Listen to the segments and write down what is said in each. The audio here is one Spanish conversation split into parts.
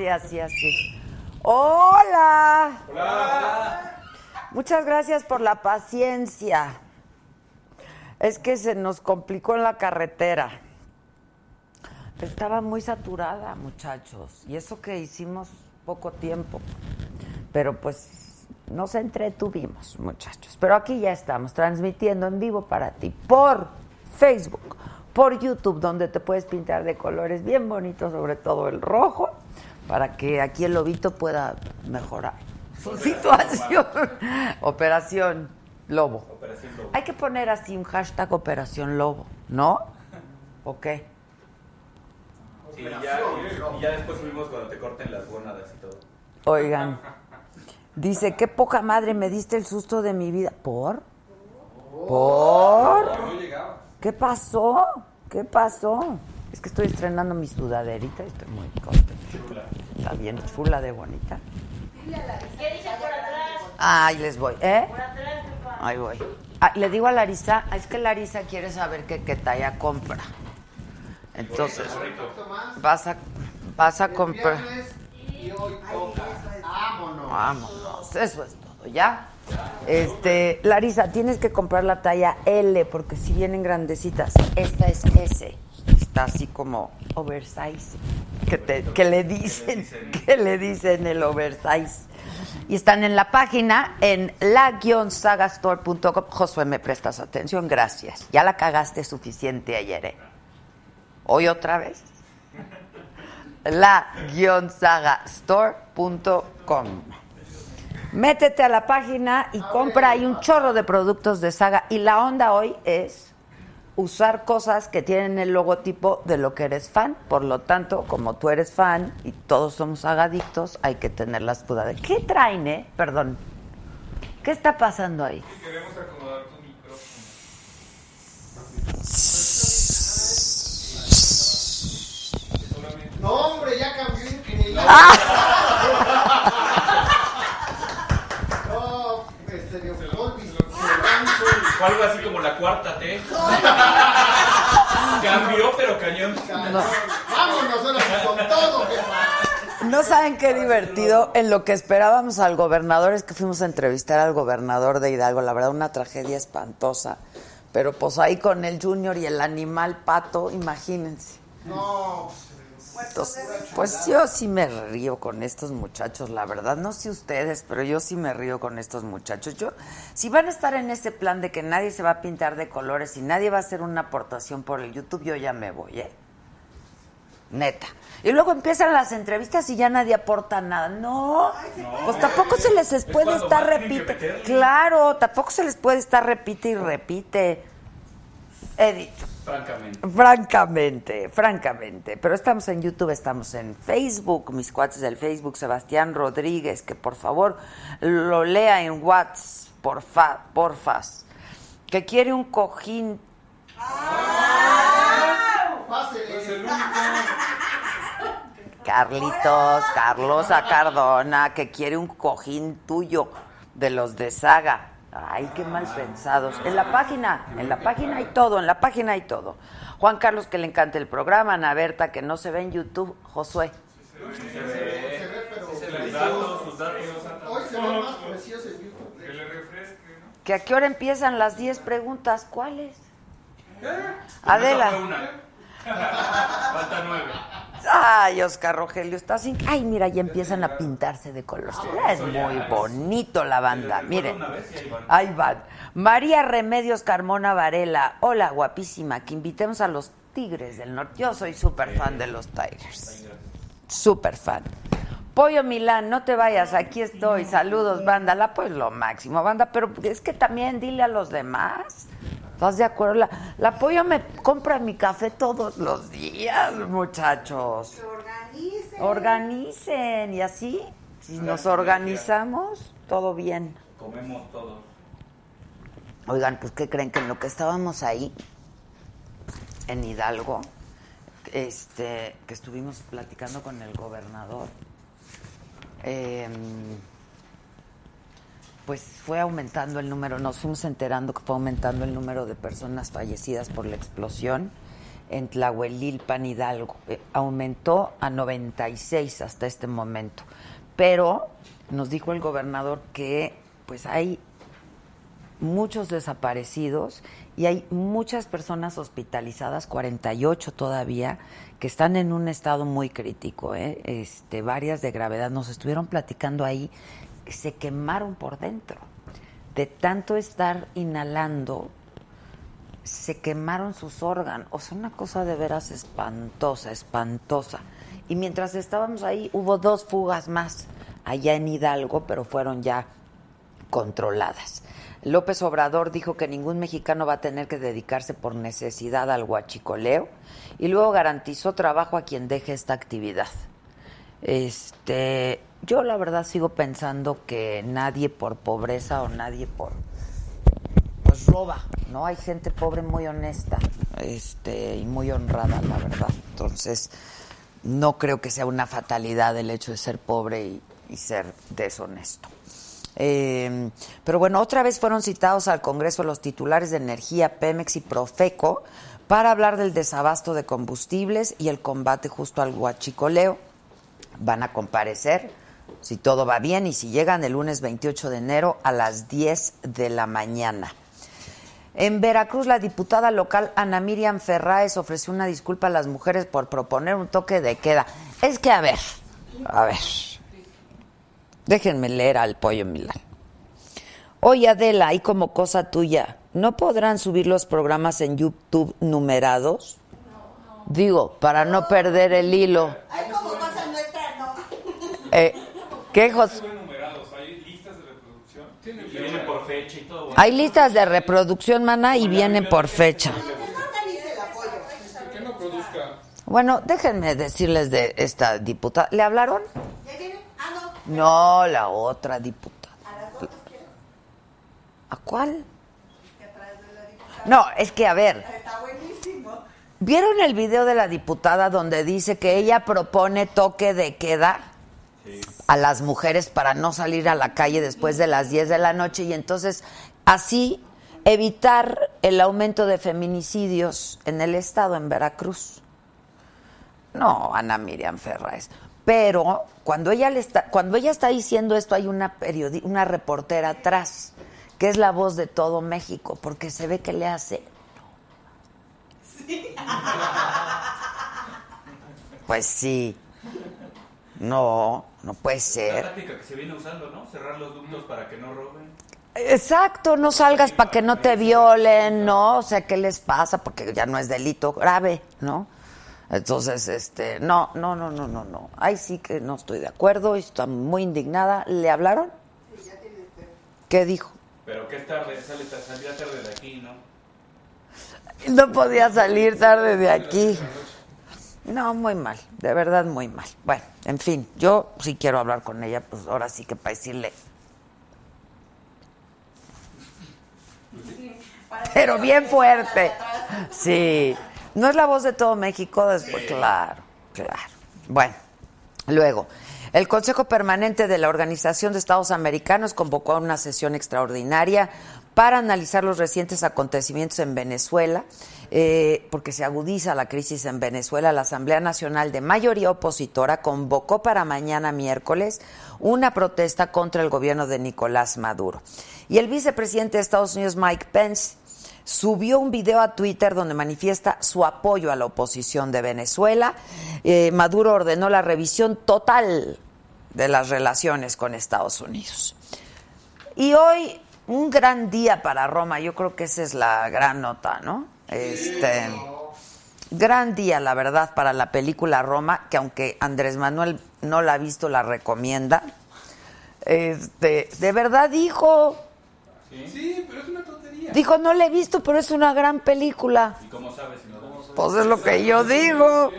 Así, así, así. Hola. Hola. Muchas gracias por la paciencia. Es que se nos complicó en la carretera. Estaba muy saturada, muchachos. Y eso que hicimos poco tiempo. Pero pues nos entretuvimos, muchachos. Pero aquí ya estamos transmitiendo en vivo para ti por Facebook, por YouTube, donde te puedes pintar de colores bien bonitos, sobre todo el rojo, para que aquí el lobito pueda mejorar su situación. Operación Lobo. Hay que poner así un hashtag Operación Lobo, ¿no? ¿O qué? Sí, y ya, y ya después subimos cuando te corten las gónadas y todo. Oigan, dice, qué poca madre me diste el susto de mi vida. ¿Por? ¿Por? ¿Qué pasó? ¿Qué pasó? Es que estoy estrenando mi sudaderita y estoy muy contenta. Está bien chula de bonita. ¿Qué dice por atrás? Ay, les voy, ¿eh? Por atrás. Ahí voy. Ah, le digo a Larisa, es que Larisa quiere saber qué, qué talla compra. Entonces, vas a, vas a comprar. Vámonos, eso es todo, ¿ya? Este, Larisa, tienes que comprar la talla L porque si vienen grandecitas, esta es S. Está así como oversize. Que, te- que le dicen, que le dicen el oversize. Y están en la página en la-sagastore.com. Josué, me prestas atención, gracias. Ya la cagaste suficiente ayer, ¿eh? Hoy otra vez. La-sagastore.com. Métete a la página y compra ahí un chorro de productos de Saga. Y la onda hoy es usar cosas que tienen el logotipo de lo que eres fan. Por lo tanto, como tú eres fan y todos somos agadictos, hay que tener las dudas. ¿Qué traen, eh? Perdón. ¿Qué está pasando ahí? Queremos acomodar tu micrófono. No, hombre, ya cambió increíble. No, este, de Volvis, Fue algo así como la cuarta T. Cambió, pero cañón. Vámonos ahora sí con todo. No saben qué divertido. En lo que esperábamos al gobernador es que fuimos a entrevistar al gobernador de Hidalgo. La verdad, una tragedia espantosa. Pero pues ahí con el Junior y el animal pato, imagínense. No, Entonces, pues yo sí me río con estos muchachos, la verdad. No sé ustedes, pero yo sí me río con estos muchachos. Yo, si van a estar en ese plan de que nadie se va a pintar de colores y nadie va a hacer una aportación por el YouTube, yo ya me voy, ¿eh? Neta. Y luego empiezan las entrevistas y ya nadie aporta nada. No, pues tampoco se les puede estar repite. Claro, tampoco se les puede estar repite y repite. He dicho. Francamente. Francamente, francamente. Pero estamos en YouTube, estamos en Facebook, mis cuates del Facebook, Sebastián Rodríguez, que por favor lo lea en WhatsApp, porfa, porfas. Que quiere un cojín. Carlitos, Carlosa Cardona, que quiere un cojín tuyo de los de Saga. Ay, qué mal pensados. En la página, en la página hay todo, en la página hay todo. Juan Carlos, que le encanta el programa, Ana Berta, que no se ve en YouTube, Josué. Datos, sus datos. Hoy se ve más precioso en YouTube. Que le refresque, ¿no? ¿Que a qué hora empiezan las 10 preguntas? ¿Cuáles? Adela. Falta nueve. Ay, Oscar Rogelio, está sin... Ay, mira, ya empiezan a pintarse de color. Ya es muy bonito la banda. Miren, ahí van. María Remedios Carmona Varela. Hola, guapísima. Que invitemos a los Tigres del Norte. Yo soy súper fan de los Tigers. Súper fan. Pollo Milán, no te vayas, aquí estoy. Saludos, banda. La pues lo máximo, banda. Pero es que también dile a los demás. ¿Estás de acuerdo? La, la pollo me compra mi café todos los días, muchachos. Organice. Organicen y así, si nos organizamos, todo bien. Comemos todos. Oigan, pues ¿qué creen? Que en lo que estábamos ahí, en Hidalgo, este, que estuvimos platicando con el gobernador, em, pues fue aumentando el número, nos fuimos enterando que fue aumentando el número de personas fallecidas por la explosión en Tlahuelilpan, Hidalgo. Eh, aumentó a 96 hasta este momento. Pero nos dijo el gobernador que pues hay muchos desaparecidos y hay muchas personas hospitalizadas, 48 todavía, que están en un estado muy crítico, ¿eh? este, varias de gravedad. Nos estuvieron platicando ahí se quemaron por dentro. De tanto estar inhalando, se quemaron sus órganos. O sea, una cosa de veras espantosa, espantosa. Y mientras estábamos ahí, hubo dos fugas más allá en Hidalgo, pero fueron ya controladas. López Obrador dijo que ningún mexicano va a tener que dedicarse por necesidad al huachicoleo y luego garantizó trabajo a quien deje esta actividad. Este, yo la verdad sigo pensando que nadie por pobreza o nadie por pues roba, ¿no? Hay gente pobre muy honesta, este, y muy honrada, la verdad. Entonces, no creo que sea una fatalidad el hecho de ser pobre y, y ser deshonesto. Eh, pero bueno, otra vez fueron citados al Congreso los titulares de Energía, Pemex y Profeco para hablar del desabasto de combustibles y el combate justo al huachicoleo. Van a comparecer, si todo va bien, y si llegan el lunes 28 de enero a las 10 de la mañana. En Veracruz, la diputada local Ana Miriam Ferráez ofreció una disculpa a las mujeres por proponer un toque de queda. Es que, a ver, a ver, déjenme leer al pollo Milán. Oye, Adela, hay como cosa tuya, ¿no podrán subir los programas en YouTube numerados? Digo, para no perder el hilo. Hay como cosa nuestra, no. Eh, ¿Qué, Jos- Son numerados, hay listas de reproducción. Y vienen por fecha y todo. Hay listas de reproducción, mana, y vienen por fecha. No produzca. Bueno, déjenme decirles de esta diputada. ¿Le hablaron? No. La otra diputada. A las otras quiero. ¿A cuál? No, es que a ver, Está buenísimo. ¿vieron el video de la diputada donde dice que ella propone toque de queda a las mujeres para no salir a la calle después de las 10 de la noche y entonces así evitar el aumento de feminicidios en el estado, en Veracruz? No, Ana Miriam Ferráez. Pero cuando ella le está, cuando ella está diciendo esto, hay una periodi- una reportera atrás, que es la voz de todo México, porque se ve que le hace. Pues sí. No, no puede La ser. táctica que se viene usando, ¿no? Cerrar los ductos para que no roben. Exacto, no salgas para que no te violen, ¿no? O sea, ¿qué les pasa? Porque ya no es delito grave, ¿no? Entonces, este, no, no, no, no, no, no. Ahí sí que no estoy de acuerdo y estoy muy indignada. ¿Le hablaron? ¿Qué dijo? Pero que es tarde, sale, salía tarde de aquí, ¿no? No podía salir tarde de aquí. No, muy mal, de verdad muy mal. Bueno, en fin, yo sí quiero hablar con ella, pues ahora sí que para decirle. Pero bien fuerte. Sí. No es la voz de todo México, después, claro, claro. Bueno, luego, el Consejo Permanente de la Organización de Estados Americanos convocó a una sesión extraordinaria para analizar los recientes acontecimientos en Venezuela. eh, porque se agudiza la crisis en Venezuela, la Asamblea Nacional de mayoría opositora convocó para mañana miércoles una protesta contra el gobierno de Nicolás Maduro. Y el vicepresidente de Estados Unidos, Mike Pence, subió un video a Twitter donde manifiesta su apoyo a la oposición de Venezuela. Eh, Maduro ordenó la revisión total de las relaciones con Estados Unidos. Y hoy, un gran día para Roma, yo creo que esa es la gran nota, ¿no? Este, gran día, la verdad, para la película Roma, que aunque Andrés Manuel no la ha visto, la recomienda. Este, de verdad dijo, Sí, pero es una. Dijo, no la he visto, pero es una gran película. ¿Y cómo sabes Pues es lo que yo digo.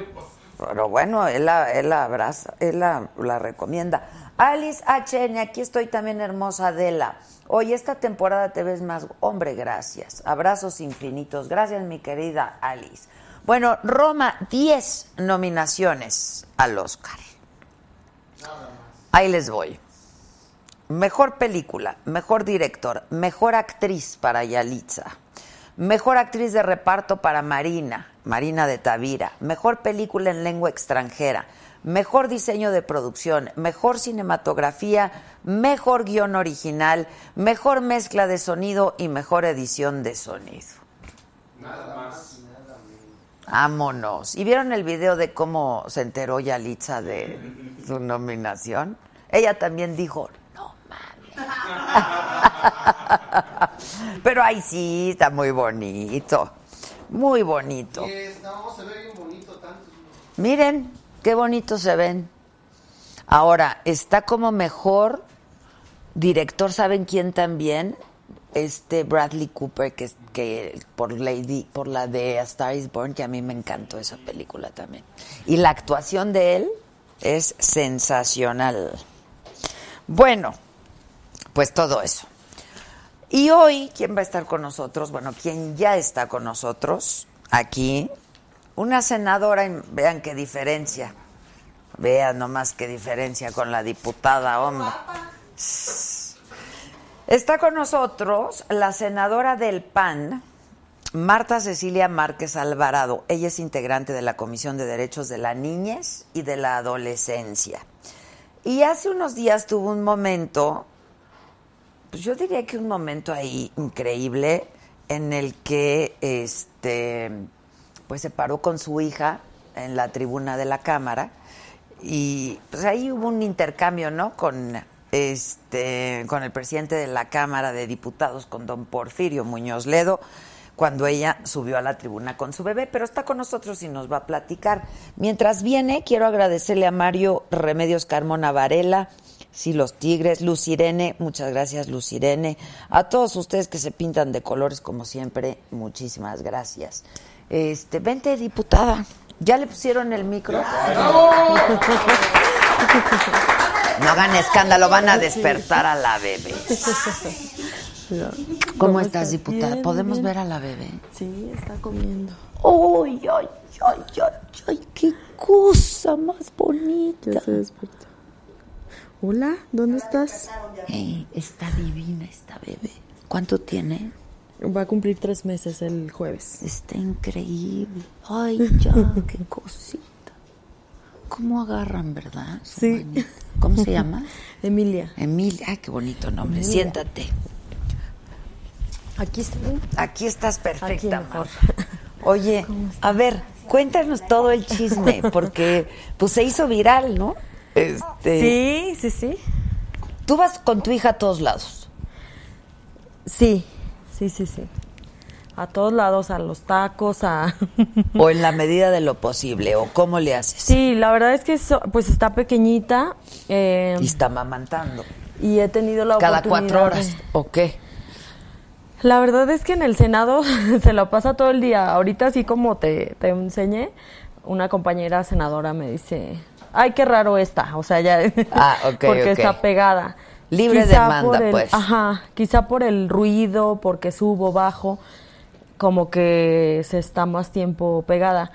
Pero bueno, él la, él la abraza, él la, la recomienda. Alice HN, aquí estoy también hermosa Adela. Hoy esta temporada te ves más hombre, gracias. Abrazos infinitos. Gracias, mi querida Alice. Bueno, Roma, 10 nominaciones al Oscar. Ahí les voy. Mejor película, mejor director, mejor actriz para Yalitza, mejor actriz de reparto para Marina, Marina de Tavira, mejor película en lengua extranjera, mejor diseño de producción, mejor cinematografía, mejor guion original, mejor mezcla de sonido y mejor edición de sonido. Vámonos. ¿Y vieron el video de cómo se enteró Yalitza de su nominación? Ella también dijo. Pero ahí sí, está muy bonito. Muy bonito. Es, no, se ve bien bonito tanto. Miren, qué bonito se ven. Ahora, está como mejor director, ¿saben quién también? Este Bradley Cooper, que, es- que por Lady, por la de A Star is Born, que a mí me encantó esa película también. Y la actuación de él es sensacional. Bueno, pues todo eso. Y hoy, ¿quién va a estar con nosotros? Bueno, quien ya está con nosotros aquí, una senadora, vean qué diferencia. Vean nomás qué diferencia con la diputada, hombre. Está con nosotros la senadora del PAN, Marta Cecilia Márquez Alvarado. Ella es integrante de la Comisión de Derechos de la Niñez y de la Adolescencia. Y hace unos días tuvo un momento, pues yo diría que un momento ahí increíble en el que este pues se paró con su hija en la tribuna de la Cámara y pues ahí hubo un intercambio, ¿no? Con este con el presidente de la Cámara de Diputados con don Porfirio Muñoz Ledo cuando ella subió a la tribuna con su bebé, pero está con nosotros y nos va a platicar. Mientras viene, quiero agradecerle a Mario Remedios Carmona Varela, Sí, los tigres, Luz Irene, muchas gracias Luz Irene. A todos ustedes que se pintan de colores como siempre, muchísimas gracias. Este, vente diputada. ¿Ya le pusieron el micro? No hagan escándalo, van a despertar a la bebé. ¿Cómo estás, diputada? Bien, ¿Podemos bien. ver a la bebé? Sí, está comiendo. ¡Ay, ay, ay, ay, ay! ¡Qué cosa más bonita! Hola, ¿dónde estás? Eh, está divina esta bebé. ¿Cuánto tiene? Va a cumplir tres meses el jueves. Está increíble. Ay, ya, qué cosita. ¿Cómo agarran, verdad? Su Sí. manita. ¿Cómo se llama? Emilia. Emilia. Ay, qué bonito nombre. Emilia. Siéntate. Aquí está. Aquí estás perfecta, Aquí. Mar. Oye, a ver, cuéntanos todo el chisme, porque pues se hizo viral, ¿no? Este, Sí, sí, sí. Tú vas con tu hija a todos lados. Sí, sí, sí, sí. A todos lados, a los tacos, a... O en la medida de lo posible, o cómo le haces. Sí, la verdad es que so- pues está pequeñita eh, Y está mamantando. y he tenido la Cada oportunidad cuatro horas. de- ¿O qué? La verdad es que en el Senado se la pasa todo el día. Ahorita, así como te, te enseñé, una compañera senadora me dice, ay, qué raro está. O sea, ya... Ah, ok, porque está pegada. Libre Quizá demanda, el- pues. Ajá, quizá por el ruido, porque subo, bajo, como que se está más tiempo pegada.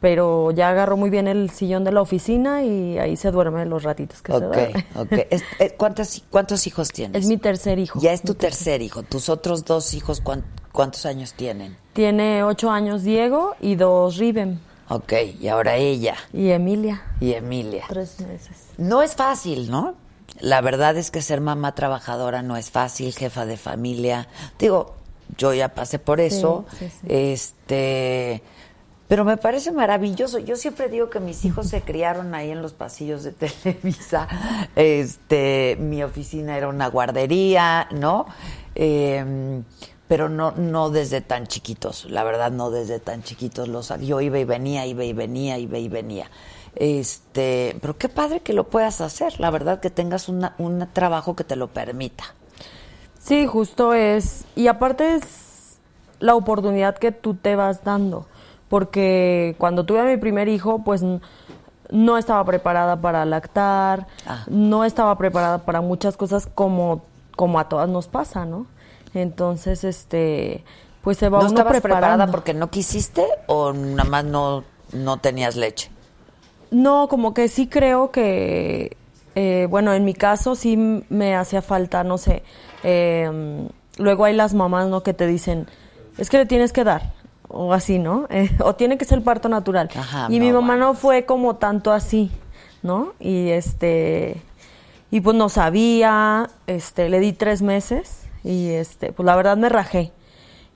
pero ya agarró muy bien el sillón de la oficina y ahí se duerme los ratitos que se duerme. ok. Es- eh, ¿cuántas- ¿Cuántos hijos tienes? Es mi tercer hijo. Ya es tu tercer hijo. ¿Tus otros dos hijos cuán- cuántos años tienen? Tiene ocho años Diego y dos Riven. Ok, y ahora ella Y Emilia, y Emilia. tres meses. No es fácil, ¿no? La verdad es que ser mamá trabajadora no es fácil, jefa de familia. Digo, yo ya pasé por eso. sí, sí. Este, pero me parece maravilloso. Yo siempre digo que mis hijos se criaron ahí en los pasillos de Televisa. Este, mi oficina era una guardería, ¿no? Eh, pero no no desde tan chiquitos, la verdad no desde tan chiquitos los yo iba y venía, iba y venía, iba y venía. Este, pero qué padre que lo puedas hacer, la verdad que tengas una, un trabajo que te lo permita. Sí, justo es. Y aparte es la oportunidad que tú te vas dando. Porque cuando tuve a mi primer hijo, pues no estaba preparada para lactar, Ah. no estaba preparada para muchas cosas como, como a todas nos pasa, ¿no? Entonces, este, pues se va ¿No uno estabas preparando. preparada porque no quisiste o nada más no, no tenías leche? No, como que sí creo que, eh, bueno, en mi caso sí me hacía falta, no sé. eh, luego hay las mamás, ¿no? Que te dicen, es que le tienes que dar, o así, ¿no? Eh, o tiene que ser parto natural. Ajá, y no, mi mamá bueno. no fue como tanto así, ¿no? Y este, y pues no sabía, este, le di tres meses y este, pues la verdad me rajé.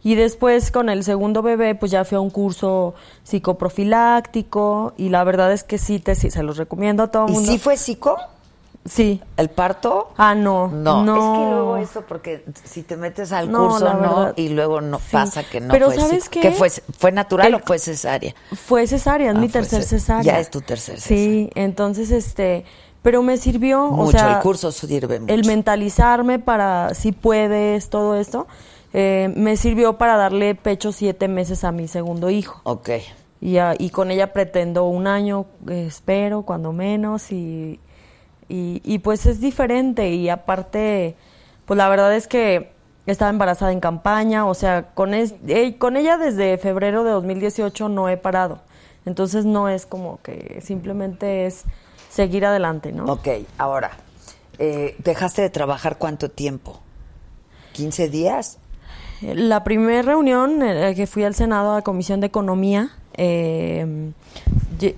Y después con el segundo bebé, pues ya fui a un curso psicoprofiláctico y la verdad es que sí, te, sí, se los recomiendo a todo el ¿Y mundo. sí fue psico? Sí. ¿El parto? Ah, no. No, no. es que luego eso, porque si te metes al No, curso, no, y luego no sí. pasa que no Pero fue ¿sabes qué? fue, fue natural El- o fue cesárea? Fue cesárea, es Ah, mi fue tercer ce- cesárea. ya es tu tercer Sí, entonces este, pero me sirvió, o Mucho, sea, el curso sirve mucho. el mentalizarme para si puedes, todo esto, eh, me sirvió para darle pecho siete meses a mi segundo hijo. Ok. Y, a- y con ella pretendo un año, eh, espero, cuando menos, y, y, y pues es diferente. Y aparte, pues la verdad es que estaba embarazada en campaña, o sea, con, es- eh, con ella desde febrero de 2018 no he parado. Entonces no es como que simplemente es seguir adelante, ¿no? Ok, ahora, eh, ¿dejaste de trabajar cuánto tiempo? ¿15 días? La primera reunión eh, que fui al Senado a la Comisión de Economía, eh,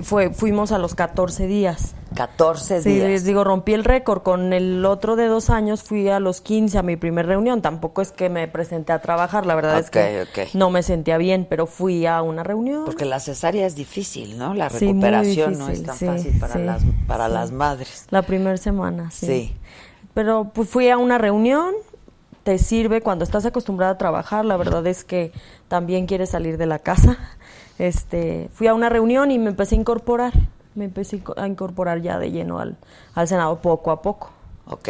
fue, fuimos a los 14 días. 14 Sí, días. les digo, rompí el récord. Con el otro de dos años fui a los 15 a mi primer reunión. Tampoco es que me presenté a trabajar, la verdad es que no me sentía bien, pero fui a una reunión. Porque la cesárea es difícil, ¿no? La Sí, recuperación no es tan sí, fácil para, sí, las, para sí. las madres. La primera semana, sí. Sí. Pero pues fui a una reunión, te sirve cuando estás acostumbrada a trabajar, la verdad es que también quieres salir de la casa. Este, fui a una reunión y me empecé a incorporar, me empecé a incorporar ya de lleno al, al Senado poco a poco. Ok.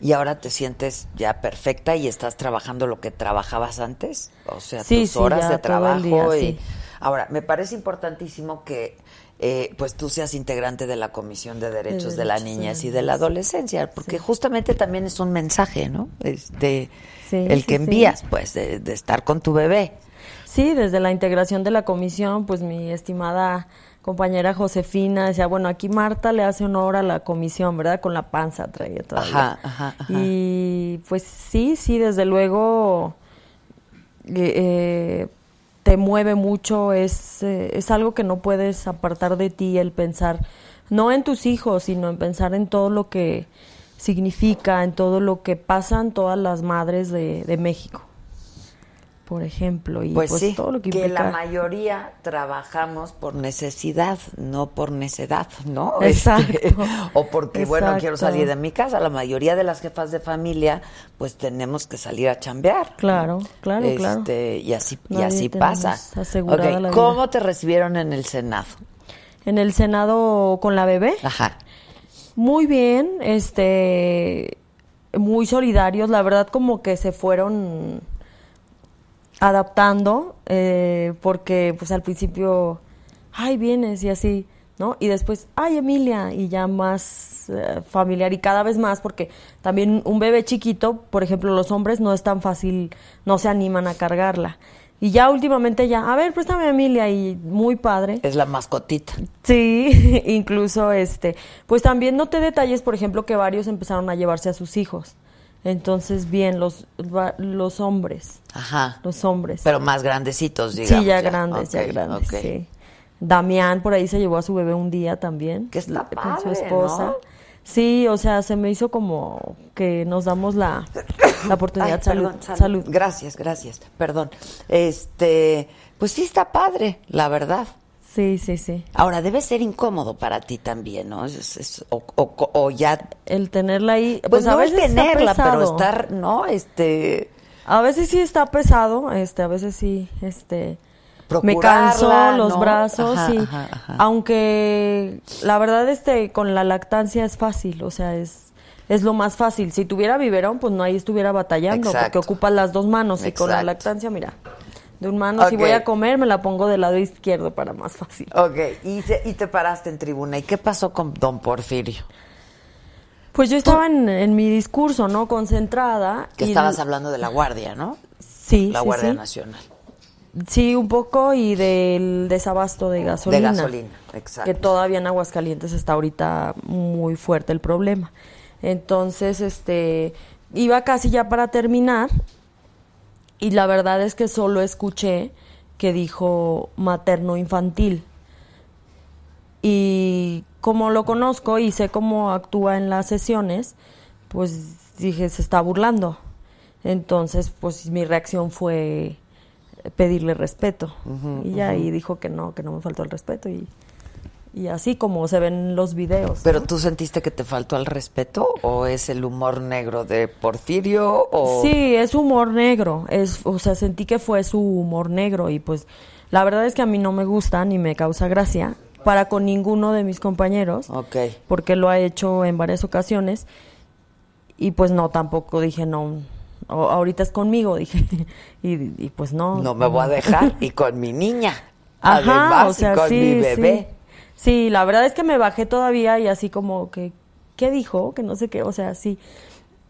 ¿Y ahora te sientes ya perfecta y estás trabajando lo que trabajabas antes? O sea, Sí, tus sí, horas de trabajo. día, y... sí. Ahora, me parece importantísimo que eh, pues tú seas integrante de la Comisión de Derechos de, de la Niñez y de la. Adolescencia, porque justamente también es un mensaje, ¿no? Este, el que envías, pues, de, de estar con tu bebé. Sí, desde la integración de la comisión, pues mi estimada compañera Josefina decía, bueno, aquí Marta le hace honor a la comisión, ¿verdad? Con la panza traía todavía. Ajá, ajá, ajá. Y pues sí, sí, desde luego eh, eh, te mueve mucho, es, eh, es algo que no puedes apartar de ti el pensar, no en tus hijos, sino en pensar en todo lo que significa, en todo lo que pasan todas las madres de, de México, por ejemplo, y Pues, pues, sí, todo lo que, que, implica. la mayoría trabajamos por necesidad, no por necedad, ¿no? Exacto. Este, o porque, bueno, quiero Exacto. salir de mi casa. La mayoría de las jefas de familia, pues tenemos que salir a chambear. Claro, claro, claro. Este, Y así, y así pasa. asegurada Ok, la vida. ¿Cómo te recibieron en el Senado? En el Senado con la bebé. Ajá. Muy bien, este, muy solidarios, la verdad como que se fueron adaptando, eh, porque pues al principio, ay, vienes y así, ¿no? Y después, ay, Emilia, y ya más eh, familiar y cada vez más, porque también un bebé chiquito, por ejemplo, los hombres no es tan fácil, no se animan a cargarla. Y ya últimamente ya, a ver, préstame a Emilia y muy padre. Es la mascotita. Sí, incluso este, pues también noté detalles, por ejemplo, que varios empezaron a llevarse a sus hijos. Entonces, bien, los, los hombres, Ajá. los hombres. Pero más grandecitos, digamos. sí, ya grandes, ya grandes, ok. sí. Damián por ahí se llevó a su bebé un día también. Que está con su esposa. ¿no? Sí, o sea, se me hizo como que nos damos la, la oportunidad. Ay, salud, perdón, salud. Gracias, gracias. Perdón. Este, pues sí está padre, la verdad. Sí, sí, sí. Ahora, debe ser incómodo para ti también, ¿no? Es- es- o, o- o ya... El tenerla ahí, Pues, pues, a no veces el está tenerla, pero estar, ¿no? Este... A veces sí está pesado, este, a veces sí, este, me cansó los ¿no? brazos, Ajá, sí. ajá, ajá. Aunque la verdad, este, con la lactancia es fácil, o sea, es, es lo más fácil. Si tuviera biberón, pues no ahí estuviera batallando, Exacto. porque ocupa las dos manos y con la lactancia, mira, de un mano, si voy a comer, me la pongo del lado izquierdo para más fácil. Ok, y te, y te paraste en tribuna. ¿Y qué pasó con don Porfirio? Pues yo estaba en, en mi discurso, ¿no? Concentrada. Que y- estabas hablando de la Guardia, ¿no? Sí, La sí, Guardia sí. Nacional. Sí, un poco y del desabasto de gasolina. gasolina, exacto. Que todavía en Aguascalientes está ahorita muy fuerte el problema. Entonces, este, iba casi ya para terminar y la verdad es que solo escuché que dijo materno infantil. Y como lo conozco y sé cómo actúa en las sesiones, pues dije, se está burlando. Entonces, pues mi reacción fue pedirle respeto. y ya ahí dijo que no, que no me faltó el respeto. Y, y así como se ven los videos. ¿Pero ¿no? tú sentiste que te faltó al respeto o es el humor negro de Porfirio o Sí, es humor negro. Es, o sea, sentí que fue su humor negro y pues la verdad es que a mí no me gusta ni me causa gracia para con ninguno de mis compañeros. Ok. Porque lo ha hecho en varias ocasiones y pues no, tampoco dije no. ahorita es conmigo, dije. y, y pues no. no me voy a dejar y con mi niña? Ajá, Además, o sea, y con sí, mi bebé. Sí. Sí, la verdad es que me bajé todavía y así como que, ¿qué dijo? Que no sé qué, o sea, sí.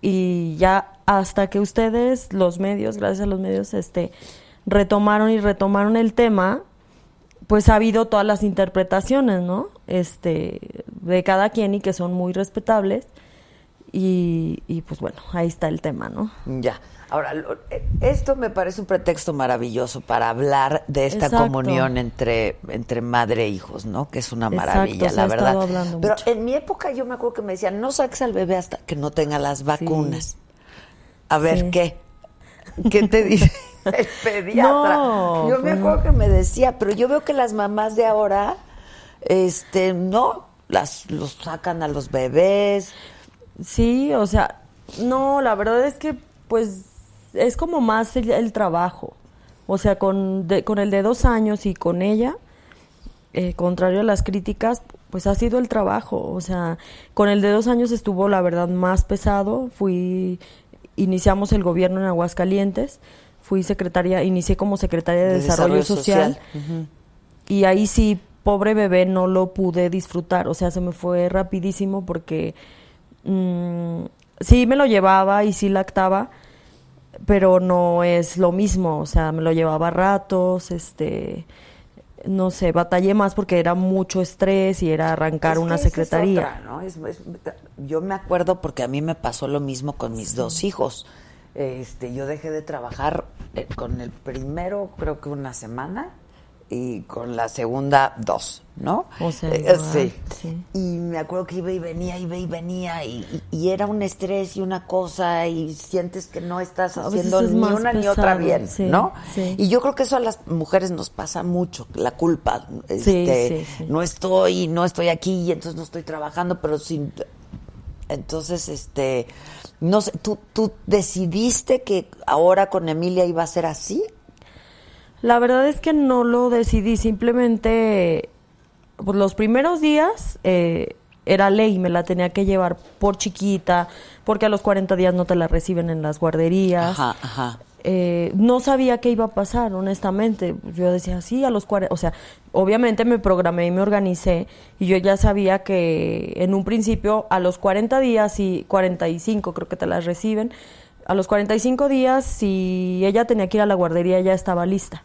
Y ya hasta que ustedes, los medios, gracias a los medios, este, retomaron y retomaron el tema, pues ha habido todas las interpretaciones, ¿no? Este, de cada quien y que son muy respetables. Y, y pues bueno, ahí está el tema, ¿no? Ya. Ahora, lo- eh, esto me parece un pretexto maravilloso para hablar de esta Exacto. comunión entre, entre madre e hijos, ¿no? Que es una maravilla, la verdad. Pero mucho. en mi época yo me acuerdo que me decían, no saques al bebé hasta que no tenga las vacunas. A ver, Sí. ¿qué? ¿Qué te dice el pediatra? No, yo me pues acuerdo que me decía, pero yo veo que las mamás de ahora, este, no, las los sacan a los bebés. Sí, o sea, no, la verdad es que pues es como más el, el trabajo. O sea, con, de- con el de dos años y con ella, eh, contrario a las críticas, pues ha sido el trabajo. O sea, con el de dos años estuvo, la verdad, más pesado. Fui, iniciamos el gobierno en Aguascalientes, fui secretaria, inicié como secretaria de, De Desarrollo, Desarrollo Social. Social. Y ahí sí, pobre bebé, no lo pude disfrutar. O sea, se me fue rapidísimo porque mm, sí me lo llevaba y sí lactaba, pero no es lo mismo. O sea, me lo llevaba a ratos, este, no sé, batallé más porque era mucho estrés y era arrancar Es que una es secretaría. otra, ¿no? Es- es- yo me acuerdo porque a mí me pasó lo mismo con mis dos hijos. Este, yo dejé de trabajar eh, con el primero, creo que una semana, y con la segunda dos, ¿no? O sea, Eh, igual, sí. sí. Y me acuerdo que iba y venía, iba y venía, y, era un estrés y una cosa, y sientes que no estás haciendo es ni una ni otra bien, sí, ¿no? sí. Y yo creo que eso a las mujeres nos pasa mucho, la culpa. Sí, Este. No estoy, no estoy aquí, y entonces no estoy trabajando, pero sin... Entonces, este, no sé, ¿tú, ¿tú decidiste que ahora con Emilia iba a ser así? La verdad es que no lo decidí, simplemente pues, los primeros días eh, era ley, me la tenía que llevar por chiquita, porque a los 40 días no te la reciben en las guarderías. Ajá, ajá. Eh, no sabía qué iba a pasar, honestamente. Yo decía, sí, a los 40, o sea, obviamente me programé y me organicé y yo ya sabía que en un principio a los 40 días y 45 creo que te las reciben, a los 45 días, si ella tenía que ir a la guardería, ya estaba lista.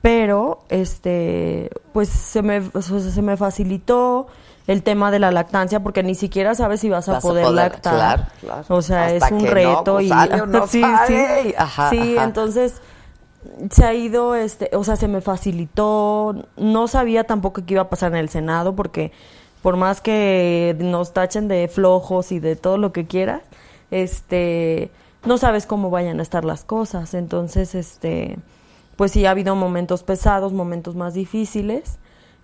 Pero, este, pues se me, se me facilitó el tema de la lactancia porque ni siquiera sabes si vas a, Vas a poder, lactar. claro, claro. O sea, Hasta es un que no, reto pues, y no sí, sale. sí. Ajá, Sí, ajá. entonces se ha ido, este, o sea, se me facilitó. No sabía tampoco qué iba a pasar en el Senado porque por más que nos tachen de flojos y de todo lo que quieras, este, no sabes cómo vayan a estar las cosas. Entonces, este, pues sí ha habido momentos pesados, momentos más difíciles,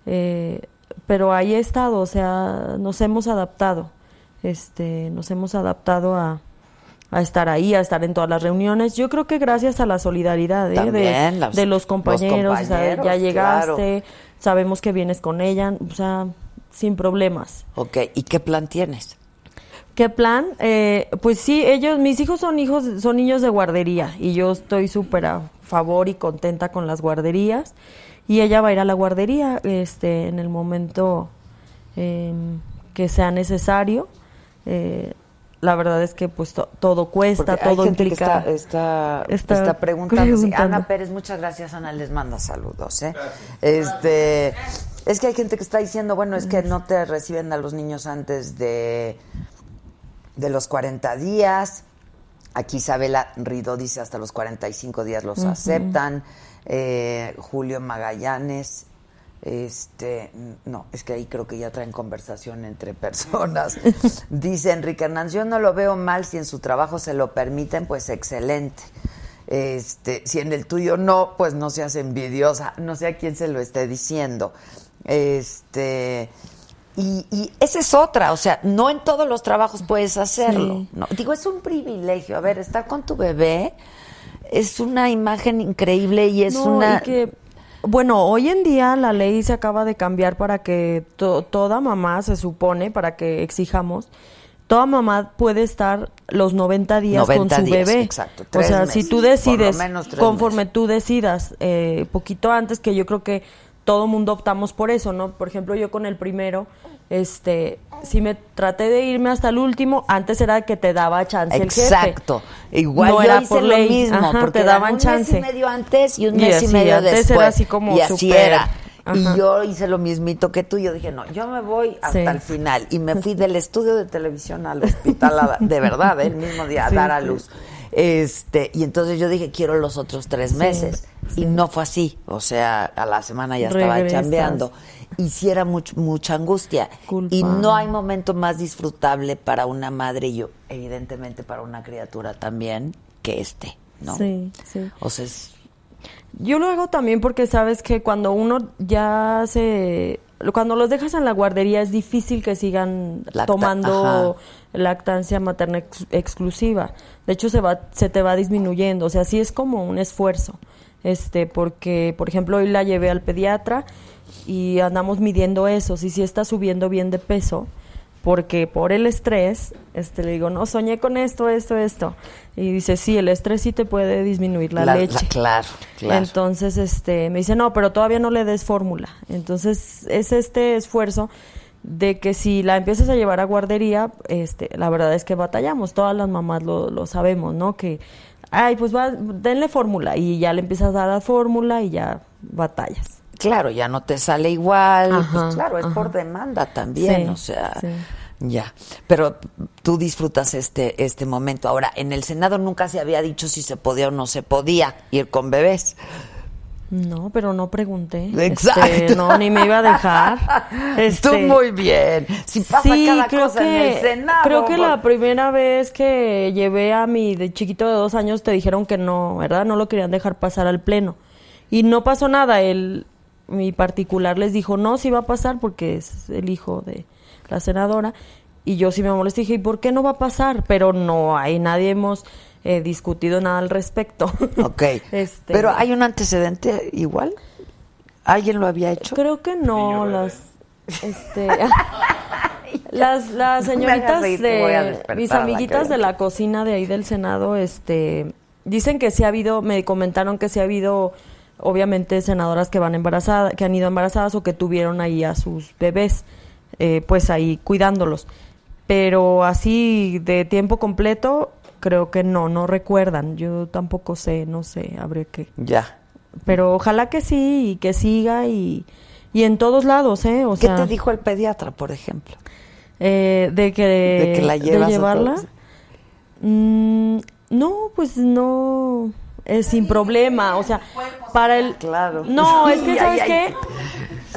eh, pero ahí he estado, o sea, nos hemos adaptado, este, nos hemos adaptado a, a estar ahí, a estar en todas las reuniones. Yo creo que gracias a la solidaridad ¿eh? de, las- de los los compañeros, o sea, compañeros, ya llegaste, claro. sabemos que vienes con ella, o sea, sin problemas. Ok, ¿y qué plan tienes? ¿Qué plan? Eh, pues sí, ellos, mis hijos son hijos, son niños de guardería y yo estoy súper a favor y contenta con las guarderías y ella va a ir a la guardería, este, en el momento eh, que sea necesario. Eh, la verdad es que pues to- todo cuesta, Porque hay todo gente implica. que está, está, está está preguntando. Sí, preguntando. Ana Pérez, muchas gracias. Ana les manda saludos. ¿eh? Este, es que hay gente que está diciendo, bueno, es que no te reciben a los niños antes de, de los 40 días. Aquí Isabela Rido dice hasta los 45 días los aceptan. Eh, Julio Magallanes. Este, no, es que ahí creo que ya traen conversación entre personas. Dice Enrique Hernández, yo no lo veo mal si en su trabajo se lo permiten, pues excelente. Este, si en el tuyo no, pues no seas envidiosa, no sé a quién se lo esté diciendo. Este, y, y esa es otra, o sea, no en todos los trabajos puedes hacerlo. Sí. ¿no? Digo, es un privilegio. A ver, estar con tu bebé es una imagen increíble y es No, una... y que, bueno, hoy en día la ley se acaba de cambiar para que to- toda mamá, se supone, para que exijamos, toda mamá puede estar los 90 días 90 con su días, bebé. exacto, o sea, meses, si tú decides, conforme meses. tú decidas, eh, poquito antes, que yo creo que todo mundo optamos por eso, ¿no? Por ejemplo, yo con el primero, este, si me traté de irme hasta el último, antes era que te daba chance el jefe. Exacto. Igual No yo era hice por lo mismo, Ajá, porque te daban daban un mes chance. y medio antes y un Y mes así, y medio antes después. era así como y así era. Y yo hice lo mismito que tú. Yo dije, no, yo me voy hasta Sí. el final. Y me fui del estudio de televisión al hospital, a- de verdad, el mismo día, a Sí, dar a sí. Este, y entonces yo dije, quiero los otros tres meses. Y no fue así. O sea, a la semana ya estaba Regresas. chambeando. Y sí era much- mucha angustia. Culpa. Y no hay momento más disfrutable para una madre y yo, evidentemente para una criatura también, que este, ¿no? Sí, sí. O sea, es- Yo lo hago también porque sabes que cuando uno ya se... Cuando los dejas en la guardería es difícil que sigan Lacta- tomando lactancia materna ex- exclusiva. De hecho, se, va, se te va disminuyendo. O sea, sí es como un esfuerzo. Este, porque, por ejemplo, hoy la llevé al pediatra y andamos midiendo eso. Si sí está subiendo bien de peso, porque por el estrés, este, le digo, no, soñé con esto, esto, esto. Y dice, sí, el estrés sí te puede disminuir la, La- la- leche. claro, claro. Entonces, este, me dice, no, pero todavía no le des fórmula. Entonces, es este esfuerzo de que si la empiezas a llevar a guardería, este, la verdad es que batallamos, todas las mamás lo, lo sabemos, ¿no? Que, ay, pues va, denle fórmula y ya le empiezas a dar la fórmula y ya batallas. Claro, ya no te sale igual. Ajá, pues claro, es por demanda también, Sí, o sea, sí. ya. Pero tú disfrutas este este momento. Ahora, en el Senado nunca se había dicho si se podía o no se podía ir con bebés. No, pero no pregunté. Exacto. Este, no, ni me iba a dejar. Tú Este, muy bien. Si pasa sí, cada creo cosa que, en el Senado. creo que la primera vez que llevé a mi de chiquito de dos años te dijeron que no, ¿verdad? No lo querían dejar pasar al pleno. Y no pasó nada. El, mi particular les dijo, no, sí va a pasar porque es el hijo de la senadora. Y yo sí me molesté y dije, ¿y por qué no va a pasar? Pero no hay, nadie hemos eh, discutido nada al respecto. Ok. Este, Pero hay un antecedente igual. ¿Alguien lo había hecho? Creo que no, las este las las señoritas reír, de mis amiguitas de la cocina de ahí del Senado este dicen que sí ha habido, me comentaron que sí ha habido obviamente senadoras que van embarazadas, que han ido embarazadas o que tuvieron ahí a sus bebés eh, pues ahí cuidándolos. Pero así de tiempo completo creo que no, no recuerdan. Yo tampoco sé, no sé, habría que. Ya. Pero ojalá que sí y que siga y, y en todos lados, ¿eh? O ¿Qué sea, te dijo el pediatra, por ejemplo? eh, de que De que la llevas a llevarla. Mm, no, pues no es sin problema, o sea, para el Claro. No, es que sabes qué?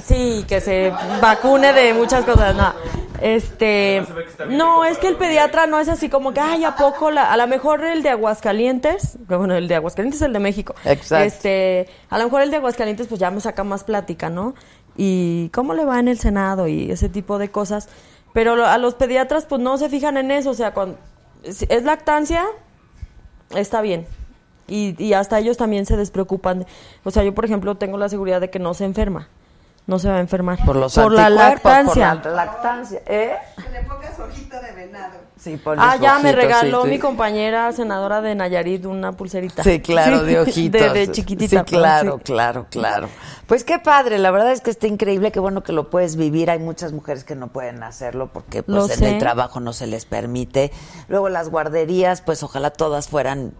Sí, que se vacune de muchas cosas, no. Este, no, es que el pediatra no es así como que, ay, ¿a poco? La, a lo mejor el de Aguascalientes, bueno, el de Aguascalientes es el de México. Exacto. Este, a lo mejor el de Aguascalientes pues ya me saca más plática, ¿no? Y cómo le va en el Senado y ese tipo de cosas. Pero a los pediatras pues no se fijan en eso, o sea, cuando es lactancia, está bien. Y, y hasta ellos también se despreocupan. O sea, yo por ejemplo tengo la seguridad de que no se enferma. No se va a enfermar. Por los la anticuerpos, lactancia. Por la lactancia, ¿eh? Que le pongas ojito de venado. Sí, Ah, ya me regaló sí, sí. mi compañera senadora de Nayarit una pulserita. Sí, claro, de ojitos. De, de chiquitita. Sí, claro, sí. claro, claro. Pues qué padre, la verdad es que está increíble, qué bueno que lo puedes vivir. Hay muchas mujeres que no pueden hacerlo porque pues Lo en sé. el trabajo no se les permite. Luego las guarderías, pues ojalá todas fueran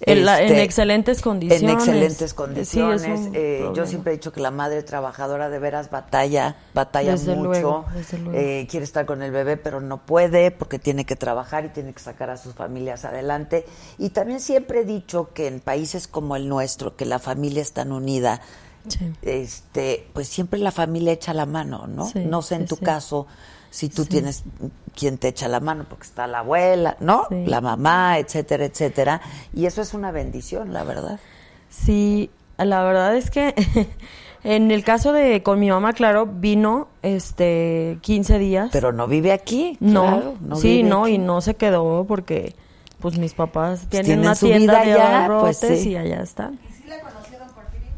En, la- en este, excelentes condiciones. En excelentes condiciones. Eh, yo siempre he dicho que la madre trabajadora de veras batalla, batalla Desde mucho. luego, desde luego. Eh, quiere estar con el bebé, pero no puede porque tiene que trabajar y tiene que sacar a sus familias adelante. Y también siempre he dicho que en países como el nuestro, que la familia es tan unida, Sí. este, pues siempre la familia echa la mano, ¿no? Sí, no sé en tu caso si tú Sí. tienes quien te echa la mano, porque está la abuela, ¿no? Sí. La mamá, etcétera, etcétera. Y eso es una bendición, la verdad. Sí, la verdad es que en el caso de con mi mamá, claro, vino este 15 días. Pero no vive aquí. no, claro, no sí, vive no, aquí. y no se quedó porque pues mis papás tienen, tienen una su tienda vida de allá, abarrotes pues, sí. y allá están. ¿Y si la conoció don Porfirio?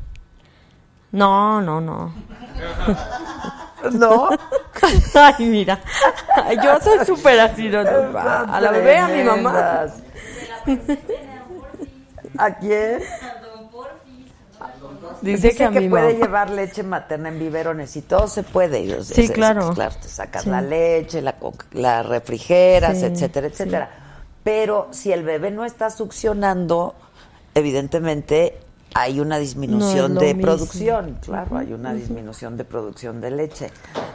No, no, no. ¿No? Ay, mira. Yo soy súper así, no, no, a la bebé, a mi mamá. ¿A quién? Dice, que a mi puede llevar leche materna en biberones y todo se puede. y, Sí, claro. Claro, te sacas Sí. la leche, la, la refrigeras, Sí, etcétera, etcétera. Pero si el bebé no está succionando, evidentemente hay una disminución de mismo. producción. Claro, hay una disminución de producción de leche.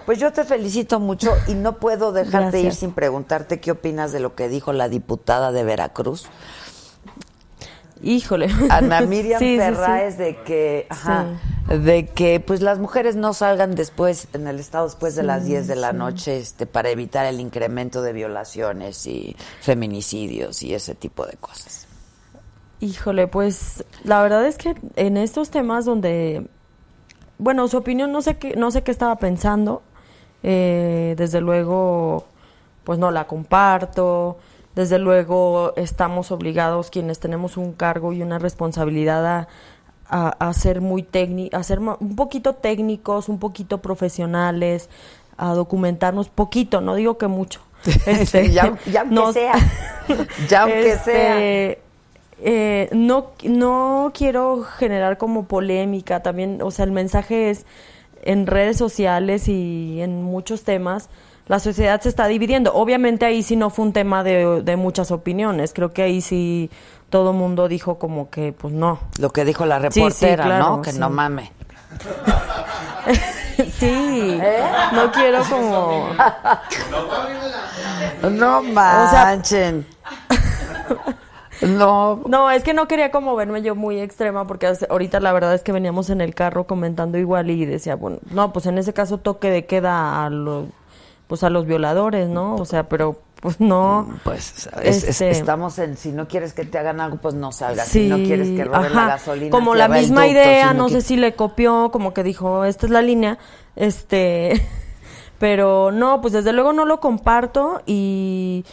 Pues yo te felicito mucho y no puedo dejarte ir Gracias. sin preguntarte qué opinas de lo que dijo la diputada de Veracruz. Híjole. Ana Miriam Sí, sí, sí. Ferráez de que ajá, de que pues las mujeres no salgan después en el estado después de las 10 de la noche este para evitar el incremento de violaciones y feminicidios y ese tipo de cosas. Híjole, pues la verdad es que en estos temas donde, bueno, su opinión no sé qué, no sé qué estaba pensando. eh, desde luego, pues no la comparto. Desde luego estamos obligados quienes tenemos un cargo y una responsabilidad a, a, a ser muy técnicos, a ser un poquito técnicos, un poquito profesionales, a documentarnos poquito, no digo que mucho. Este, ya, ya aunque nos- sea, ya aunque Este, sea. Eh, no, no quiero generar como polémica también, o sea, el mensaje es en redes sociales y en muchos temas, la sociedad se está dividiendo. Obviamente ahí sí no fue un tema de, de muchas opinioes, creo que ahí sí todo mundo dijo como que pues no. Lo que dijo la Sí, sí, reportera, claro, ¿no? Que sí. no mame. sí, ¿Eh? no quiero como... No sea- manchen. no, No, es que no quería como verme yo muy extrema porque ahorita la verdad es que veníamos en el carro comentando igual y decía, bueno, no, pues en ese caso toque de queda a los pues a los violadores, ¿no? O sea, pero pues no. pues es- es- Este- estamos en si no quieres que te hagan algo, pues no salgas. Sí, si no quieres que roben la gasolina, Como la misma ducto, idea, si no sé si le copió, como que dijo, esta es la línea, este, pero no, pues desde luego no lo comparto y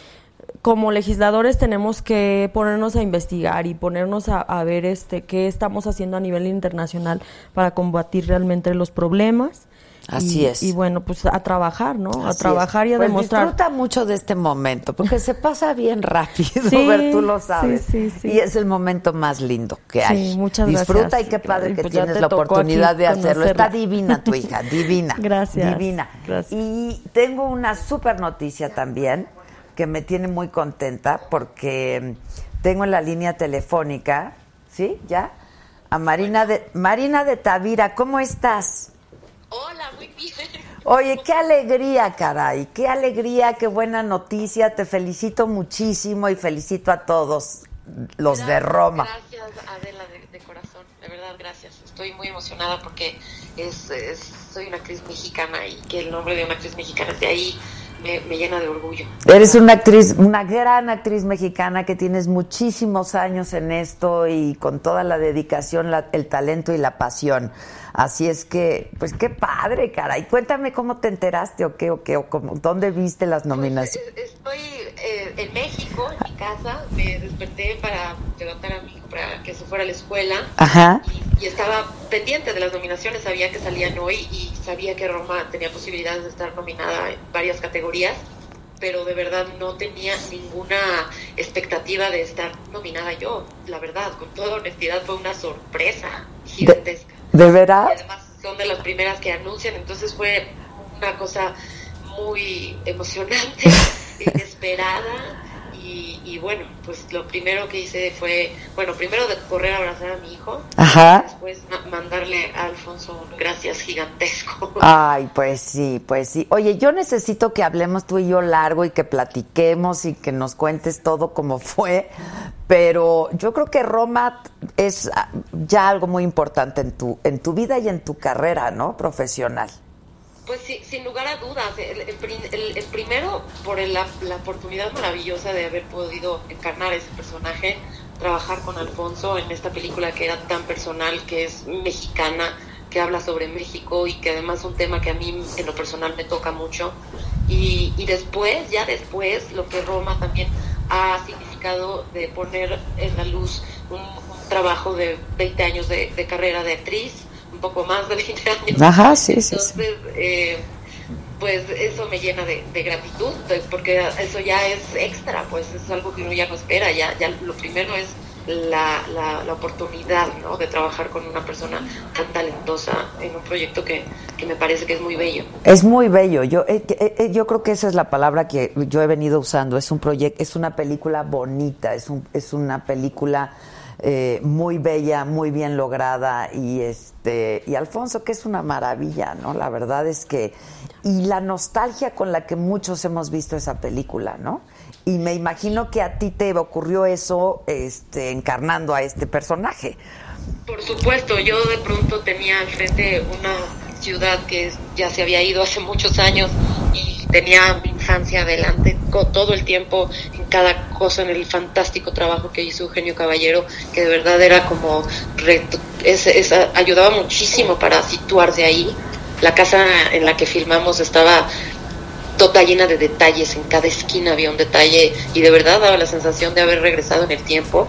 como legisladores tenemos que ponernos a investigar y ponernos a, a ver este qué estamos haciendo a nivel internacional para combatir realmente los problemas. Así Y- es. Y bueno, pues a trabajar, ¿no? a trabajar es. y a Pues demostrar. Disfruta mucho de este momento, porque se pasa bien rápido, Sí, ver, tú lo sabes. sí, sí, sí. Y es el momento más lindo que hay. Sí, muchas Disfruta gracias. y qué padre Y que pues tienes la oportunidad de hacerlo. Está divina tu hija, divina. Gracias, Divina. gracias. Y tengo una super noticia también, que me tiene muy contenta porque tengo en la línea telefónica, ¿sí? ¿Ya? A Marina de Marina de Tavira, ¿cómo estás? Hola, muy bien. Oye, qué alegría, caray, qué alegría, qué buena noticia. Te felicito muchísimo y felicito a todos los de Roma. Gracias, Adela, de, de corazón. De verdad, gracias. Estoy muy emocionada porque es, es- soy una actriz mexicana y que el nombre de una actriz mexicana esté ahí me, me llena de orgullo. Eres una actriz, una gran actriz mexicana que tienes muchísimos años en esto y con toda la dedicación, la- el talento y la pasión. Así es que, pues qué padre, caray. Cuéntame cómo te enteraste o qué, o qué, o cómo, dónde viste las nominaciones. Eh, Estoy eh, en México, en mi casa. Me desperté para levantar a mi hijo para que se fuera a la escuela. Ajá. y estaba pendiente de las nominaciones, sabía que salían hoy y sabía que Roma tenía posibilidades de estar nominada en varias categorías, pero de verdad no tenía ninguna expectativa de estar nominada yo, la verdad, con toda honestidad fue una sorpresa gigantesca. ¿De Y veras? además son de las primeras que anuncian, entonces fue una cosa muy emocionante, inesperada. Y, bueno, pues lo primero que hice fue, bueno, primero de correr a abrazar a mi hijo, Ajá. después ma- mandarle a Alfonso un gracias gigantesco. Ay, pues sí, pues sí. Oye, yo necesito que hablemos tú y yo largo y que platiquemos y que nos cuentes todo como fue, pero yo creo que Roma es ah, ya algo muy importante en tu en tu vida y en tu carrera, ¿no? Profesional. Pues sí, sin lugar a dudas, el, el prim- el- el primero por la, oportunidad maravillosa de haber podido encarnar ese personaje, trabajar con Alfonso en esta película que era tan personal, que es mexicana, que habla sobre México y que además es un tema que a mí en lo personal me toca mucho. Y, después, ya después, lo que Roma también ha significado de poner en la luz un, trabajo de 20 años de carrera de actriz, un poco más de 20 años. Ajá, sí, sí, sí. Entonces, eh, pues eso me llena de, de gratitud, pues, porque eso ya es extra, pues es algo que uno ya no espera, ya, ya lo primero es la, la, la oportunidad ¿no? de trabajar con una persona tan talentosa en un proyecto que, que me parece que es muy bello. Es muy bello. Yo eh, eh, yo creo que esa es la palabra que yo he venido usando. Es un proyecto, es una película bonita, es un es una película eh, muy bella, muy bien lograda y este y Alfonso que es una maravilla, ¿no? La verdad es que y la nostalgia con la que muchos hemos visto esa película, ¿no? Y me imagino que a ti te ocurrió eso este encarnando a este personaje. Por supuesto, yo de pronto tenía al frente una ciudad que ya se había ido hace muchos años y tenía mi infancia adelante todo el tiempo en cada cosa, en el fantástico trabajo que hizo Eugenio Caballero, que de verdad era como, es- ayudaba muchísimo para situarse ahí. La casa en la que filmamos estaba toda llena de detalles, en cada esquina había un detalle y de verdad daba la sensación de haber regresado en el tiempo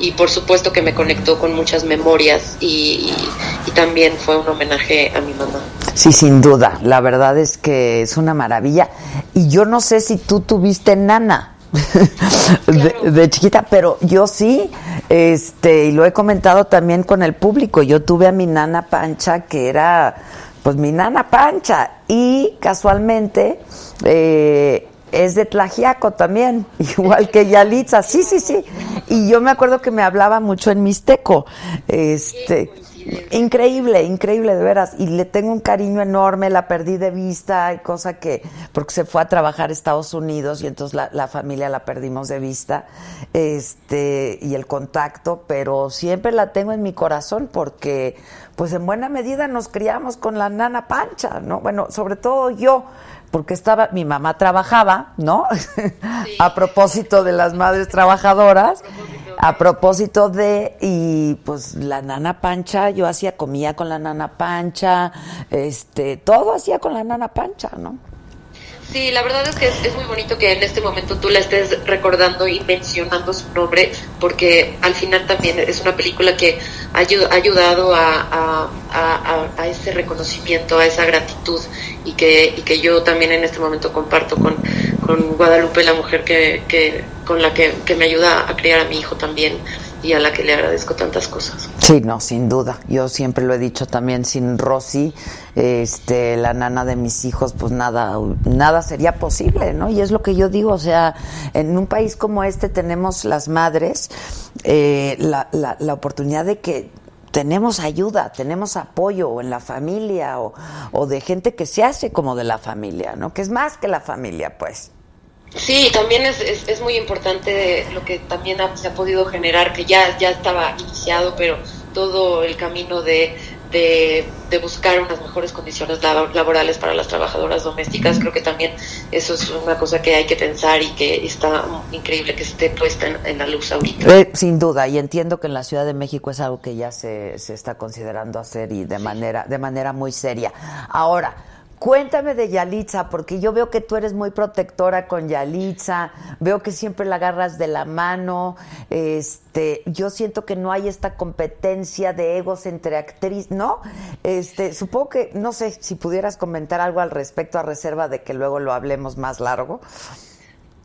y por supuesto que me conectó con muchas memorias y, y- y también fue un homenaje a mi mamá. Sí, sin duda. La verdad es que es una maravilla. Y yo no sé si tú tuviste nana de, de chiquita, pero yo sí. Este, y lo he comentado también con el público. Yo tuve a mi nana Pancha, que era, pues, mi nana Pancha. Y casualmente, eh, es de Tlajiaco también, igual que Yalitza. Sí, sí, sí. Y yo me acuerdo que me hablaba mucho en Mixteco. Este, increíble, increíble, de veras. Y le tengo un cariño enorme, la perdí de vista, cosa que, porque se fue a trabajar a Estados Unidos y entonces la, la familia la perdimos de vista, este, y el contacto, pero siempre la tengo en mi corazón porque, pues en buena medida nos criamos con la nana pancha, ¿no? Bueno, sobre todo yo, porque estaba, mi mamá trabajaba, ¿no? a propósito de las madres trabajadoras, a propósito de, y pues la nana pancha, yo hacía comida con la nana pancha, este, todo hacía con la nana pancha, ¿no? Sí, la verdad es que es, muy bonito que en este momento tú la estés recordando y mencionando su nombre, porque al final también es una película que ha ayu- ha ayudado a, a- ese reconocimiento, a esa gratitud, y que, y que yo también en este momento comparto con, Guadalupe, la mujer que, que con la que, que me ayuda a criar a mi hijo también y a la que le agradezco tantas cosas. Sí, no, sin duda. Yo siempre lo he dicho también, sin Rosy, este, la nana de mis hijos, pues nada, nada sería posible, ¿no? Y es lo que yo digo, o sea, en un país como este tenemos las madres eh, la, la, oportunidad de que tenemos ayuda, tenemos apoyo en la familia o, o de gente que se hace como de la familia, ¿no? Que es más que la familia, pues. Sí, también es, es, muy importante lo que también se ha podido generar, que ya, ya estaba iniciado, pero todo el camino de, de, de buscar unas mejores condiciones labo- laborales para las trabajadoras domésticas, creo que también eso es una cosa que hay que pensar y que está increíble que esté puesta en, en la luz ahorita. Eh, sin duda, y entiendo que en la Ciudad de México es algo que ya se, se está considerando hacer y de manera, de manera muy seria. Ahora, cuéntame de Yalitza, porque yo veo que tú eres muy protectora con Yalitza, veo que siempre la agarras de la mano, este, yo siento que no hay esta competencia de egos entre actriz, ¿no? Este, supongo que, no sé si pudieras comentar algo al respecto a reserva de que luego lo hablemos más largo.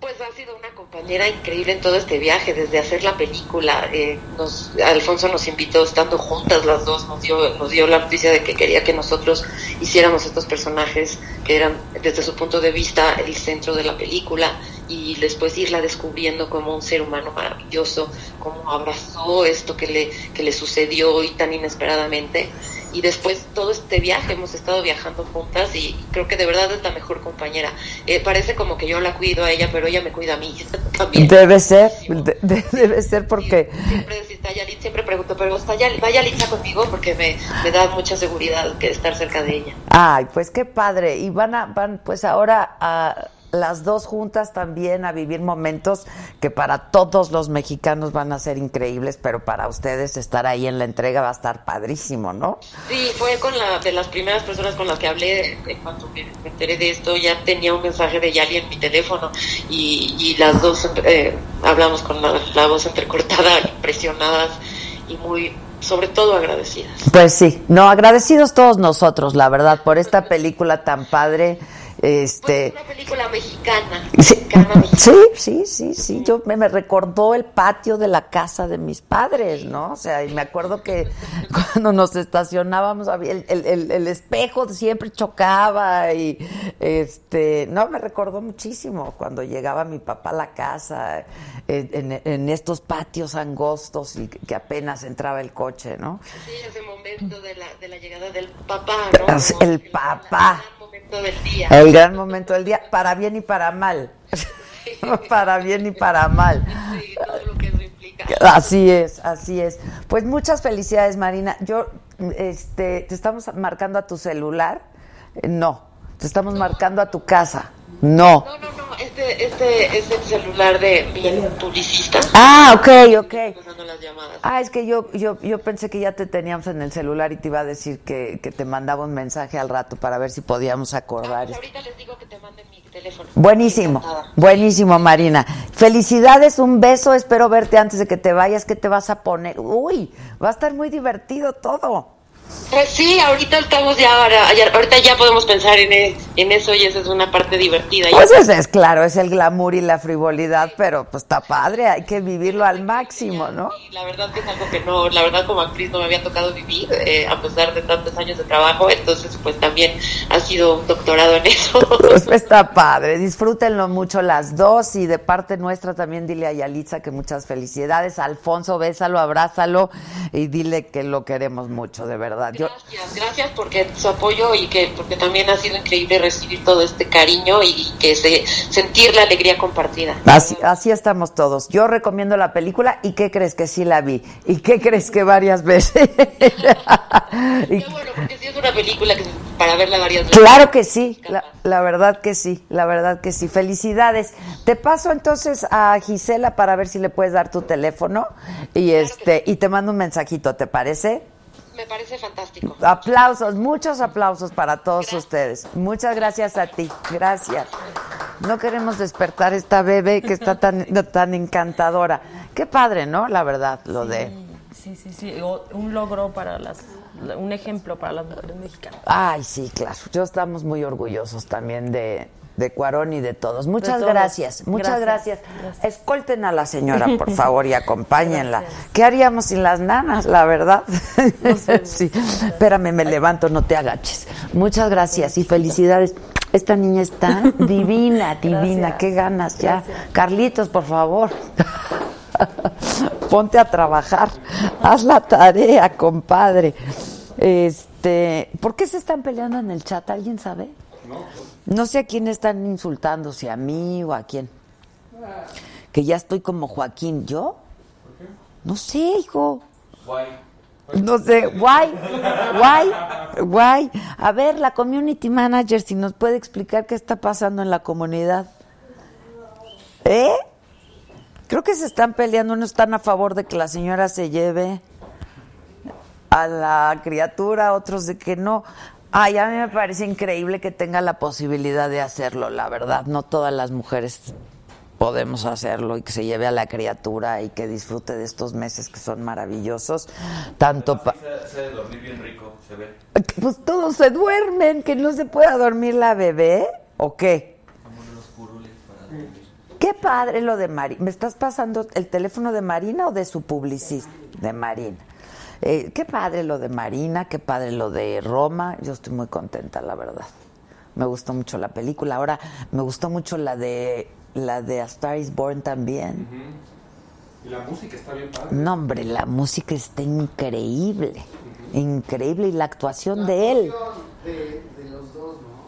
Pues ha sido una compañera increíble en todo este viaje, desde hacer la película. eh, nos, Alfonso nos invitó estando juntas las dos, nos dio, nos dio la noticia de que quería que nosotros hiciéramos estos personajes que eran desde su punto de vista el centro de la película y después irla descubriendo como un ser humano maravilloso, cómo abrazó esto que le, que le sucedió y tan inesperadamente. Y después todo este viaje hemos estado viajando juntas y creo que de verdad es la mejor compañera. Eh, parece como que yo la cuido a ella, pero ella me cuida a mí también. Debe ser, de- de- debe ser porque... Siempre, si está Yalit, siempre pregunto, pero está Yalit, ¿va Yalitza conmigo? Porque me, me da mucha seguridad que estar cerca de ella. Ay, pues qué padre. Y van a, van pues ahora a las dos juntas también a vivir momentos que para todos los mexicanos van a ser increíbles, pero para ustedes estar ahí en la entrega va a estar padrísimo, ¿no? Sí, fue con la de las primeras personas con las que hablé en cuanto me, enteré de esto. Ya tenía un mensaje de Yali en mi teléfono y, y las dos eh, hablamos con la, la voz entrecortada, impresionadas y muy, sobre todo agradecidas. Pues sí, no, agradecidos todos nosotros, la verdad, por esta película tan padre. Este, Una película mexicana. Sí, sí, sí, sí, sí. Yo me, me recordó el patio de la casa de mis padres, ¿no? O sea, y me acuerdo que cuando nos estacionábamos, había el, el- el- espejo siempre chocaba y, este, no, me recordó muchísimo cuando llegaba mi papá a la casa en, en- en estos patios angostos y que apenas entraba el coche, ¿no? Sí, ese momento de la, de la llegada del papá, ¿no? El papá. Gran momento del día. El gran momento del día, para bien y para mal. para bien y para mal. Sí, todo lo que eso implica. Así es, así es. Pues muchas felicidades, Marina. Yo, este, te estamos marcando a tu celular. Eh, No, te estamos marcando a tu casa. No. No, no, no, este, este es el celular de mi publicista. Ah, ok, ok. Pasando las llamadas. Ah, es que yo, yo, yo pensé que ya te teníamos en el celular y te iba a decir que, que te mandaba un mensaje al rato para ver si podíamos acordar. Pues ahorita les digo que te manden mi teléfono. Buenísimo, buenísimo, Marina. Felicidades, un beso. Espero verte antes de que te vayas. ¿Qué te vas a poner? Uy, va a estar muy divertido todo. Pues sí, ahorita estamos ya, ahora- ya- ahorita ya podemos pensar en, e- en eso y esa es una parte divertida. Pues eso es claro, es el glamour y la frivolidad, pero pues está padre, hay que vivirlo al máximo, ¿no? Y la verdad que es algo que no, la verdad como actriz no me había tocado vivir, eh, a pesar de tantos años de trabajo, entonces pues también ha sido un doctorado en eso. Pues está padre, disfrútenlo mucho las dos y de parte nuestra también dile a Yalitza que muchas felicidades. Alfonso, bésalo, abrázalo y dile que lo queremos mucho, de verdad. Gracias, gracias porque su apoyo y que porque también ha sido increíble recibir todo este cariño y que se, sentir la alegría compartida. Así, así estamos todos. Yo recomiendo la película y ¿qué crees que sí la vi? ¿Y qué crees que varias veces? Y- Qué bueno, porque sí es una película que para verla varias veces. claro que sí, la, la verdad que sí, la verdad que sí. Felicidades. Te paso entonces a Gisela para ver si le puedes dar tu teléfono y este y te mando un mensajito, ¿te parece? Me parece fantástico. Aplausos, muchos aplausos para todos ustedes. Muchas gracias a ti, gracias. No queremos despertar esta bebé que está tan, tan encantadora. Qué padre, ¿no? La verdad, lo de... Sí, sí, sí. o- Un logro para las. Un ejemplo para las mujeres mexicanas. Ay, sí, claro. Yo estamos muy orgullosos también de, de Cuarón y de todos. Muchas todos. gracias, muchas gracias. Gracias. Escolten a la señora, por favor, y acompáñenla. ¿Qué haríamos sin las nanas, la verdad? sí. Espérame, me levanto, no te agaches. Muchas gracias y felicidades. Esta niña está divina, divina. Gracias. Qué ganas ya. Gracias. Carlitos, por favor. Ponte a trabajar. Haz la tarea, compadre. Este, ¿por qué se están peleando en el chat? ¿Alguien sabe? No sé a quién están insultando, si a mí o a quién. Que ya estoy como Joaquín. ¿Yo? No sé, hijo. No sé, guay, guay, guay. A ver, la community manager, si nos puede explicar qué está pasando en la comunidad. ¿Eh? Creo que se están peleando, unos están a favor de que la señora se lleve a la criatura, otros de que no. Ay, a mí me parece increíble que tenga la posibilidad de hacerlo, la verdad. No todas las mujeres podemos hacerlo y que se lleve a la criatura y que disfrute de estos meses que son maravillosos. Tanto pa- Se, se debe dormir bien rico, se ve. pues todos se duermen, que no se pueda dormir la bebé, ¿o qué? Qué padre lo de Marina. ¿Me estás pasando el teléfono de Marina o de su publicista? De Marina. Eh, qué padre lo de Marina, qué padre lo de Roma. Yo estoy muy contenta, la verdad. Me gustó mucho la película. Ahora me gustó mucho la de la de A Star Is Born también. Y la música está bien padre. No, hombre, la música está increíble. Increíble. Y la actuación de él.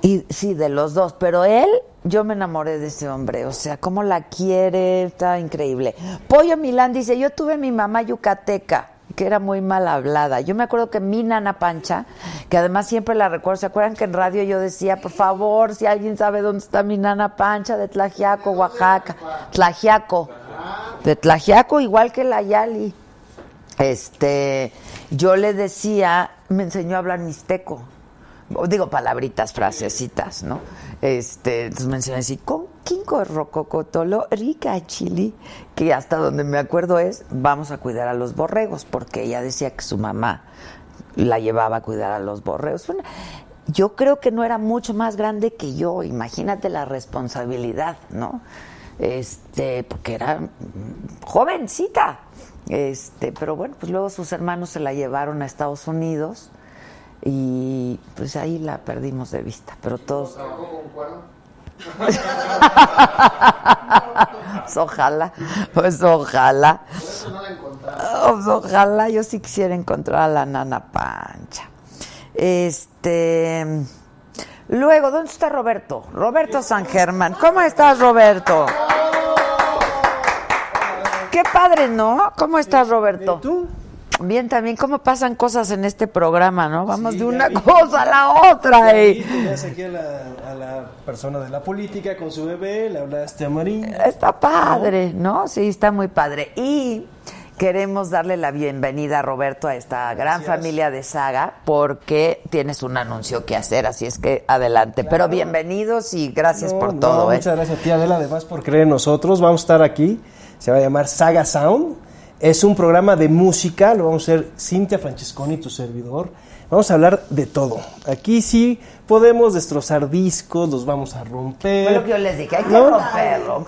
Y sí, de los dos, pero él, yo me enamoré de ese hombre, o sea, cómo la quiere, está increíble. Pollo Milán dice, yo tuve mi mamá yucateca, que era muy mal hablada. Yo me acuerdo que mi nana Pancha, que además siempre la recuerdo, ¿se acuerdan que en radio yo decía, por favor, si alguien sabe dónde está mi nana Pancha de Tlajiaco, Oaxaca? Tlajiaco. De Tlajiaco, igual que la Yali. Este, yo le decía, me enseñó a hablar mixteco. Digo palabritas, frasecitas, ¿no? Este, entonces me enseñó a decir, quinco rococotolo, rica chili, que hasta donde me acuerdo es, vamos a cuidar a los borregos, porque ella decía que su mamá la llevaba a cuidar a los borregos. Yo creo que no era mucho más grande que yo, imagínate la responsabilidad, ¿no? Este, porque era jovencita. Este, pero bueno, pues luego sus hermanos se la llevaron a Estados Unidos y pues ahí la perdimos de vista, pero todos. ojalá, pues ojalá. Pues ojalá yo sí quisiera encontrar a la nana Pancha. Este. Luego, ¿dónde está Roberto? Roberto San Germán. ¿Cómo estás, Roberto? Qué padre, ¿no? ¿Cómo estás, Roberto? ¿Tú? Bien, también, ¿cómo pasan cosas en este programa, no? Vamos Sí, de una vi. cosa a la otra, Ahí ¿eh? tenías aquí a la, a la persona de la política con su bebé, le hablaste a Marín. Está padre, ¿no? Sí, está muy padre. Y queremos darle la bienvenida a Roberto a esta gran Gracias. familia de Saga porque tienes un anuncio que hacer, así es que adelante. Pero bienvenidos y gracias No, por no, todo, ¿eh? Muchas gracias a ti, Adela, además por creer en nosotros. Vamos a estar aquí, se va a llamar Saga Sound. Es un programa de música, lo vamos a hacer Cintia Francesconi, tu servidor. Vamos a hablar de todo. Aquí sí podemos destrozar discos, los vamos a romper. Fue lo que yo les dije, hay que ¿No? romperlo,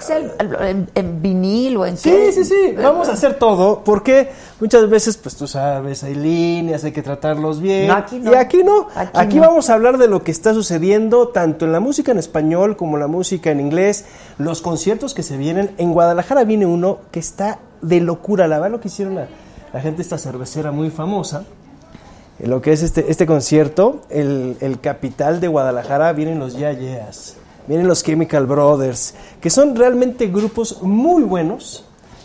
en, en vinil o en Sí, qué. sí, sí, vamos a hacer todo, porque muchas veces, pues tú sabes, hay líneas, hay que tratarlos bien. No, aquí no. Y aquí no. Aquí Aquí, no. vamos a hablar de lo que está sucediendo tanto en la música en español como la música en inglés, los conciertos que se vienen. En Guadalajara viene uno que está de locura, la verdad lo que hicieron la, la gente esta cervecera muy famosa. En lo que es este, este concierto, el, el capital de Guadalajara, vienen los Ya Yeahs, vienen los Chemical Brothers, que son realmente grupos muy buenos,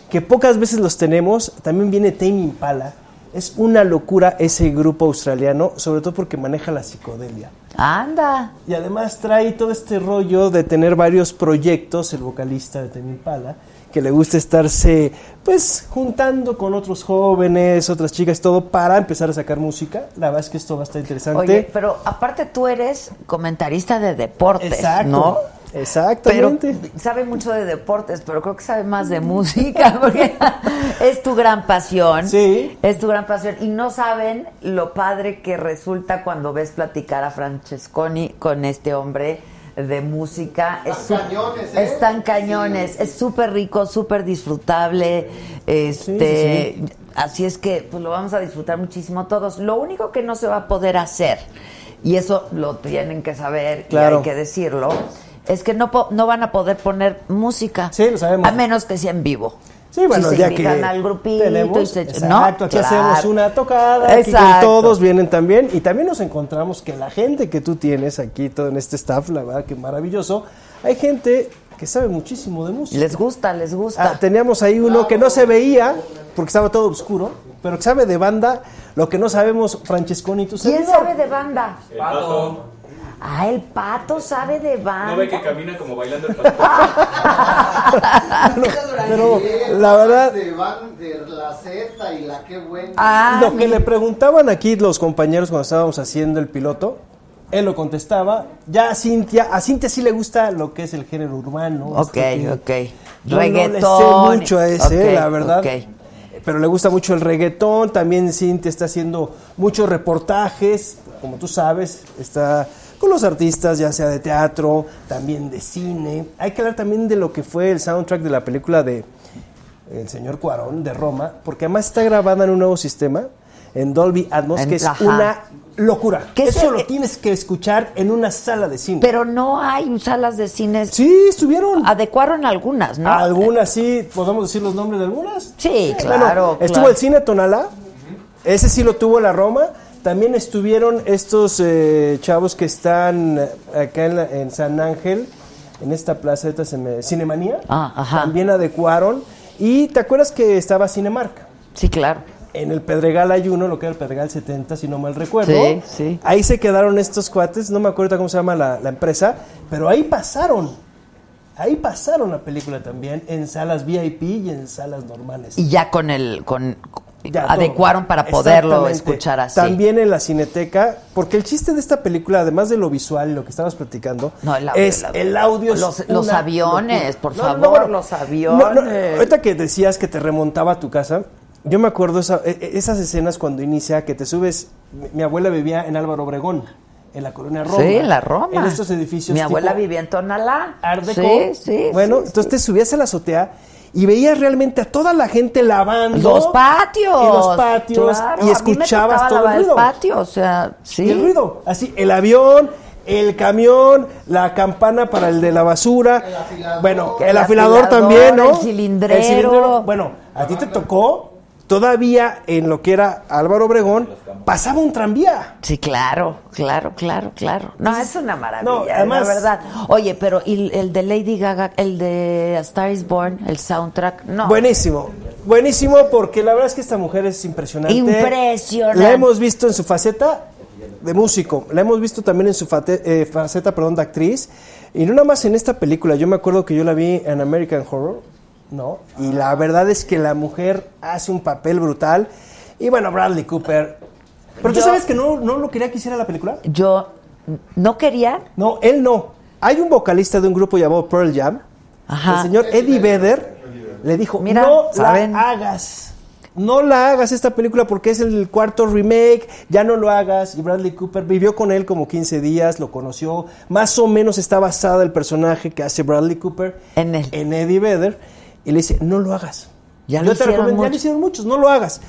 que pocas veces los tenemos. También viene Tame Impala. Es una locura ese grupo australiano, sobre todo porque maneja la psicodelia. Anda. Y además trae todo este rollo de tener varios proyectos, el vocalista de Tame Impala, que le gusta estarse, pues, juntando con otros jóvenes, otras chicas, todo, para empezar a sacar música. La verdad es que esto va a estar interesante. Oye, pero aparte tú eres comentarista de deportes, Exacto. ¿no? Pero Exactamente. sabe mucho de deportes, pero creo que sabe más de música, porque es tu gran pasión. Sí. Es tu gran pasión. Y no saben lo padre que resulta cuando ves platicar a Francesconi con este hombre de música. Es Están cañones, ¿eh? Están cañones. Es súper rico, súper disfrutable. Este, Sí, Así es que pues, lo vamos a disfrutar muchísimo todos. Lo único que no se va a poder hacer, y eso lo tienen que saber Claro. y hay que decirlo, es que no, no van a poder poner música. Sí, lo sabemos. A menos que sea en vivo. Sí, bueno, Si se ya que al grupito tenemos, y se- exacto, ¿no? aquí Claro. hacemos una tocada, aquí con todos vienen también y también nos encontramos que la gente que tú tienes aquí, todo en este staff, la verdad que maravilloso, hay gente que sabe muchísimo de música. Les gusta, les gusta. Ah, teníamos ahí uno que no se veía porque estaba todo oscuro, pero que sabe de banda, lo que no sabemos, Francesconi, tu ¿Quién servidor. sabe de banda? El pato. Ah, el pato sabe de banda. ¿No ve que camina como bailando el pato? Pero la verdad, De, la Z y la qué buena. Ah, lo que le preguntaban aquí los compañeros cuando estábamos haciendo el piloto, él lo contestaba. Ya a Cintia, a Cintia sí le gusta lo que es el género urbano. Ok, este que- ok. Yo no le sé mucho a ese, la verdad. ok. Pero le gusta mucho el reggaetón. También Cintia está haciendo muchos reportajes. Como tú sabes, está con los artistas, ya sea de teatro, también de cine. Hay que hablar también de lo que fue el soundtrack de la película de El señor Cuarón de Roma, porque además está grabada en un nuevo sistema, en Dolby Atmos, En- que es ajá. una locura. ¿Qué Eso se- lo tienes que escuchar en una sala de cine. Pero no hay salas de cine. sí, estuvieron. Adecuaron algunas, ¿no? Algunas sí, podemos decir los nombres de algunas. Sí, Bueno, claro. estuvo el cine Tonalá, ese sí lo tuvo la Roma. También estuvieron estos eh, chavos que están acá en, la- en San Ángel, en esta plaza, esta se me- Cinemanía. Ah, ajá. También adecuaron. Y te acuerdas que estaba Cinemark. Sí, claro. En el Pedregal hay uno, lo que era el Pedregal 70, si no mal recuerdo. Sí, sí. Ahí se quedaron estos cuates, no me acuerdo cómo se llama la, la empresa, pero ahí pasaron. Ahí pasaron la película también, en salas VIP y en salas normales. Y ya con el. Con, Ya, adecuaron todo. para poderlo escuchar así. También en la cineteca, porque el chiste de esta película, además de lo visual y lo que estabas platicando, No, el audio, es el audio. el audio. es Los- aviones, locura. por favor, los aviones. ahorita que decías que te remontaba a tu casa, yo me acuerdo esa- e- e- esas escenas cuando inicia, que te subes. Mi, mi abuela vivía en Álvaro Obregón, en la colonia Roma. Sí, en la Roma. En estos edificios. Mi abuela tipo vivía en Tonalá. Art Deco. Sí, sí. Bueno, sí, entonces te subías a la azotea y veías realmente a toda la gente lavando. Los patios. Y los patios. Claro, y a mí me escuchabas todo el ruido. patio, o sea, sí. Y el ruido. Así, el avión, el camión, la campana para el de la basura. Bueno, el, El afilador, afilador, también, ¿no? el cilindrero. Bueno, a ti te tocó todavía en lo que era Álvaro Obregón, pasaba un tranvía. Sí, claro, claro, claro, claro. No, es una maravilla, no, además- la verdad. Oye, pero ¿y el de Lady Gaga, el de A Star is Born, el soundtrack? No. Buenísimo. Buenísimo porque la verdad es que esta mujer es impresionante. Impresionante. La hemos visto en su faceta de músico, la hemos visto también en su fate- eh, faceta, perdón, de actriz. Y no nada más en esta película, yo me acuerdo que yo la vi en American Horror, ¿no? Y la verdad es que la mujer hace un papel brutal. Y bueno, Bradley Cooper. Pero tú Yo- sabes que no, no lo quería que hiciera la película. Yo no quería. No, él no. Hay un vocalista de un grupo llamado Pearl Jam. Ajá. El señor Eddie Vedder le dijo, Mira, no ¿saben? la hagas. No la hagas esta película porque es el cuarto remake, ya no lo hagas. Y Bradley Cooper vivió con él como 15 días, lo conoció. Más o menos está basada el personaje que hace Bradley Cooper En él. Eddie Vedder. Y le dice, no lo hagas. Ya Yo lo te hicieron recomiendo, ya lo muchos. hicieron muchos, no lo hagas.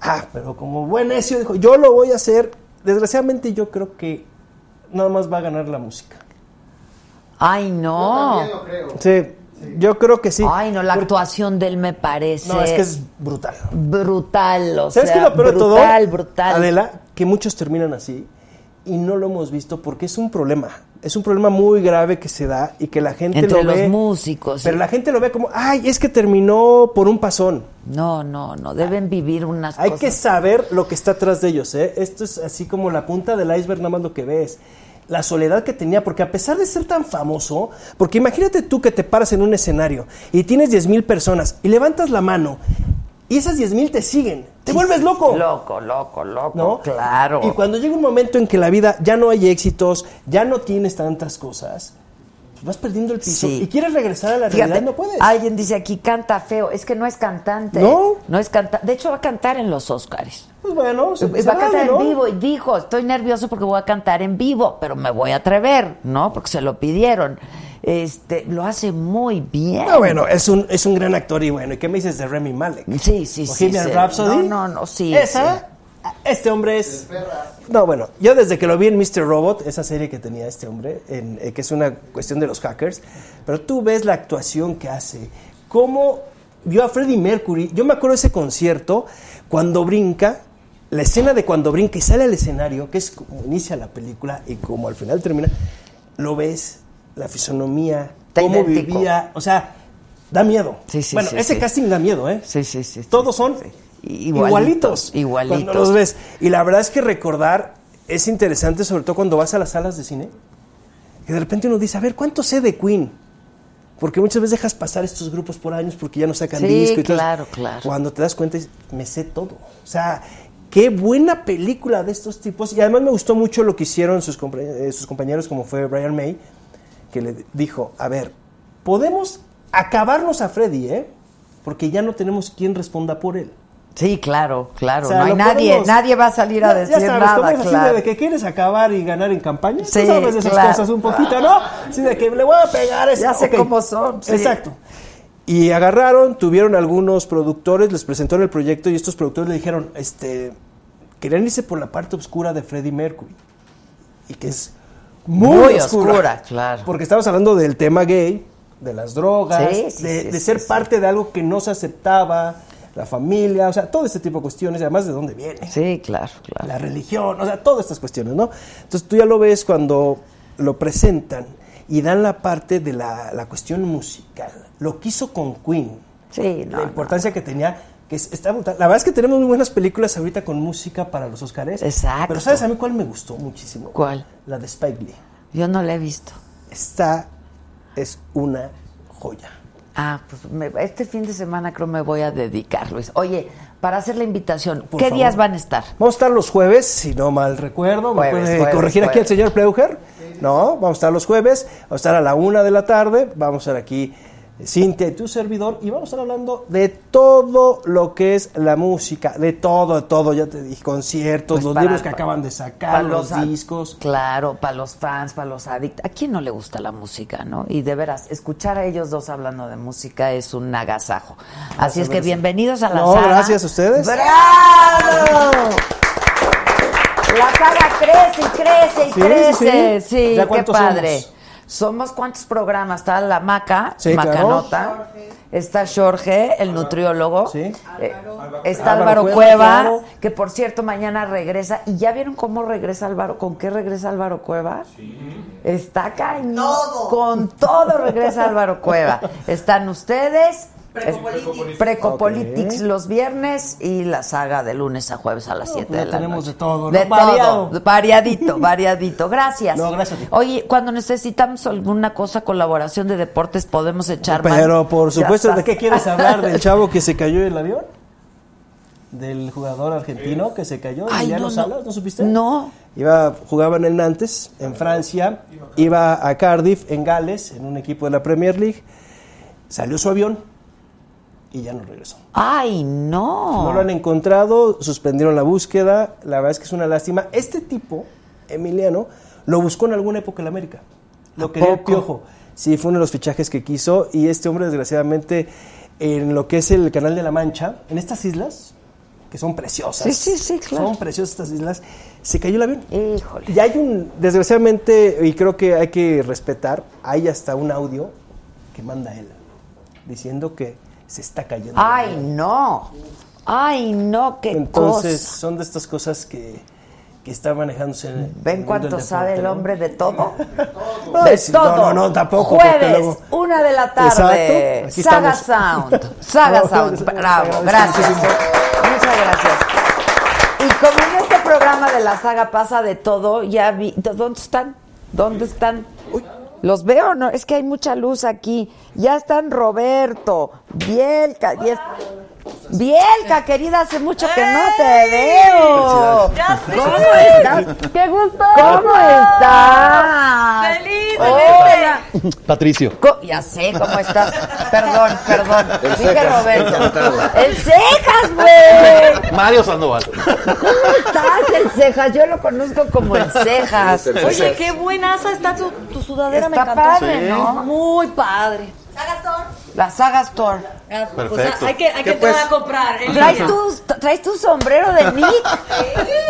Ah, pero como buen necio dijo, yo lo voy a hacer. Desgraciadamente yo creo que nada más va a ganar la música. Ay, no. También lo creo. Sí, yo creo que sí. Ay, no, la actuación de él me parece No, es que es brutal. brutal, o ¿Sabes sea, qué lo peor de todo? brutal, brutal. Adela, que muchos terminan así y no lo hemos visto porque es un problema. Es un problema muy grave que se da y que la gente Entre lo los ve. músicos. Pero la gente lo ve como, ay, es que terminó por un pasón. No, no, no, deben vivir unas Hay cosas. que saber lo que está atrás de ellos, ¿eh? Esto es así como la punta del iceberg, nada más lo que ves. La soledad que tenía, porque a pesar de ser tan famoso, porque imagínate tú que te paras en un escenario y tienes 10 mil personas y levantas la mano y esas 10 mil te siguen, te vuelves loco. Loco, loco, loco. ¿no? Claro. Y cuando llega un momento en que la vida ya no hay éxitos, ya no tienes tantas cosas, vas perdiendo el piso Sí. y quieres regresar a la Fíjate, realidad, no puedes. Alguien dice aquí canta feo, es que no es cantante. ¿No? No es cantante. De hecho va a cantar en los Óscares. Pues bueno, se, va a cantar ¿no? en vivo y dijo, estoy nervioso porque voy a cantar en vivo, pero me voy a atrever, ¿no? Porque se lo pidieron. Este, lo hace muy bien. Ah, bueno, es un, es un gran actor y bueno, ¿y qué me dices de Remy Malek? Sí, sí, sí. Bohemian sí. Rhapsody. No, no, no, sí. Esa, este hombre es... No, bueno, yo desde que lo vi en Mr. Robot, esa serie que tenía este hombre, en, eh, que es una cuestión de los hackers, pero tú ves la actuación que hace, cómo vio a Freddie Mercury, yo me acuerdo de ese concierto, cuando brinca, la escena de cuando brinca y sale al escenario, que es como inicia la película y como al final termina, lo ves, la fisonomía, Está cómo idéntico. vivía, o sea, da miedo. Sí, sí, bueno, sí, ese casting da miedo, ¿eh? Sí, sí, sí. Todos son Igualitos, igualitos. Cuando los ves. Y la verdad es que recordar es interesante, sobre todo cuando vas a las salas de cine, que de repente uno dice, a ver, ¿cuánto sé de Queen? Porque muchas veces dejas pasar estos grupos por años porque ya no sacan Sí, disco y todo. claro, claro. Cuando te das cuenta, me sé todo. O sea, qué buena película de estos tipos. Y además me gustó mucho lo que hicieron sus, eh, sus compañeros, como fue Brian May, que le dijo, a ver, podemos acabarnos a Freddy, ¿eh? Porque ya no tenemos quien responda por él. Sí, claro, claro. O sea, no hay nadie, podemos- nadie va a salir a decir ya sabes, nada, claro. de que quieres acabar y ganar en campaña. Sí, Tú sabes de esas claro. cosas un poquito, ¿no? Así de que le voy a pegar a ese- Ya sé cómo son, sí. Exacto. Y agarraron, tuvieron algunos productores, les presentaron el proyecto y estos productores le dijeron, este, querían irse por la parte oscura de Freddie Mercury. Y que es muy, Muy oscura. oscura, claro. Porque estamos hablando del tema gay, de las drogas, Sí, sí, de, sí, de sí, ser parte de algo que no se aceptaba, la familia, o sea, todo este tipo de cuestiones, además de dónde viene Sí, claro, claro. la religión, o sea, todas estas cuestiones, ¿no? Entonces tú ya lo ves cuando lo presentan y dan la parte de la, la cuestión musical. Lo que hizo con Queen, no, la importancia que tenía, que es- está. La verdad es que tenemos muy buenas películas ahorita con música para los Oscars. Exacto. Pero ¿sabes a mí cuál me gustó muchísimo? ¿Cuál? La de Spike Lee. Yo no la he visto. Esta es una joya. Ah, pues me- este fin de semana creo me voy a dedicar, Luis. Oye, para hacer la invitación, Por ¿qué favor. días van a estar? Vamos a estar los jueves, si no mal recuerdo. ¿Me Jueves, puede jueves, corregir aquí el señor Pleuger? No, vamos a estar los jueves, vamos a estar a la una de la tarde, vamos a estar aquí Cintia y tu servidor y vamos a estar hablando de todo lo que es la música, de todo, de todo, ya te dije, conciertos, Pues los para- libros que acaban de sacar, los, discos. Claro, para los fans, para los adictos. ¿A quién no le gusta la música, no? Y de veras, escuchar a ellos dos hablando de música es un agasajo. Así es que bienvenidos a la No, saga. gracias a ustedes. ¡Bravo! La saga crece y crece y Sí, crece. sí, Sí, sí. ¿Ya qué padre. somos? Somos cuántos programas? Está la Maca, Sí, claro. Macanota. Está Jorge, el nutriólogo. Sí. Eh, está Álvaro Álvaro, Cueva, que por cierto mañana regresa. ¿Y ya vieron cómo regresa Álvaro? ¿Con qué regresa Álvaro Cueva? Está cañón. Todo. Con todo regresa Álvaro Cueva. Están ustedes. Precopolitics. Precopolitics Ok. los viernes y la saga de lunes a jueves a las 7 pues de ya la tenemos noche. de todo, ¿no? De Variado. todo. Variadito, variadito. Gracias. No, gracias a ti. Oye, cuando necesitamos alguna cosa, colaboración de deportes, podemos echar? Pero por supuesto, ¿de qué quieres hablar? ¿Del chavo que se cayó del avión? ¿Del jugador argentino que se cayó? Ay, ¿Ya no, no, no. Salas? ¿No supiste? No. Iba, jugaba en el Nantes, en Francia, iba a Cardiff, en Gales, en un equipo de la Premier League, salió su avión y ya no regresó. Ay, no. No lo han encontrado, suspendieron la búsqueda, la verdad es que es una lástima. Este tipo, Emiliano, lo buscó en alguna época en América. Lo ¿A quería el piojo. Sí, fue uno de los fichajes que quiso y este hombre desgraciadamente en lo que es el Canal de la Mancha, en estas islas, que son preciosas. Sí, sí, sí, claro. Son preciosas estas islas, se cayó el avión. Híjole. Y hay un, desgraciadamente, y creo que hay que respetar, hay hasta un audio que manda él, diciendo que se está cayendo. Ay, no. Ay, no, qué Entonces, cosa. son de estas cosas que, que están manejándose en el Ven cuánto sabe el ¿no? hombre de todo. Ay, de todo. no, no, no, tampoco, porque Jueves, luego- una de la tarde. Exacto, Saga estamos. Sound. Saga No, Sound. no, Bravo, no, gracias. muchísimo. Muchas gracias. Y como en este programa de la saga pasa de todo, ya vi. ¿Dónde están? ¿Dónde están? Los veo, ¿no? Es que hay mucha luz aquí. Ya están Roberto, Bielka. y Bielka, querida, hace mucho que no te veo. Ya sé. ¿Cómo estás? ¡Qué gusto! ¿Cómo estás? ¡Feliz! Hola. Patricio. Co- Ya sé cómo estás. Perdón, perdón. El Dije Cejas, Roberto. El Cejas, güey. Mario Sandoval. ¿Cómo estás, el Cejas? Yo lo conozco como el Cejas. Oye, qué buenaza está tu, tu sudadera, me Está encantó. padre, ¿no? Muy padre. La Saga Store. Ah, pues, Perfecto. hay que, hay que ¿Qué, pues? a comprar. en ¿Traes tu, ¿Traes tu sombrero de Nick?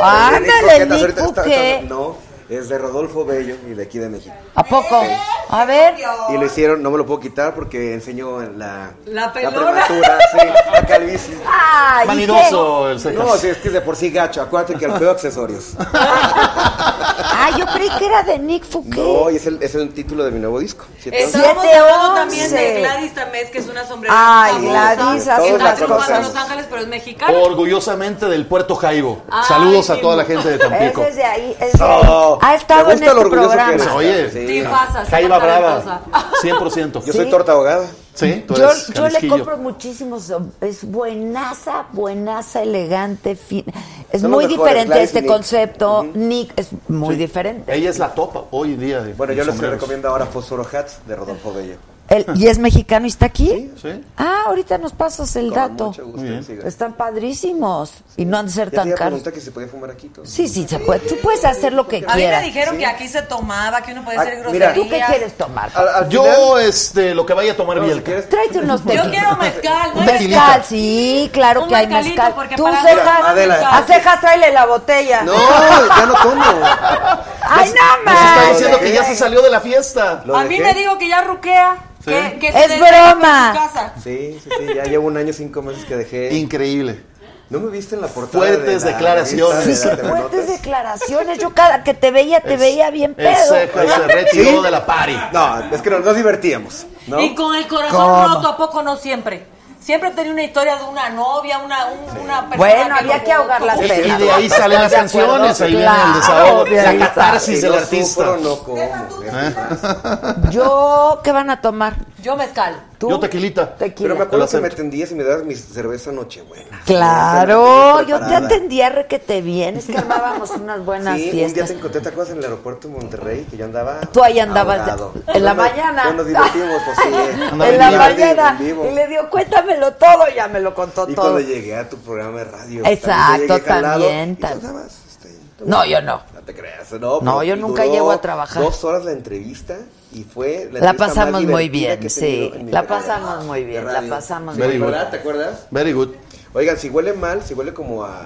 Ándale, Nick Fouquet. No, es de Rodolfo Bello y de aquí de México. ¿A poco? A ver. Y lo hicieron, no me lo puedo quitar porque enseñó la, La pelona. prematura, sí, la calvicie. Ay, Vanidoso el Cejas. No, sí, es que es de por sí gacho. Acuérdate que al feo accesorios. Ah, yo creí que era de Nick Fouquet. No, y es, el, es el título de mi nuevo disco. Siete. Estábamos hablando once. también de Gladys Tamés, que es una sombrerera Ay, famosa, Gladys que hace está las triunfando cosas. en Los Ángeles, pero es mexicana. Orgullosamente del Puerto Jaibo. Ay, Saludos a toda la gente de Tampico. Ese es de ahí. ha estado en este que programa. Oye, Sí. Sí, pasa, Jaiba talentosa. Brava. 100%. Yo soy torta ahogada. Sí, tú Yo, eres yo le compro muchísimos. Es buenaza, buenaza, elegante, fin. Es Son muy diferente este Nick. concepto. Nick es muy diferente. Ella es la topa hoy en día. de Bueno, yo les sombreros. recomiendo ahora Fosforo Hats de Rodolfo Bello. ¿Y es mexicano y está aquí? Sí. Ah, ahorita nos pasas el Con dato. mucho gusto, Muy bien. siga. Están padrísimos. Y no han de ser Ya tan caros. que si podía fumar aquí. todo. Sí, sí, se puede. Tú puedes hacer lo que A mí me quieras. dijeron que aquí se tomaba, que uno podía Ah, hacer mira. groserías. ¿Tú qué quieres tomar? Al, al Yo, final, este, lo que vaya a tomar no, si Bielka. quieres- Tráete unos Yo tequilas. quiero mezcal, ¿no? Mezcal, sí, claro Un que hay mezcal. porque Tú, para- cejas, Adela. a cejas, tráele la botella. No, ya no tomo. ¡Ay, no Nos está más! diciendo que ya se salió de la fiesta. A mí me digo que ya ruquea. Sí. Es broma. casa. Sí, sí, sí, ya llevo un año, cinco meses que dejé. Increíble. ¿No me viste en la portada? Fuertes de la declaraciones. de Sí, la fuertes declaraciones. Yo cada que te veía, te veía bien El pedo. Cejas se retiró de la party. No, es que nos, nos divertíamos. ¿no? Y con el corazón ¿Cómo? roto, ¿a poco no siempre? Siempre tenía una historia de una novia, una, un- una persona Bueno, que había que ahogar las botó. Y penas. de ahí salen las canciones, ahí viene el desahogo, de la catarsis Si del artista. sufro, no como. Yo, ¿qué van a tomar? Yo mezcal. ¿Tú? Yo tequila. Tequila. Pero me acuerdo que me atendías y me dabas mi cerveza Nochebuena. Claro, yo te atendía requete bien. Es que armábamos unas buenas Sí, un día fiestas. te encontré, ¿te acuerdas en el aeropuerto de Monterrey? Que yo andaba. Tú ahí andabas ahogado. en la mañana. no nos divertimos, pues sí. Andaba en en la mañana. En vivo. Y le dio, cuéntamelo todo, ya me lo contó Y todo. cuando llegué a tu programa de radio. Exacto, llegué jalado, también, ¿y tú tam- andabas? Tú- No, yo no. No te creas, no. No, pero yo nunca llego a trabajar. Dos horas la entrevista y fue la, La más pasamos muy bien, sí. La pasamos muy bien, la pasamos muy bien. ¿verdad? ¿Te acuerdas? Very good. Oigan, si huele mal, si huele como a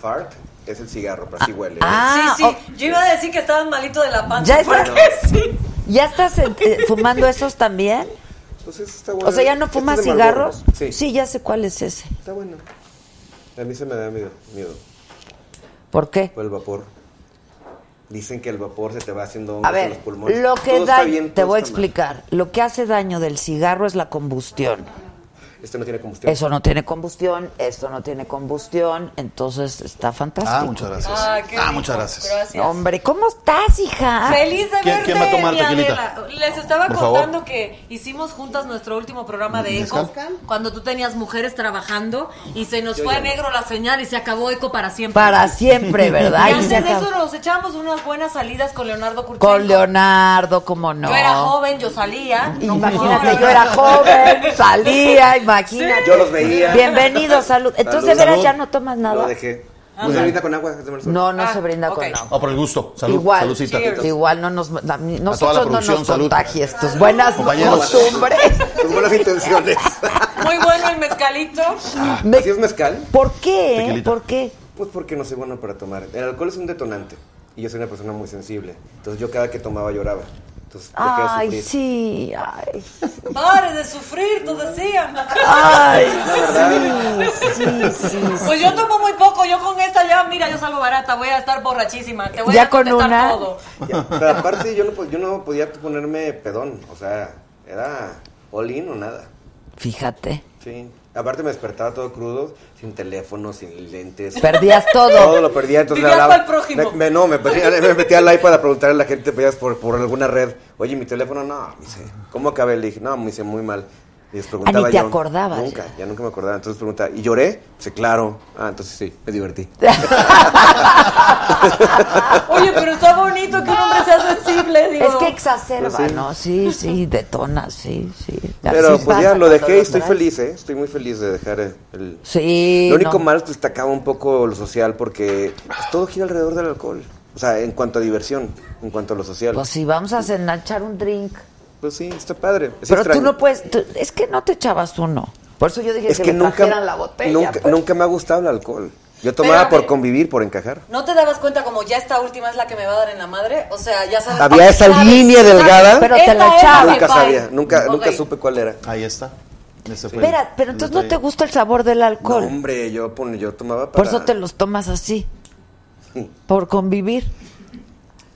fart, es el cigarro, pero sí huele. ¿eh? Ah, sí, sí. Yo iba a decir que estaban malito de la panza. Ya está- porque sí. ¿Ya estás eh, eh, fumando esos también? Entonces está bueno. O sea, ¿ya no Este fumas es cigarros? Sí. Sí, ya sé cuál es ese. Está bueno. A mí se me da miedo, miedo ¿Por qué? por el vapor. Dicen que el vapor se te va haciendo hongos A en los pulmones. lo que Todo está da, te voy a mal. explicar. Lo que hace daño del cigarro es la combustión. Esto no tiene combustión. Eso no tiene combustión, esto no tiene combustión, entonces está fantástico. Ah, muchas gracias. Ah, qué Ah, muchas gracias. Gracias. Hombre, ¿cómo estás, hija? Feliz de ¿Quién- verte, quién va a tomar mi tequilita? Adela. Les estaba Por favor. contando que hicimos juntas nuestro último programa de Eco cuando tú tenías mujeres trabajando y se nos Yo fue a no. negro la señal y se acabó Eco para siempre. Para siempre, ¿verdad? Y antes de eso nos echamos unas buenas salidas con Leonardo Curchenko. Con Leonardo, ¿cómo no? Yo era joven, yo salía. no como Imagínate, yo era joven, salía, imagínate. Yo los veía. Bienvenido, salud. Entonces, Salud. ¿de veras Salud. ya no tomas Lo nada? dejé. Ah, ¿No se brinda con agua? No, no Ah, se brinda ok. con agua. Ah, por el gusto. Salud. Igual, Saludcita. cheers. igual no nos, a mí- nosotros no producción, nos salud. contagies tus buenas Compañeros. costumbres. Tus buenas intenciones. Muy bueno el mezcalito. Me- ¿Así es mezcal? ¿Por qué? Tequilita. ¿Por qué? Pues porque no soy bueno para tomar. El alcohol es un detonante. Y yo soy una persona muy sensible. Entonces yo cada que tomaba lloraba. Entonces Ay, sí, ay, Pare de sufrir, tú decías. ay, sí, sí, sí. Pues yo tomo muy poco, yo con esta ya, mira, yo salgo barata, voy a estar borrachísima, te voy Ya a con una. todo. Pero aparte yo no, po- yo no podía ponerme pedón. O sea, era all in o nada. Fíjate, Sí. Aparte me despertaba todo crudo, sin teléfono, sin lentes. perdías todo. Todo lo perdía, entonces Vivías hablaba- pa'l prójimo. Me, me- no, me, metía- me metía al iPad a preguntarle a la gente pedías por, por alguna red. Oye, mi teléfono, no, me dice, ¿cómo acabé? Le dije, no, me dice, muy mal. Y les preguntaba Ah, ni te yo. acordabas. Nunca, ya nunca me acordaba. Entonces preguntaba, ¿y lloré? Sí, claro. Ah, entonces sí, me divertí. Oye, pero está bonito que un hombre sea sensible. digo. Es que exacerba, Pues sí. ¿no? Sí, sí, detona, sí, sí. Pero pues ya lo dejé y estoy feliz, ¿eh? Estoy muy feliz de dejar el... el- Sí, Lo único no. malo es que destacaba un poco lo social porque pues, todo gira alrededor del alcohol. O sea, en cuanto a diversión, en cuanto a lo social. Pues sí, vamos a cenar, echar un drink. Pues sí, está padre. Es Pero extraño. tú no puedes, tú- es que no te echabas uno. Por eso yo dije Es que, que me nunca, la botella. nunca, pues. nunca me ha gustado el alcohol. Yo tomaba Pero, por convivir, por encajar. ¿No te dabas cuenta como ya esta última es la que me va a dar en la madre? O sea, ya sabes. Había esa sabes, línea sabes, delgada. Pero te la echaba. Nunca sabía, nunca, nunca supe cuál era. Ahí está. Ese fue Espera, pero entonces no te gusta el sabor del No, alcohol. hombre, yo, pon- yo tomaba para... Por eso te los tomas así. Por convivir.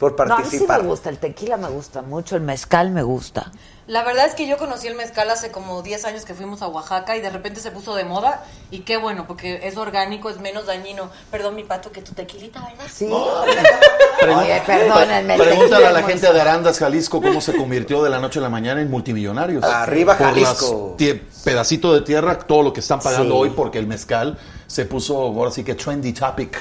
Por No, a mí sí participar. me gusta. El tequila me gusta mucho. El mezcal me gusta. La verdad es que yo conocí el mezcal hace como 10 años que fuimos a Oaxaca y de repente se puso de moda. Y qué bueno, porque es orgánico, es menos dañino. Perdón, mi pato, que tu tequilita, ¿verdad? Sí. Pregun- Oye, perdónenme. el Pregúntale a la gente de Arandas, Jalisco, cómo se convirtió de la noche a la mañana en multimillonarios. Arriba, Por Jalisco. las pedacito de tierra, todo lo que están pagando Sí. hoy porque el mezcal se puso, ahora sí que trendy topic.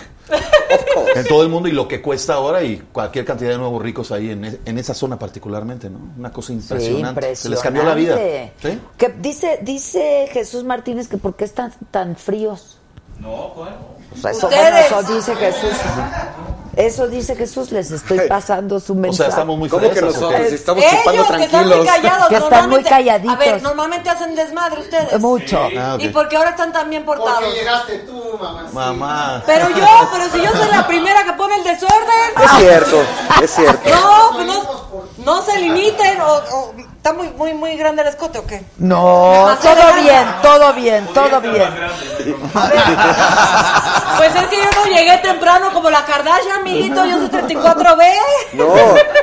En todo el mundo y lo que cuesta ahora y cualquier cantidad de nuevos ricos ahí en, en esa zona particularmente, ¿no? Una cosa Sí, impresionante. Se les cambió la vida. Que dice, dice Jesús Martínez que por qué están tan fríos. No, ¿cuál? O sea, eso, bueno, eso dice Jesús. Eso dice Jesús. Les estoy pasando su O mensaje. sea, estamos muy ¿Cómo que fresas, ¿o nosotros? estamos Ellos chupando que están muy callados. Que están muy normalmente- calladitos. A ver, normalmente hacen desmadre ustedes. Mucho. Ah. ¿Y por qué ahora están tan bien portados? Porque llegaste tú, mamá. Mamá. Pero yo, pero si yo soy la primera que pone el desorden. Es cierto, es cierto. No, pues no, no se limiten. O, o- ¿Está muy, muy, muy grande el escote o qué? No, todo bien, todo bien, todo bien. Pues es que yo no llegué temprano como la Kardashian, amiguito. Yo soy 34B. No,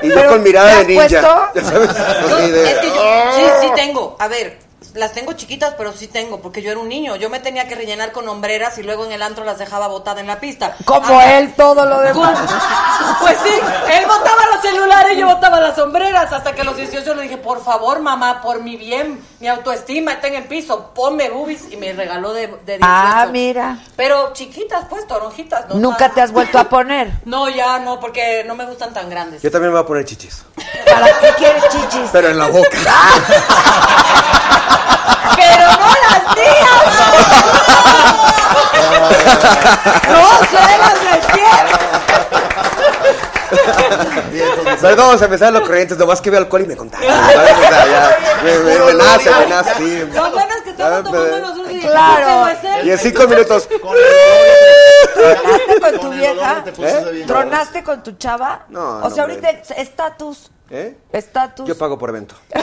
y yo Pero, con mirada ¿te de ninja. puesto? Ya sabes, de- es que yo, sí, sí tengo. A ver, las tengo chiquitas, pero sí tengo, porque yo era un niño. Yo me tenía que rellenar con hombreras y luego en el antro las dejaba botada en la pista. Como él, todo lo demás. Pues sí, él botaba los celulares y yo botaba las sombreras. Hasta que a los 18 le dije, por favor, mamá, por mi bien, mi autoestima está en el piso, ponme boobies. Y me regaló de, de 18. Ah, mira. Pero chiquitas, pues, toronjitas. No Nunca te has vuelto a poner. No, ya no, porque no me gustan tan grandes. Yo también me voy a poner chichis. ¿Para qué quieres chichis? Pero en la boca. Pero no las mías. No se las despierto. Perdón, se me salen los corrientes, nomás que veo alcohol y me contagia. ¿sabes? Me, me, me nace, me nace, sí. Lo bueno es que estamos tomando nosotros y Claro. Y en cinco minutos. ¿Tronaste con tu vieja? ¿Eh? ¿Tronaste con tu chava? No, O sea, ahorita es- estatus. ¿Eh? Estatus. Yo pago por evento.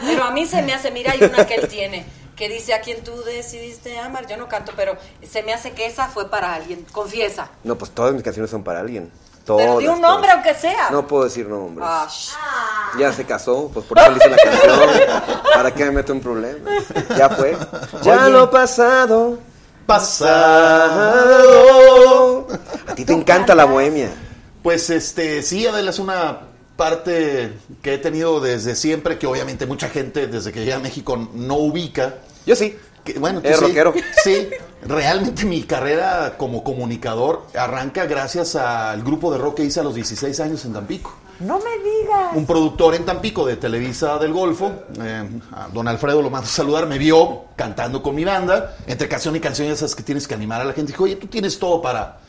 Pero a mí se me hace, mira, hay una que él tiene, que dice a quien tú decidiste amar. Yo no canto, pero se me hace que esa fue para alguien. Confiesa. No, pues todas mis canciones son para alguien. Todas. Pero di un todas. nombre, aunque sea. No puedo decir nombres. Ah, Ya se casó, pues por eso le hice la canción. ¿Para qué me meto en problemas? Ya fue. Ya Oye. lo pasado. Pasado. A ti te encanta la bohemia. Pues este, sí, Adela, es una parte que he tenido desde siempre, que obviamente mucha gente desde que llegué a México no ubica. Yo sí. Que, bueno, tú Eres sí. rockero. Sí, realmente mi carrera como comunicador arranca gracias al grupo de rock que hice a los 16 años en Tampico. No me digas. Un productor en Tampico de Televisa del Golfo, eh, a don Alfredo lo mando a saludar, me vio cantando con mi banda, entre canción y canción, ya sabes que tienes que animar a la gente. Dijo, oye, tú tienes todo para,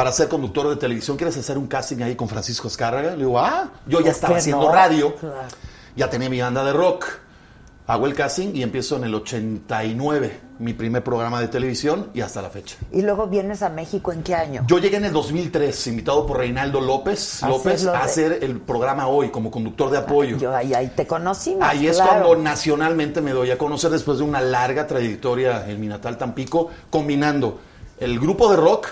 para ser conductor de televisión, ¿quieres hacer un casting ahí con Francisco Escárraga? Le digo, ah, yo ya ¿Por estaba haciendo no? radio, Claro. ya tenía mi banda de rock. Hago el casting y empiezo en el 89, mi primer programa de televisión y hasta la fecha. Y luego vienes a México en qué año? Yo llegué en el 2003, invitado por Reinaldo López, A López a de- hacer el programa hoy como conductor de apoyo. Yo ahí, ahí te conocimos. Ahí es cuando nacionalmente me doy a conocer después de una larga trayectoria en mi natal Tampico, combinando el grupo de rock,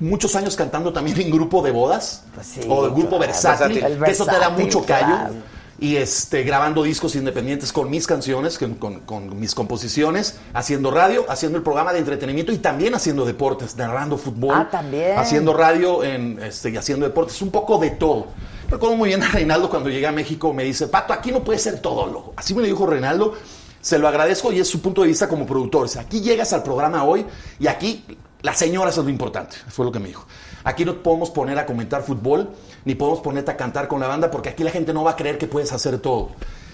muchos años cantando también en grupo de bodas, Pues sí, o el grupo claro. versátil, El que eso te da mucho callo. claro. Y este, grabando discos independientes con mis canciones, con, con- con mis composiciones, haciendo radio, haciendo el programa de entretenimiento y también haciendo deportes, narrando fútbol. Ah, también. Haciendo radio en, este, y haciendo deportes, un poco de todo. Recuerdo muy bien a Reinaldo cuando llegué a México, me dice, Pato, aquí no puede ser todo lo. Así me lo dijo Reinaldo, se lo agradezco y es su punto de vista como productor. O sea, aquí llegas al programa hoy y aquí las señoras es lo importante, fue lo que me dijo. Aquí no podemos poner a comentar fútbol, ni podemos ponerte a cantar con la banda, porque aquí la gente no va a creer que puedes hacer todo.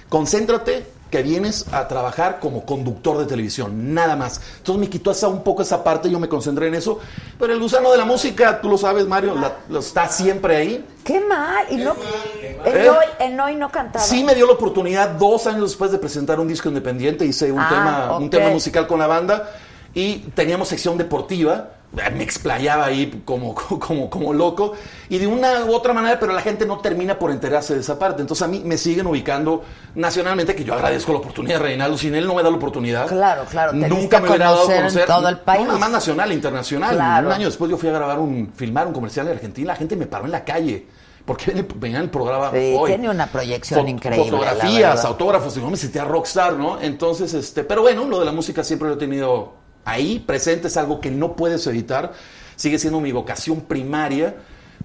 Concéntrate que vienes a trabajar como conductor de televisión, nada más. Entonces me quitó esa, un poco esa parte, yo me concentré en eso. Pero el gusano de la música, tú lo sabes, Mario, la- lo está siempre ahí. Qué mal. Y no, ¿Eh? Enoy, Enoy no cantaba. Sí me dio la oportunidad dos años después de presentar un disco independiente, hice un, Ah, tema, un ok. tema musical con la banda y teníamos sección deportiva. Me explayaba ahí como, como, como loco y de una u otra manera, pero la gente no termina por enterarse de esa parte. Entonces a mí me siguen ubicando nacionalmente, que yo agradezco la oportunidad de Reinaldo. Sin él no me da la oportunidad. Claro, claro. Nunca a me hubiera dado a conocer todo el país. No, nada más nacional, internacional. Claro. Un año después yo fui a grabar un, filmar un comercial en Argentina. La gente me paró en la calle. Porque venía el- programa Sí, hoy. tiene una proyección increíble. Fotografías, autógrafos, digo, me sentía rockstar, ¿no? Entonces, este, pero bueno, lo de la música siempre lo he tenido ahí, presente, es algo que no puedes evitar. Sigue siendo mi vocación primaria.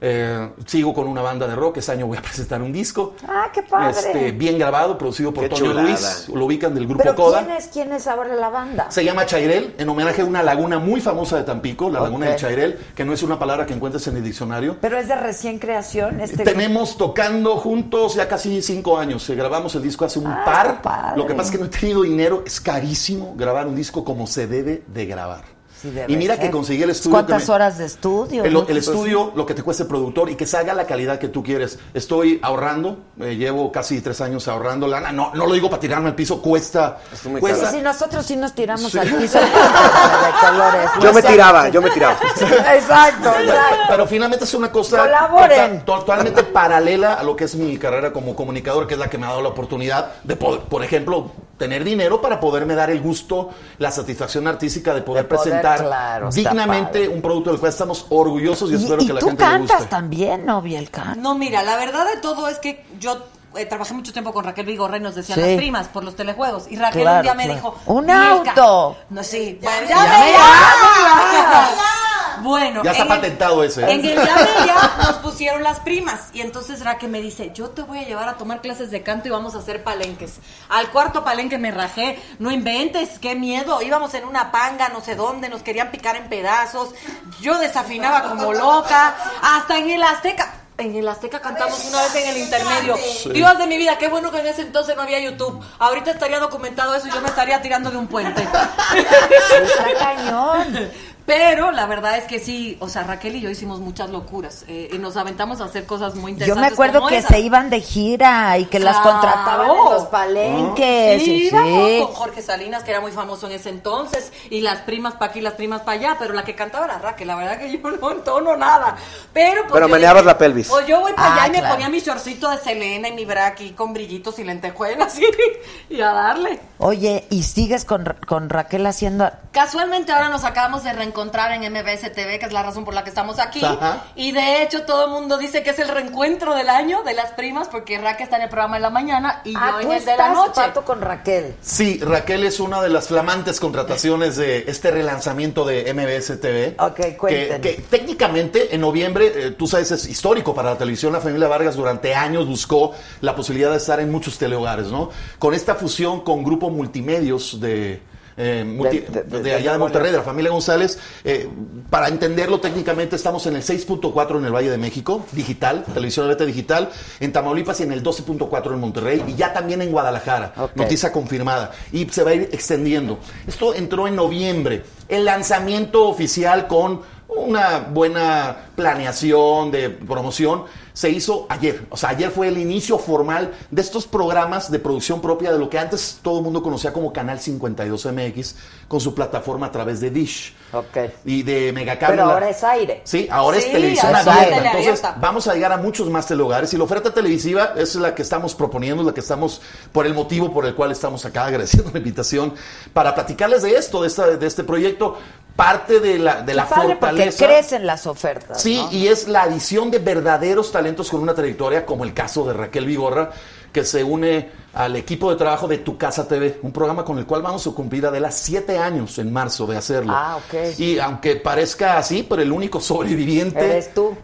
Eh, sigo con una banda de rock, este año voy a presentar un disco. Ah, qué padre. Este, bien grabado, producido por Qué Toño chulada. Luis, lo ubican del grupo Pero Coda. ¿quién es, quién es ahora la banda? Se llama Chairel, en homenaje a una laguna muy famosa de Tampico, la laguna Ok. de Chairel, que no es una palabra que encuentres en el diccionario. Pero es de recién creación. Este Tenemos tocando juntos ya casi cinco años. Eh, Grabamos el disco hace un Ah, par. Lo que pasa es que no he tenido dinero. Es carísimo grabar un disco como se debe de grabar. Sí, y mira ser. que conseguí el estudio. ¿Cuántas me- horas de estudio? el, no? el Pues, estudio, lo que te cueste el productor y que salga la calidad que tú quieres. Estoy ahorrando, eh, llevo casi tres años ahorrando lana. No, no lo digo para tirarme al piso, cuesta. Sí, cuesta. sí, nosotros sí nos tiramos Sí. al piso de colores. Yo ¿no? me tiraba, yo me tiraba. Exacto, exacto. Pero finalmente es una cosa Colaboren. tota- totalmente paralela a lo que es mi carrera como comunicador, que es la que me ha dado la oportunidad de, poder, por ejemplo, tener dinero para poderme dar el gusto, la satisfacción artística de poder, De poder, presentar claro, dignamente un producto del cual estamos orgullosos y, Y, espero y que la tú gente le cantas guste. también, ¿no, Bielka? No, mira, la verdad de todo es que yo eh, trabajé mucho tiempo con Raquel Vigorra y nos decían Sí. las primas por los telejuegos. Y Raquel Claro, un día me claro. dijo... ¡Un auto! No, sí. ya, llame ya, ya. Bueno, Ya está patentado ese. ¿eh? En el llame ya nos pusieron las primas. Y entonces Raquel me dice, yo te voy a llevar a tomar clases de canto y vamos a hacer palenques. Al cuarto palenque me rajé. No inventes, qué miedo. Íbamos en una panga, no sé dónde, nos querían picar en pedazos. Yo desafinaba como loca. Hasta en el Azteca. En el Azteca cantamos una vez en el intermedio. Sí. Dios de mi vida, qué bueno que en ese entonces no había YouTube. Ahorita estaría documentado eso y yo me estaría tirando de un puente. Está cañón. Pero la verdad es que sí, o sea, Raquel y yo hicimos muchas locuras eh, y nos aventamos a hacer cosas muy Yo interesantes. me acuerdo como que esa. se iban de gira y que las contrataban en los palenques. Sí, sí. con Jorge Salinas, que era muy famoso en ese entonces, y las primas para aquí, las primas para allá, pero la que cantaba era Raquel, la verdad que yo no entono nada. Pero, pues, Pero yo meneabas la pelvis. Pues yo voy para Ah, allá y me ponía mi shortcito de Selena y mi bra aquí con brillitos y lentejuelas y, y a darle. Oye, ¿y sigues con, con Raquel haciendo...? Casualmente ahora nos acabamos de reencontrar en MBS TV, que es la razón por la que estamos aquí. Ajá. Y de hecho todo el mundo dice que es el reencuentro del año de las primas, porque Raquel está en el programa de la mañana y Ah, yo en tú el de la estás, noche. Pato, con Raquel. Sí, Raquel es una de las flamantes contrataciones de este relanzamiento de MBS TV. Ok, que, cuéntenos. que técnicamente en noviembre, eh, tú sabes, es histórico para la televisión. La familia Vargas durante años buscó la posibilidad de estar en muchos telehogares, ¿no? Con esta fusión con Grupo Multimedios de... eh, multi- De- de- de, de- allá de Monterrey, de la familia González. eh, para entenderlo técnicamente, estamos en el 6.4 en el Valle de México, digital, televisión abierta digital, en Tamaulipas y en el 12.4 en Monterrey, y ya también en Guadalajara. Noticia confirmada. Y se va a ir extendiendo. Esto entró en noviembre. El lanzamiento oficial con una buena planeación de promoción se hizo ayer. O sea, ayer fue el inicio formal de estos programas de producción propia de lo que antes todo el mundo conocía como Canal 52 MX con su plataforma a través de Dish Ok. y de Megacable. Pero ahora es aire. Sí, ahora es Sí, televisión es abierta. tele Entonces, vamos a llegar a muchos más telehogares. Y la oferta televisiva es la que estamos proponiendo, la que estamos, por el motivo por el cual estamos acá agradeciendo la invitación, para platicarles de esto, de, esta, de este proyecto. Parte de la, de la padre, porque fortaleza. crecen las ofertas. Sí, ¿no? y es la adición de verdaderos talentos con una trayectoria, como el caso de Raquel Vigorra, que se une al equipo de trabajo de Tu Casa TV, un programa con el cual vamos a cumplir Adela siete años en marzo de hacerlo. Ah, ok. Y aunque parezca así, pero el único sobreviviente. Eres tú.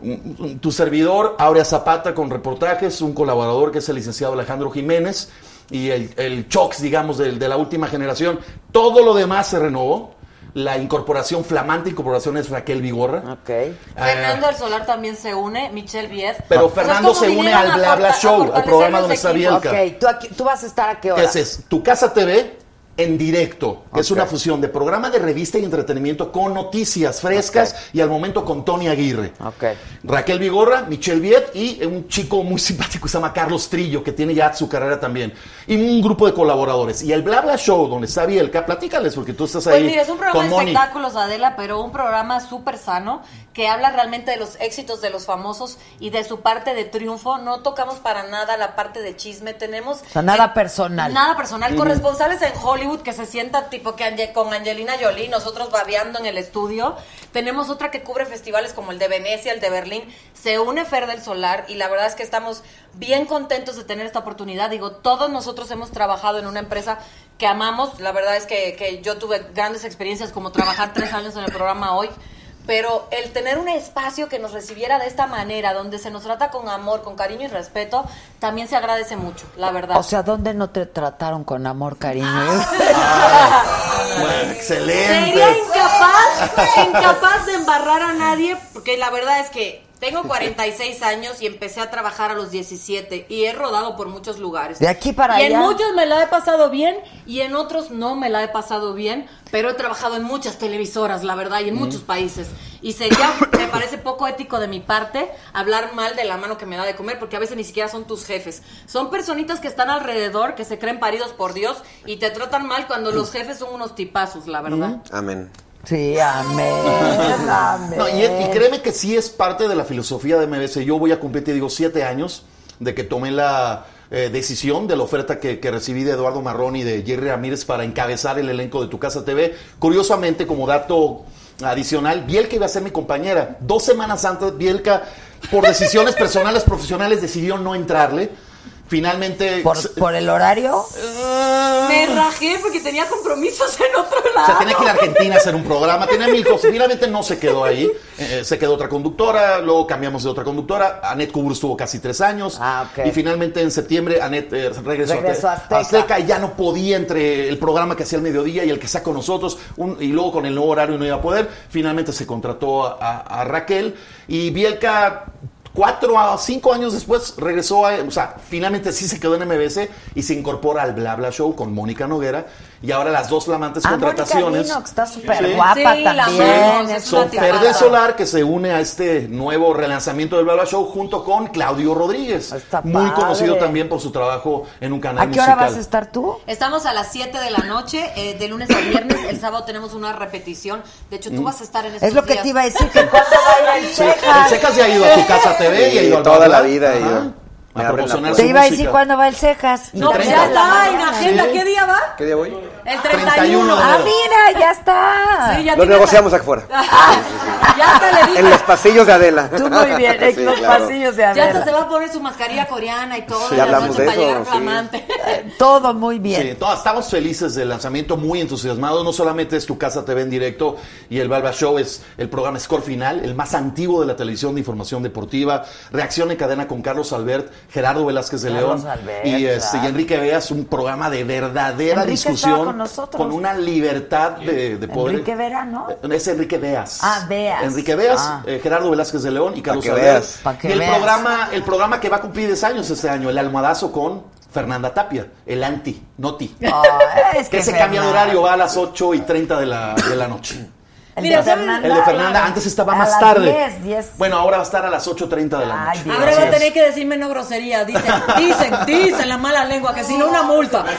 Tu servidor, Aurea Zapata, con reportajes, un colaborador que es el licenciado Alejandro Jiménez, y el, el Chox, digamos, de, de la última generación. Todo lo demás se renovó. La incorporación, flamante incorporación es Raquel Vigorra. Ok. Fernando del Solar también se une, Michelle Viet. Pero O sea, es Fernando se une al Bla Bla Show, al programa donde está. Bielka. Ok, ¿tú, aquí- ¿tú vas a estar a qué hora? Ese es Tu Casa TV en directo, que es una fusión de programa de revista y entretenimiento con noticias frescas y al momento con Tony Aguirre. Ok. Raquel Vigorra, Michelle Viet y un chico muy simpático que se llama Carlos Trillo, que tiene ya su carrera también. Y un grupo de colaboradores. Y el Bla Bla Show, donde está Bielka, platícales, porque tú estás Pues ahí mira, es un programa con de espectáculos, Adela, pero un programa súper sano que habla realmente de los éxitos de los famosos y de su parte de triunfo. No tocamos para nada la parte de chisme. Tenemos... O sea, nada personal. Nada personal. Ujú. Corresponsales en Hollywood que se sientan tipo que Ange- con Angelina Jolie, nosotros babeando en el estudio. Tenemos otra que cubre festivales como el de Venecia, el de Berlín. Se une Fer del Solar y la verdad es que estamos bien contentos de tener esta oportunidad. Digo, todos nosotros hemos trabajado en una empresa que amamos. La verdad es que, que yo tuve grandes experiencias como trabajar tres años en el programa hoy. Pero el tener un espacio que nos recibiera de esta manera, donde se nos trata con amor, con cariño y respeto, también se agradece mucho, la verdad. O sea, ¿dónde no te trataron con amor, cariño? Bueno, excelente. Sería incapaz, incapaz de embarrar a nadie, porque la verdad es que tengo 46 años y empecé a trabajar a los 17 y he rodado por muchos lugares. De aquí para y allá. en muchos me la he pasado bien y en otros no me la he pasado bien, pero he trabajado en muchas televisoras, la verdad, y en muchos países. Y sería, me parece poco ético de mi parte hablar mal de la mano que me da de comer, porque a veces ni siquiera son tus jefes. Son personitas que están alrededor, que se creen paridos por Dios y te tratan mal cuando los jefes son unos tipazos, la verdad. Amén. Sí, amén. amén. No, y, y créeme que sí es parte de la filosofía de MBS. Yo voy a cumplir, te digo, siete años de que tomé la eh, decisión de la oferta que, que recibí de Eduardo Marrón y de Jerry Ramírez para encabezar el elenco de Tu Casa TV. Curiosamente, como dato adicional, Bielka iba a ser mi compañera. Dos semanas antes, Bielka, por decisiones personales, profesionales, decidió no entrarle. Finalmente... ¿Por, por el horario? Me rajé porque tenía compromisos en otro lado. O sea, tenía que ir a Argentina a hacer un programa, tenía mil cosas. Finalmente no se quedó ahí. Eh, se quedó otra conductora, luego cambiamos de otra conductora. Anet Kubur estuvo casi tres años. ok. Y finalmente en septiembre Anet eh, regresó, Regresó a, a Te- Azteca. y ya no podía entre el programa que hacía al mediodía y el que está con nosotros. un- y luego con el nuevo horario no iba a poder. Finalmente se contrató a, a- a Raquel. Y Bielka cuatro a cinco años después regresó a, o sea, finalmente sí se quedó en MBS y se incorpora al Bla Bla Show con Mónica Noguera y ahora las dos flamantes Ah, contrataciones. Lino, que está súper Sí. guapa Sí, también. Son. Solar que se une a este nuevo relanzamiento del Bla Bla Show junto con Claudio Rodríguez, Está muy padre. conocido también por su trabajo en un canal ¿A qué hora musical. vas a estar tú? Estamos a las 7 de la noche, eh, de lunes a viernes. El sábado tenemos una repetición. De hecho, tú vas a estar en estos Es lo que días. te iba a decir, que cuándo va a ir el Sí, el. Secas ya ha ido a tu casa TV y ha ido al toda la vida. Ajá. A. Te iba a decir cuándo va el Cejas. No, pues 30. ya está en agenda. ¿Qué día va? ¿Qué día voy? El 31 31. de Ah, mira, ya está. Sí, ya Lo negociamos aquí afuera. Ya hasta le dije. En los pasillos de Adela. Tú muy bien, en Sí, los claro. pasillos de Ya hasta Adela. se va a poner su mascarilla coreana y todo. La hablamos noche de para eso, llegar sí. flamante. Todo muy bien. Sí, todas- estamos felices del lanzamiento, muy entusiasmados. No solamente es Tu Casa TV en directo y el Balba Show es el programa Score Final, el más antiguo de la televisión de información deportiva. Reacción en cadena con Carlos Albert, Gerardo Velázquez de León y, este, y Enrique Veas, un programa de verdadera Enrique discusión con nosotros. una libertad de, de poder. Enrique Verano. Es Enrique Veas. Ah, Veas. Enrique Veas, Ah. eh, Gerardo Velázquez de León y Carlos veas. Pa' que y el veas. programa, el programa que va a cumplir 10 años este año, el almohadazo con Fernanda Tapia, el anti, noti. Ah, es que se Fernanda- cambia de horario, va a las 8 y 30 de la, de la noche. El Mira, de. Fernanda. El de Fernanda antes estaba A más las tarde. 10, 10. Bueno, ahora va a estar a las 8.30 de la Ay, noche. Dios. Ahora va a tener que decirme no grosería. Dicen, dicen, dicen la mala lengua, que si no una multa.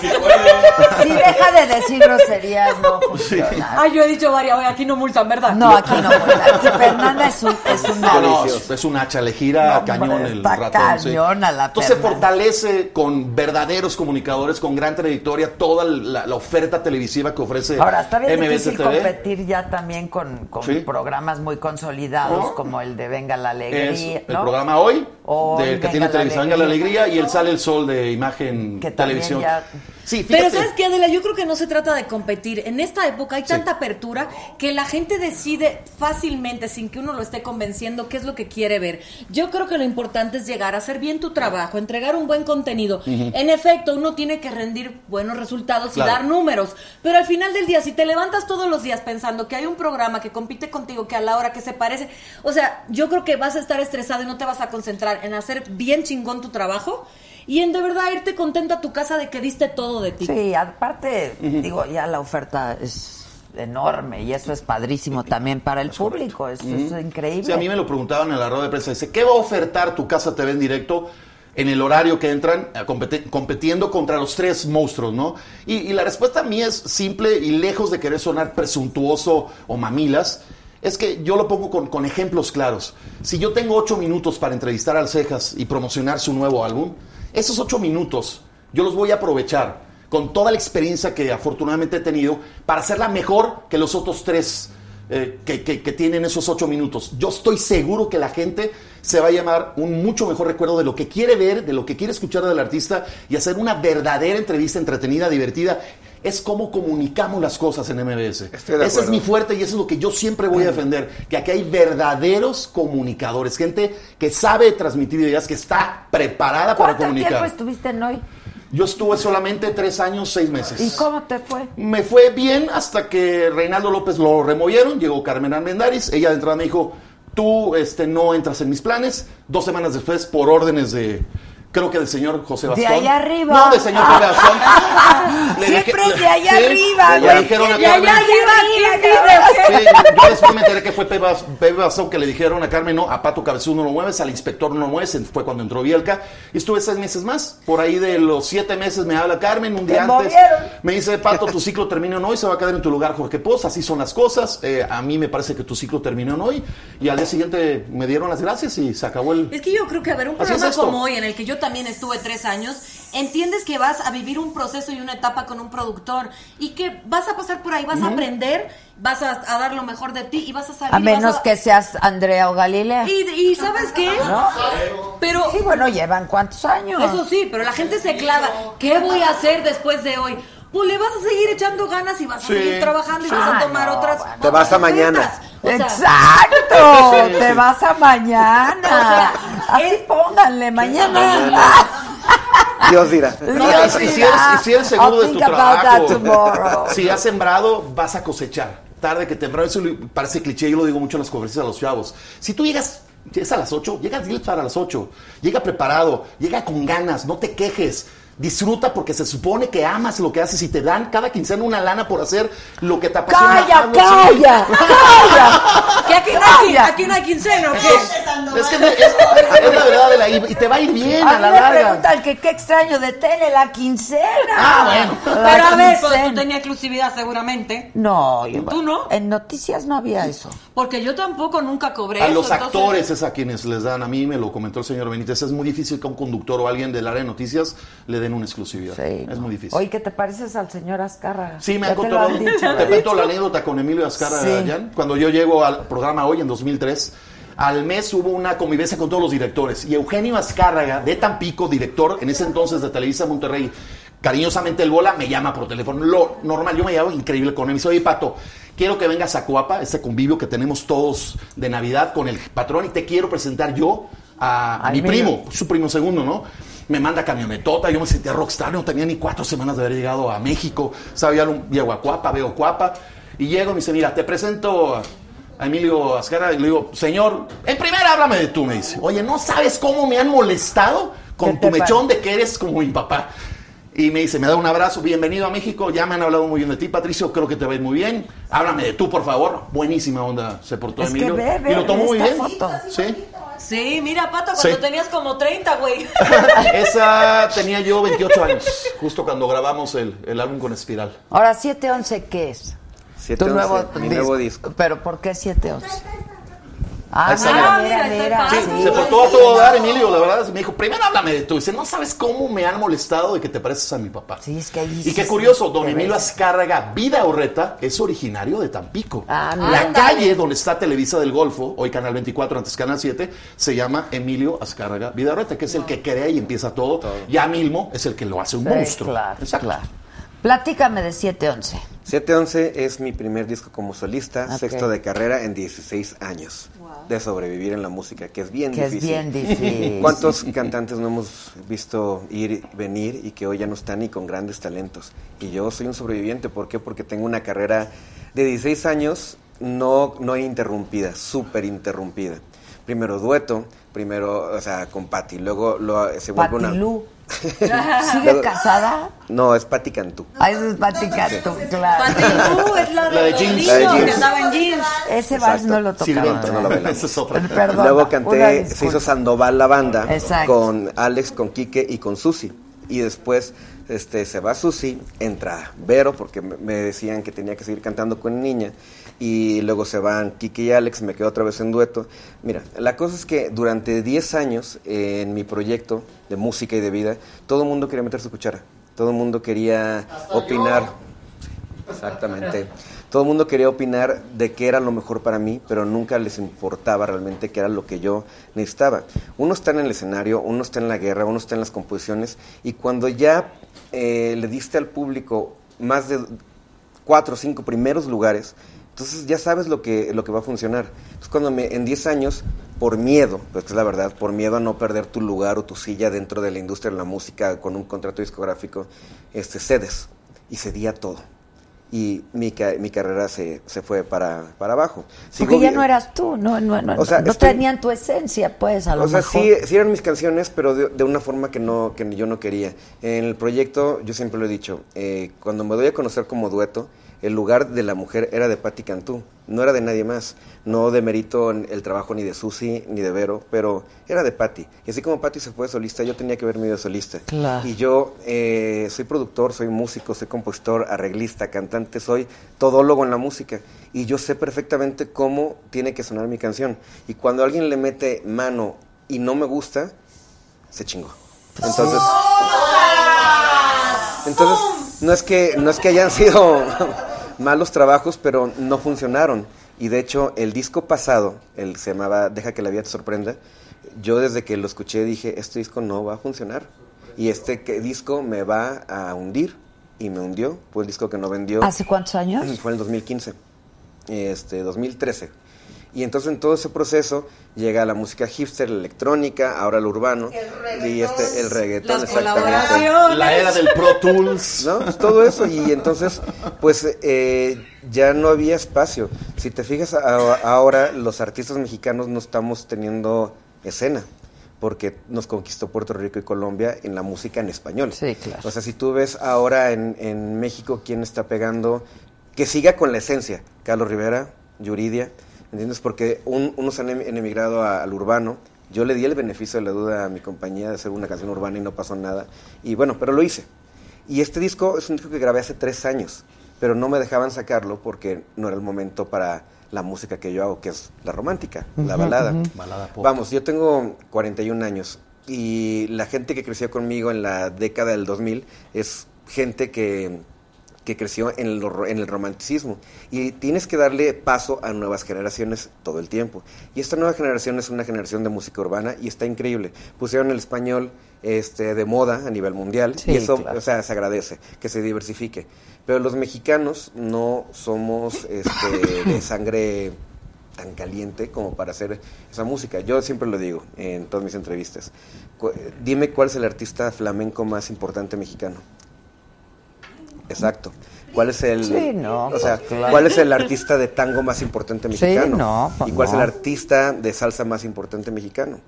Si deja de decir groserías, no funciona. Ay, yo he dicho varias, oye, aquí no multan, ¿verdad? No, aquí no. Aquí Fernanda es, un, es una... No, no, es un hacha, le gira No, cañón el ratón. sí. cañona la Entonces se Fernanda. fortalece con verdaderos comunicadores, con gran trayectoria, toda la, la oferta televisiva que ofrece Ahora, está bien MBS difícil TV. competir ya también con, con Sí. programas muy consolidados como el de Venga la Es Alegría, el programa hoy, Hoy, del que Venga tiene la televisión Venga la Alegría. Y el Sale el Sol de Imagen Que Televisión. ya- Sí, Pero sabes qué, Adela, yo creo que no se trata de competir. En esta época hay tanta apertura que la gente decide fácilmente, sin que uno lo esté convenciendo, qué es lo que quiere ver. Yo creo que lo importante es llegar a hacer bien tu trabajo, entregar un buen contenido. En efecto, uno tiene que rendir buenos resultados Claro. y dar números. Pero al final del día, si te levantas todos los días pensando que hay un programa que compite contigo, que a la hora que se parece, o sea, yo creo que vas a estar estresado y no te vas a concentrar en hacer bien chingón tu trabajo. Y en de verdad irte contento a tu casa de que diste todo de ti. Sí, aparte, digo, ya la oferta es enorme y eso es padrísimo también para el público. Eso es increíble. Sí, a mí me lo preguntaban en la rueda de prensa. Dice, ¿qué va a ofertar tu Casa TV en directo en el horario que entran eh, competi- compitiendo contra los tres monstruos, no? Y, y la respuesta mía es simple y lejos de querer sonar presuntuoso o mamilas, es que yo lo pongo con, con ejemplos claros. Si yo tengo ocho minutos para entrevistar al Cejas y promocionar su nuevo álbum, esos ocho minutos yo los voy a aprovechar con toda la experiencia que afortunadamente he tenido para hacerla mejor que los otros tres eh, que, que- que tienen esos ocho minutos. Yo estoy seguro que la gente se va a llamar un mucho mejor recuerdo de lo que quiere ver, de lo que quiere escuchar del artista y hacer una verdadera entrevista entretenida, divertida. Es como comunicamos las cosas en MBS. Ese es mi fuerte y eso es lo que yo siempre voy a defender. Que aquí hay verdaderos comunicadores, gente que sabe transmitir ideas, que está preparada para ¿Cuánto tiempo comunicar. estuviste en hoy? Yo estuve solamente tres años, seis meses. ¿Y cómo te fue? Me fue bien hasta que Reinaldo López lo removieron, llegó Carmen Armendáriz, ella de entrada me dijo, tú este, no entras en mis planes, dos semanas después, por órdenes de, creo que del señor José De Bastón. allá arriba. No, del señor José Bastón. Le Siempre dije- de allá Sí, arriba, le güey. dijeron a De allá Carmen- arriba, yo después me enteré que fue Pepe Bas- Pepe Bastón que le dijeron a Carmen, no, a Pato Cabezú no lo mueves, al inspector no lo mueves, fue cuando entró Bielka, y estuve seis meses más, por ahí de los siete meses me habla Carmen, un día Te antes, movieron. me dice, Pato, tu ciclo terminó en hoy, se va a quedar en tu lugar Jorge Poz, así son las cosas, eh, a mí me parece que tu ciclo terminó en hoy, y al día siguiente me dieron las gracias y se acabó el... Es que yo creo que, a ver, un es programa como hoy, en el que yo también estuve tres años, entiendes que vas a vivir un proceso y una etapa con un productor y que vas a pasar por ahí, vas a aprender, vas a, a dar lo mejor de ti y vas a salir. A menos a- que seas Andrea o Galilea. Y, y ¿sabes qué? ¿No? Pero... Sí, bueno, llevan cuántos años. Eso sí, pero la gente se clava. ¿Qué voy a hacer después de hoy? Pues le vas a seguir echando ganas y vas Sí, a seguir trabajando y vas a Ah, tomar no, otras. Te vas a mañana. O sea, Exacto, te vas a mañana. O sea, Así pónganle mañana. Dios dirá. No, y si, eres, y si eres seguro I'll de tu trabajo, si has sembrado, vas a cosechar. Tarde que temprano, eso parece cliché, yo lo digo mucho en las conferencias a los chavos. Si tú llegas, es a las 8, llega 10 para las 8, llega preparado, llega con ganas, no te quejes. Disfruta porque se supone que amas lo que haces y te dan cada quincena una lana por hacer lo que te apasiona. ¡Calla, Hazlo calla, calla! ¿Que aquí no hay, aquí no hay quincena o qué? Es que es, es- es la verdad de la y te va a ir bien A a la me larga. preguntan que qué extraño de tele la quincena. Ah, bueno. Pero a ver, pues tú tenías exclusividad seguramente. No, yo, ¿Tú no? En noticias no había eso. Porque yo tampoco nunca cobré A eso. los entonces- actores es a quienes les dan, a mí me lo comentó el señor Benítez, es muy difícil que a un conductor o alguien del área de noticias le den una exclusividad. es muy difícil. Oye, que te pareces al señor Azcárraga. Sí, me han contado. dicho, Te ¿verdad? cuento la anécdota con Emilio Azcara Sí. Cuando yo llego al programa hoy, en 2003, al mes hubo una convivencia con todos los directores. Y Eugenio Azcárraga, de Tampico, director en ese entonces de Televisa Monterrey, cariñosamente el bola, me llama por teléfono. Lo normal, yo me llamo increíble con él. Me dice, oye, Pato, quiero que vengas a Coapa, este convivio que tenemos todos de Navidad con el patrón, y te quiero presentar yo a, mi primo, su primo segundo, ¿no? Me manda camionetota, yo me sentía rockstar, no tenía ni cuatro semanas de haber llegado a México, sabía, llego a Cuapa, veo Cuapa, y llego y me dice, mira, te presento a, Emilio Azcara, y le digo, señor, en primera háblame de tú, me dice, oye, ¿no sabes cómo me han molestado con ¿Qué tu mechón de que eres como mi papá? Y me dice, me da un abrazo, bienvenido a México, ya me han hablado muy bien de ti, Patricio, creo que te ir muy bien, háblame de tú, por favor, buenísima onda se portó Es que Emilio, ve, ve, y lo tomó muy bien, foto. ¿sí? Sí, mira, Pato, cuando Sí. tenías como 30, güey. Esa tenía yo 28 años, justo cuando grabamos el, el álbum con Espiral. Ahora, 711, ¿qué es? 711, mi nuevo ¿Pero por qué 711? Ah, Ahí mira, mira. Sí, sí. se portó a todo dar, Emilio, la verdad. Me dijo, primero háblame de tú. Dice, no sabes cómo me han molestado de que te pareces a mi papá. Sí, es que ahí Y qué curioso, sí, don Emilio ves. Azcárraga Vida Orreta es originario de Tampico. Ah, mira. La Ándale. calle donde está Televisa del Golfo, hoy Canal 24, antes Canal 7, se llama Emilio Azcárraga Vida Orreta, que es el que crea y empieza todo. Ya Milmo es el que lo hace un Sí, monstruo. claro, Exacto. claro. Platícame de 711. 711 es mi primer disco como solista, Ok. sexto de carrera en 16 años de sobrevivir en la música, que es bien Que es difícil. bien difícil. ¿Cuántos cantantes no hemos visto ir venir y que hoy ya no están ni con grandes talentos? Y yo soy un sobreviviente, ¿por qué? Porque tengo una carrera de 16 años no, no interrumpida, súper interrumpida. Primero dueto, primero, o sea, con Patti, luego lo, se vuelve una... Lu. ¿Sigue casada? No, es Patti Cantú. Ah, esa es Pati Cantú, claro. Pati Lu es la de, La de los jeans. niños La de jeans. que estaba en jeans. Ese vals no lo tocaba. Sirvienta, no lo bailamos. Esa es otra. Perdón, Luego canté, se hizo Sandoval la banda Exacto. con Alex, con Quique y con Susi. Y después este, se va Susi, entra Vero, porque me decían que tenía que seguir cantando con niña. Y luego se van Quique y Alex, me quedo otra vez en dueto. Mira, la cosa es que durante 10 años eh, en mi proyecto de música y de vida, todo el mundo quería meter su cuchara. Todo el mundo quería opinar. Exactamente. Todo el mundo quería opinar de qué era lo mejor para mí, pero nunca les importaba realmente qué era lo que yo necesitaba. Uno está en el escenario, uno está en la guerra, uno está en las composiciones, y cuando ya eh, le diste al público más de cuatro o cinco primeros lugares, entonces ya sabes lo que, lo que va a funcionar. Entonces cuando me, en 10 años, por miedo, pues es la verdad, por miedo a no perder tu lugar o tu silla dentro de la industria de la música con un contrato discográfico, este, cedes y cedía todo. Y mi, mi carrera se, se fue para, para abajo. Sigo Porque ya no eras tú, no, no, no, O sea, no estoy- tenían tu esencia, pues, a lo o sea, mejor. sí, sí eran mis canciones, pero de, de una forma que no que yo no quería. En el proyecto, yo siempre lo he dicho, eh, cuando me doy a conocer como dueto, el lugar de la mujer era de Patti Cantú, no era de nadie más. No demerito en el trabajo ni de Susi ni de Vero, pero era de Patti. Y así como Patti se fue de solista, yo tenía que verme de solista. Claro. Y yo eh, soy productor, soy músico, soy compositor, arreglista, cantante, soy todólogo en la música. Y yo sé perfectamente cómo tiene que sonar mi canción. Y cuando alguien le mete mano y no me gusta, se chingó. Entonces, entonces no es que no es que hayan sido malos trabajos, pero no funcionaron. Y de hecho, el disco pasado, el se llamaba Deja que la vida te sorprenda, yo desde que lo escuché dije, este disco no va a funcionar. Y este disco me va a hundir. Y me hundió. Fue el disco que no vendió. ¿Hace cuántos años? Fue en el 2015. Este, 2013. Y entonces en todo ese proceso llega la música hipster, la electrónica, ahora el urbano. y este, el reggaetón, Las exactamente. La era del Pro Tools. ¿no? Pues todo eso y entonces pues eh, ya no había espacio. Si te fijas a- ahora los artistas mexicanos no estamos teniendo escena porque nos conquistó Puerto Rico y Colombia en la música en español. Sí, claro. O sea, si tú ves ahora en, en México quién está pegando, que siga con la esencia, Carlos Rivera, Yuridia, ¿me entiendes? Porque un- unos han em- emigrado a- al urbano. Yo le di el beneficio de la duda a mi compañía de hacer una canción urbana y no pasó nada. Y bueno, pero lo hice. Y este disco es un disco que grabé hace tres años, pero no me dejaban sacarlo porque no era el momento para la música que yo hago, que es la romántica, la balada. ujú. Balada pop. Vamos, yo tengo 41 años y la gente que creció conmigo en la década del 2000 es gente que, que creció en el, en el romanticismo y tienes que darle paso a nuevas generaciones todo el tiempo. Y esta nueva generación es una generación de música urbana y está increíble. Pusieron el español este, de moda a nivel mundial Sí, y eso claro. o sea, se agradece, que se diversifique. Pero los mexicanos no somos este, de sangre tan caliente como para hacer esa música. Yo siempre lo digo en todas mis entrevistas. Dime cuál es el artista flamenco más importante mexicano. Exacto. ¿Cuál es el Sí, no, o sea, pues, claro. cuál es el artista de tango más importante Sí, mexicano? no, pues, ¿Y cuál es el artista de salsa más importante mexicano?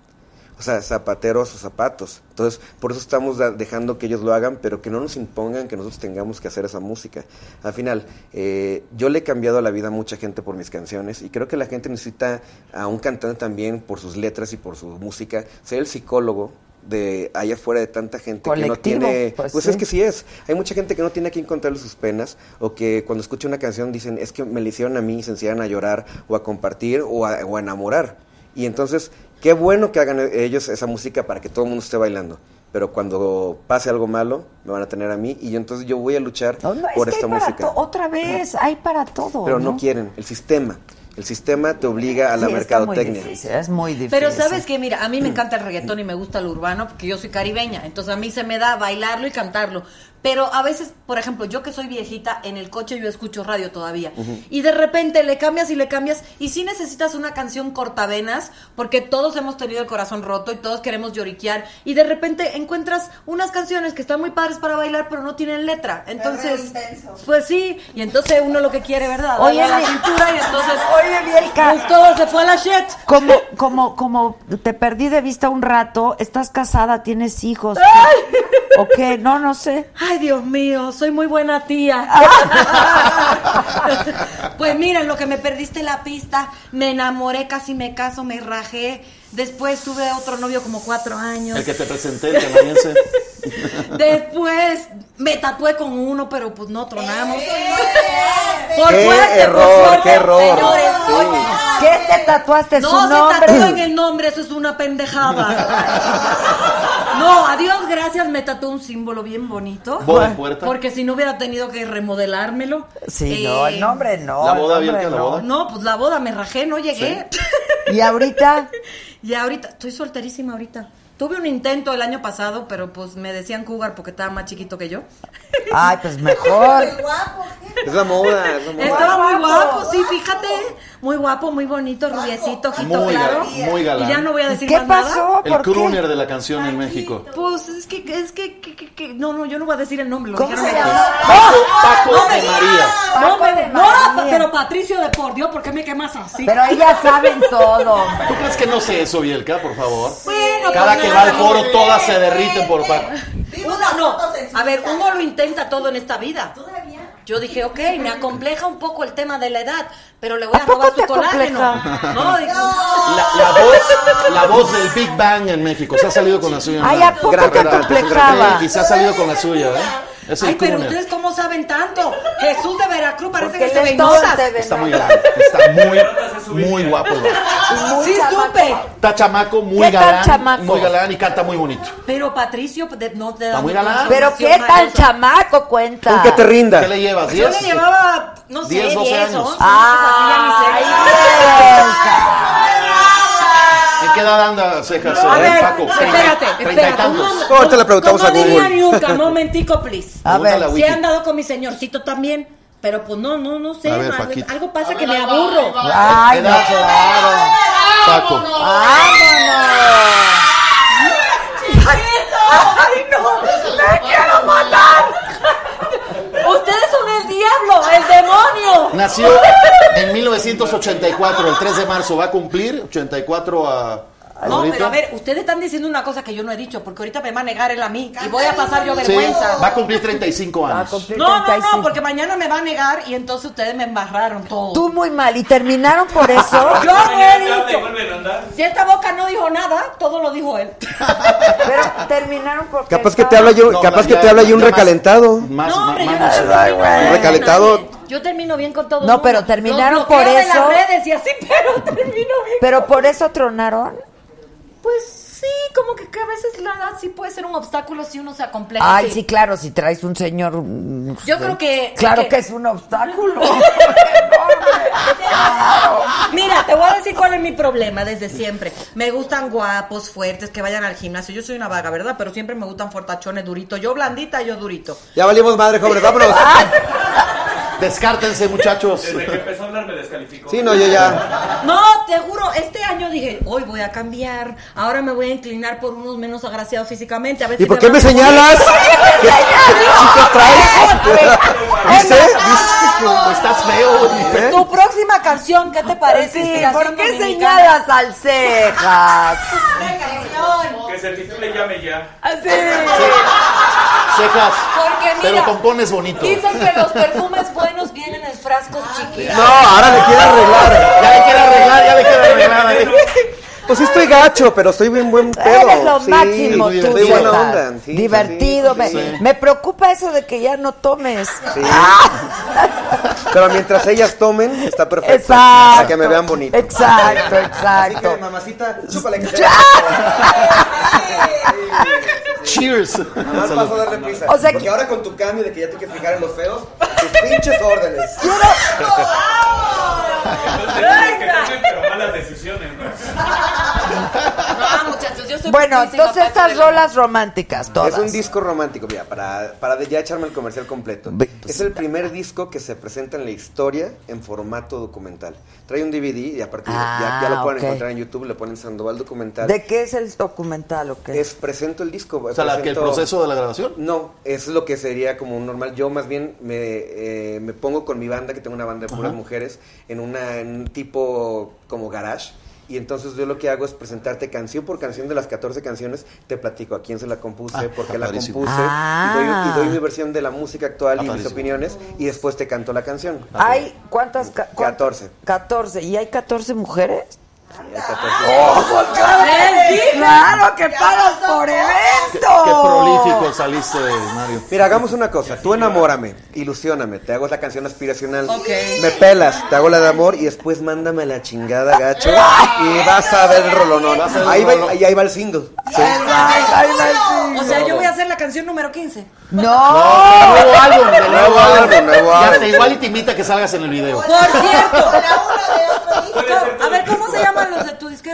O sea, zapatero a sus zapatos. Entonces, por eso estamos dejando que ellos lo hagan, pero que no nos impongan que nosotros tengamos que hacer esa música. Al final, eh, yo le he cambiado la vida a mucha gente por mis canciones y creo que la gente necesita a un cantante también por sus letras y por su música, ser el psicólogo de allá afuera de tanta gente que no tiene pues pues sí. es que sí es hay mucha gente que no tiene a quien contarle sus penas o que cuando escucha una canción dicen es que me la hicieron a mí y se encierran a llorar o a compartir o a, o a enamorar Y entonces, qué bueno que hagan ellos esa música para que todo el mundo esté bailando. Pero cuando pase algo malo, me van a tener a mí y yo entonces yo voy a luchar No, no, por es que esta hay música. otra vez, hay para todo. Pero no quieren, el sistema. El sistema te obliga a la Sí, muy mercadotecnia. difícil, es muy difícil. Pero sabes que, mira, a mí me encanta el reggaetón y me gusta el urbano porque yo soy caribeña, entonces a mí se me da bailarlo y cantarlo. Pero a veces, por ejemplo, yo que soy viejita, en el coche yo escucho radio todavía. Y de repente le cambias y le cambias y sí necesitas una canción cortavenas porque todos hemos tenido el corazón roto y todos queremos lloriquear y de repente encuentras unas canciones que están muy padres para bailar pero no tienen letra. Entonces, pues sí, y entonces uno lo que quiere, ¿verdad? Oye, a la cintura y entonces Oye, Bielka. pues todo se fue a la shit. Como, como, como te perdí de vista un rato, estás casada, tienes hijos. ¿O qué? No, no sé. Ay, Dios mío, soy muy buena tía. pues miren, lo que me perdiste la pista, me enamoré, casi me caso, me rajé. Después tuve otro novio como cuatro años. El que te presenté, el canadiense. Después me tatué con uno, pero pues no tronamos. Por ¡Qué suerte, error, por suerte, qué error! señores. Sí. oye, ¿Qué te tatuaste? no su se nombre. tatúen el nombre, eso es una pendejada. No, adiós, gracias, me tatué un símbolo bien bonito. Boda en puerta. Porque si no hubiera tenido que remodelármelo. Sí, no, el nombre no. La boda, nombre Bielka, la no. boda. No, pues la boda me rajé, no llegué. ¿Y ahorita? Y ahorita, estoy solterísima ahorita. Tuve un intento el año pasado, pero pues me decían cougar porque estaba más chiquito que yo. Ay, pues mejor. Es la moda, es la moda. Estaba muy guapo, sí, fíjate. Muy guapo, muy bonito, rubiecito, ojito Muy claro. gal- muy galán. Y ya no voy a decir ¿Qué más nada. pasó? El crooner de la canción en México. Pues es que, es que, que- que- que- no, no, yo no voy a decir el nombre. Lo ¿Cómo dijeron se llama? Paco, de María. No, Paco de no, María. pero Patricio de por Dios, ¿por qué me quemas así? Pero ellas saben todo. ¿Tú crees que no sé eso, Bielka, por favor? Bueno, Cada pues que nada, va al foro, todas se derriten por Paco. Uno no. A ver, uno lo intenta todo en esta vida. Yo dije, ok, me acompleja un poco el tema de la edad, pero le voy a, ¿A robar su colágeno. No, digo, La, la voz, la voz del Big Bang en México. Se ha salido con la suya. Ay, ¿no? ¿a poco Gran te acomplejaba? Y se ha salido con la suya, ¿eh? Es Ay, pero ustedes cómo saben tanto. Jesús de Veracruz parece Porque que te él es ve todo notas. TV Está muy galán. Está muy, muy guapo. vato. Sí, supe. Está chamaco, muy ¿Qué tal galán. chamaco? Muy galán y canta muy bonito. Pero Patricio de- no te da Está muy galán. Pero qué tan chamaco cuenta. Con que te rinda. ¿Qué le llevas? Yo ¿10? le llevaba, no sé, 10, 12 10, años. 11, Ay, ¿En qué edad anda cejas? A eh, ver, Paco? espérate, espérate. Ahorita le preguntamos a Google. momentico, please. A ver, Wiki. he andado con mi señorcito también, pero pues no, no, no sé. Ver, algo, pasa que me aburro. Ay, no, claro. Paco. ¡Ay, no! ¡Me quiero matar! Ustedes diablo, el demonio. Nació en 1984, el 3 de marzo. Va a cumplir 84 a. No, ahorita. pero a ver, ustedes están diciendo una cosa que yo no he dicho, porque ahorita me va a negar él a mí y voy a pasar yo Sí, vergüenza. va a cumplir 35 Va a años. cumplir No, no, 35. no, porque mañana me va a negar y entonces ustedes me embarraron todo. Tú muy mal. ¿Y terminaron por eso? Yo no he dicho. Si esta boca no dijo nada, todo lo dijo él. Pero terminaron porque... Capaz que te habla yo, No, capaz que te habla yo un recalentado. Más, No, hombre, yo más- no más- Recalentado. Yo termino bien con todo. No, mundo. pero terminaron Los por de eso. las redes y así, pero termino bien. Pero por eso tronaron. Pues sí, como que, que a veces la edad sí puede ser un obstáculo si uno se acompleja. Ay, sí, claro, si traes un señor... mm, Yo creo que- Claro que- que es un obstáculo. Mira, te voy a decir cuál es mi problema desde siempre. Me gustan guapos, fuertes, que vayan al gimnasio. Yo soy una vaga, ¿verdad? Pero siempre me gustan fortachones, duritos. Yo blandita, yo durito. Ya valimos madre, jóvenes, vámonos. Descártense, muchachos. Desde que empezó a hablar me descalificó. Sí, no, yo ya. No, te juro, este año dije, hoy voy a cambiar. Ahora me voy a inclinar por unos menos agraciados físicamente. A ver ¿Y si por qué me señalas? ¿Qué, chicos traes? ¿Viste? ¿Viste? Estás feo. ¿Eh? Tu próxima canción, ¿qué te parece? Sí, ¿por qué dominicana. señalas al cejas? Que se titule Llame Ya. Cejas. Porque mira, Pero compones bonito. dicen que los perfumes buenos vienen en frascos chiquitos. No, ahora le quiere arreglar. Ya le quiere arreglar, ya le quiere arreglar. ¿eh? Pues sí estoy gacho, pero estoy bien buen pedo. Eres lo Sí, máximo tú, buena César. onda. sí, Divertido. sí, me, sí. me preocupa eso de que ya no tomes. Sí. Pero mientras ellas tomen, está perfecto. Exacto. Para que me vean bonito. Exacto, Así exacto. que, mamacita, chúpale que se Cheers. Nada más paso a darle prisa. O sea Porque ahora con tu cambio de que ya te que fijar en los feos, tus pinches órdenes. pero malas decisiones, ¿no? No, muchachos, yo soy Bueno, entonces estas de la- rolas románticas, todas. Es un disco romántico, mira, para, para de- ya echarme el comercial completo. Es el primer disco que se presenta en la historia en formato documental. Trae un DVD y aparte ya, ya lo pueden Ah, ok. encontrar en YouTube, le ponen Sandoval Documental. ¿De qué es el documental o qué? Es presento el disco. O sea, la- que el proceso de la grabación. No, es lo que sería como un normal. Yo más bien me, eh, me pongo con mi banda, que tengo una banda de puras Ajá. mujeres, en, una, en un tipo como garage. Y entonces yo lo que hago es presentarte canción por canción de las 14 canciones, te platico a quién se la compuse, Ah, por qué la compuse, Ah. y, doy, y doy mi versión de la música actual y mis opiniones, y después te canto la canción. ¿Hay cuántas? ca- cuántas? 14. 14. ¿Y hay 14 mujeres? Hay 14. ¡Oh, claro! ¡Les dije! ¡Claro que pagas por evento! qué prolífico saliste, Mario. Mira, hagamos una cosa. Tú enamórame, ilusioname, te hago la canción aspiracional. Ok. Me pelas, te hago la de amor y después mándame la chingada, gacho. Y vas a ver el rolonón. Ahí va, rolón. ahí, ahí va el single. Sí. Ay, ay, ay, O sea, yo voy a hacer la canción número 15. ¡No! No, de nuevo álbum, de nuevo álbum. nuevo Ya álbum. te igual y te invita a que salgas en el video. Por cierto. A ver, ¿cómo se llaman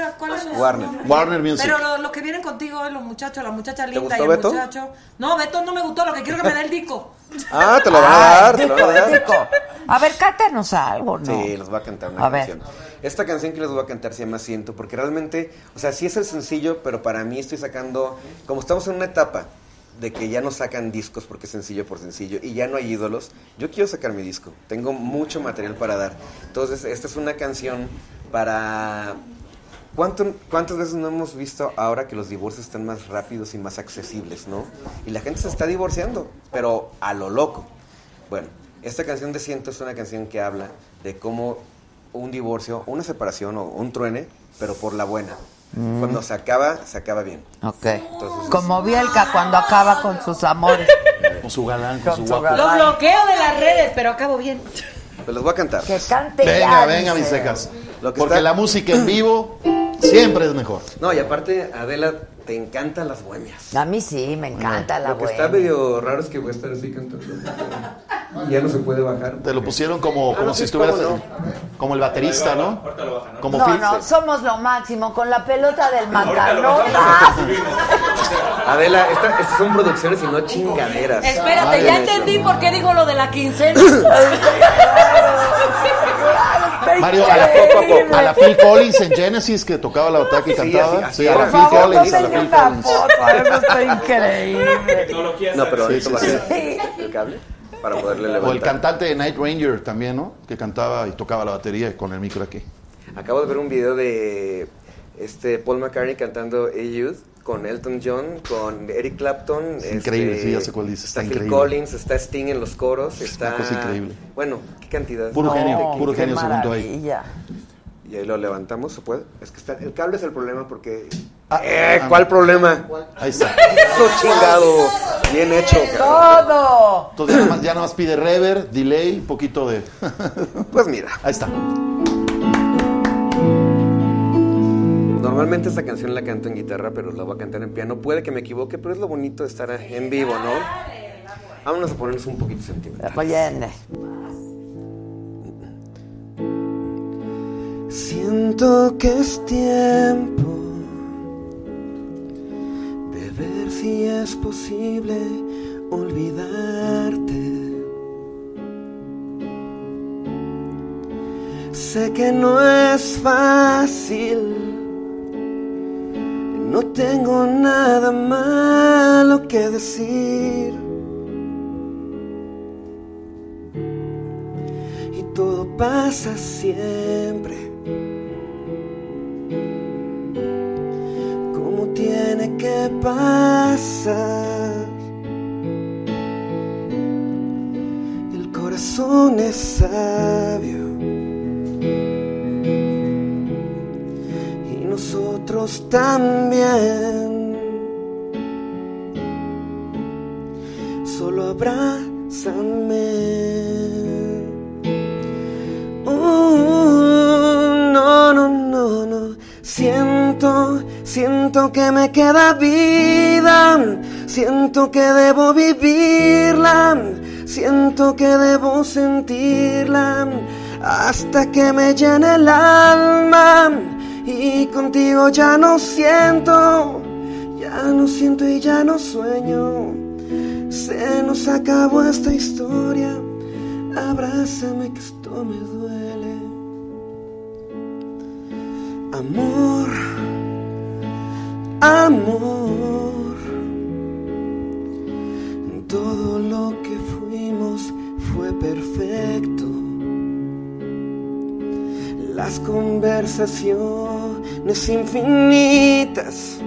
los? ¿Cuáles son? sus Warner. nombres? Warner Music. Pero lo, lo que vienen contigo es los muchachos, la muchacha linda gustó y el Beto? muchacho. No, Beto no me gustó, lo que quiero es que me dé el disco. Ah, te lo van a dar, te lo van a dar. A ver, cántanos algo, ¿no? Sí, les voy a cantar una A ver. canción. Esta canción que les voy a cantar se llama Siento, porque realmente, o sea, sí es el sencillo, pero para mí estoy sacando, como estamos en una etapa de que ya no sacan discos porque es sencillo por sencillo y ya no hay ídolos, yo quiero sacar mi disco. Tengo mucho material para dar. Entonces, esta es una canción para... ¿Cuánto- ¿Cuántas veces no hemos visto ahora que los divorcios están más rápidos y más accesibles, no? Y la gente se está divorciando, pero a lo loco. Bueno, esta canción de Siento es una canción que habla de cómo un divorcio, una separación o un truene, pero por la buena. Mm. Cuando se acaba, se acaba bien. Ok. Entonces, Como Bielka cuando acaba con sus amores. Con su galán, con, Con su guapo. Lo bloqueo de las redes, pero acabo bien. pues les voy a cantar. Que cante Venga, ya, venga, dice. mis cejas. Porque está- la música en vivo siempre es mejor. No, y aparte, Adela, te encantan las bohemias. A mí sí, me encanta la Lo que está medio raro es que voy a estar así cantando. Y ya no se puede bajar. Te lo pusieron como, Ah, como no, si estuvieras no. como el baterista, ¿no? Como No, no, somos lo máximo con la pelota del Macanota. subimos. Adela, esta- estas son producciones y no chingaderas. Espérate, ya entendí por qué digo lo de la quincena. Mario, a la, a la Phil Collins en Genesis que tocaba la bataca y Sí, cantaba. así- así Sí, a la Phil favor, Collins, a la Phil una Collins. foto, está increíble. No, pero ahorita Sí, sí, bajé el cable para poderle O el levantar. cantante de Night Ranger también, ¿no? Que cantaba y tocaba la batería con el micro aquí. Acabo de ver un video de este Paul McCartney cantando A Youth con Elton John, con Eric Clapton. Es increíble, este, sí, ya sé cuál dices, está Está Phil increíble. Collins, está Sting en los coros, está... una cosa increíble. Bueno, qué cantidad. Puro genio, puro qué genio se juntó ahí. Y ahí lo levantamos, ¿se puede? Es que está, el cable es el problema porque... Ah, eh, ah, ¿Cuál problema? Ahí está. Eso chingado, bien hecho. cabrón. Todo. Entonces ya nada más, ya nada más pide reverb, delay, un poquito de... Pues mira, Ahí está. Normalmente esta canción la canto en guitarra, pero la voy a cantar en piano. Puede que me equivoque, pero es lo bonito de estar en vivo, ¿no? Vámonos a ponernos un poquito sentimental. Oye, Siento que es tiempo de ver si es posible olvidarte. Sé que no es fácil, no tengo nada malo que decir. Y todo pasa siempre. como tiene que pasar. El corazón es sabio nosotros también. Solo abrázame. Uh, no, no, no, no. Siento, siento que me queda vida. Siento que debo vivirla. Siento que debo sentirla hasta que me llene el alma. Y contigo ya no siento, ya no siento y ya no sueño. Se nos acabó esta historia. Abrázame que esto me duele. Amor, amor. Todo lo que fuimos fue perfecto. Las conversaciones infinitas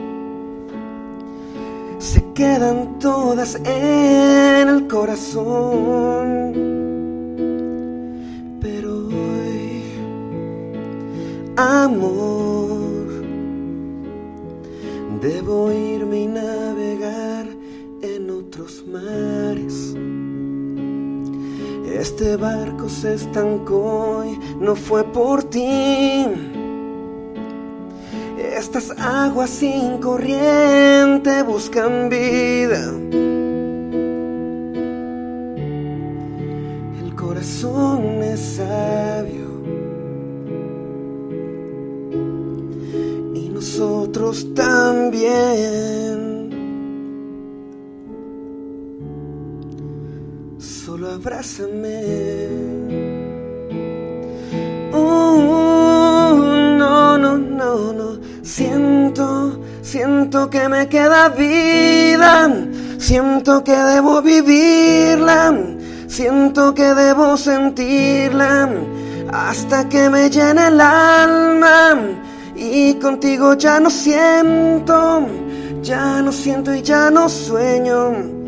se quedan todas en el corazón. Pero hoy, amor, debo irme y navegar en otros mares. Este barco se estancó y no fue por ti. Estas aguas sin corriente buscan vida. El corazón es sabio. Y nosotros también. Solo abrázame. Uh, no, no, no, no. Siento, siento que me queda vida. Siento que debo vivirla. Siento que debo sentirla. Hasta que me llene el alma. Y contigo ya no siento. Ya no siento y ya no sueño.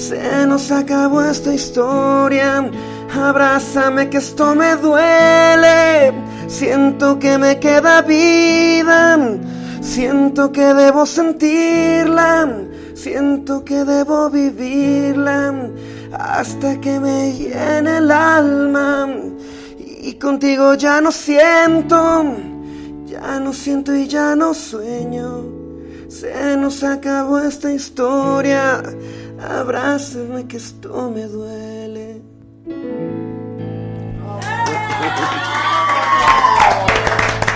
Se nos acabó esta historia. Abrázame que esto me duele. Siento que me queda vida. Siento que debo sentirla. Siento que debo vivirla. Hasta que me llene el alma. Y contigo ya no siento. Ya no siento y ya no sueño. Se nos acabó esta historia. Abrázame que esto me duele.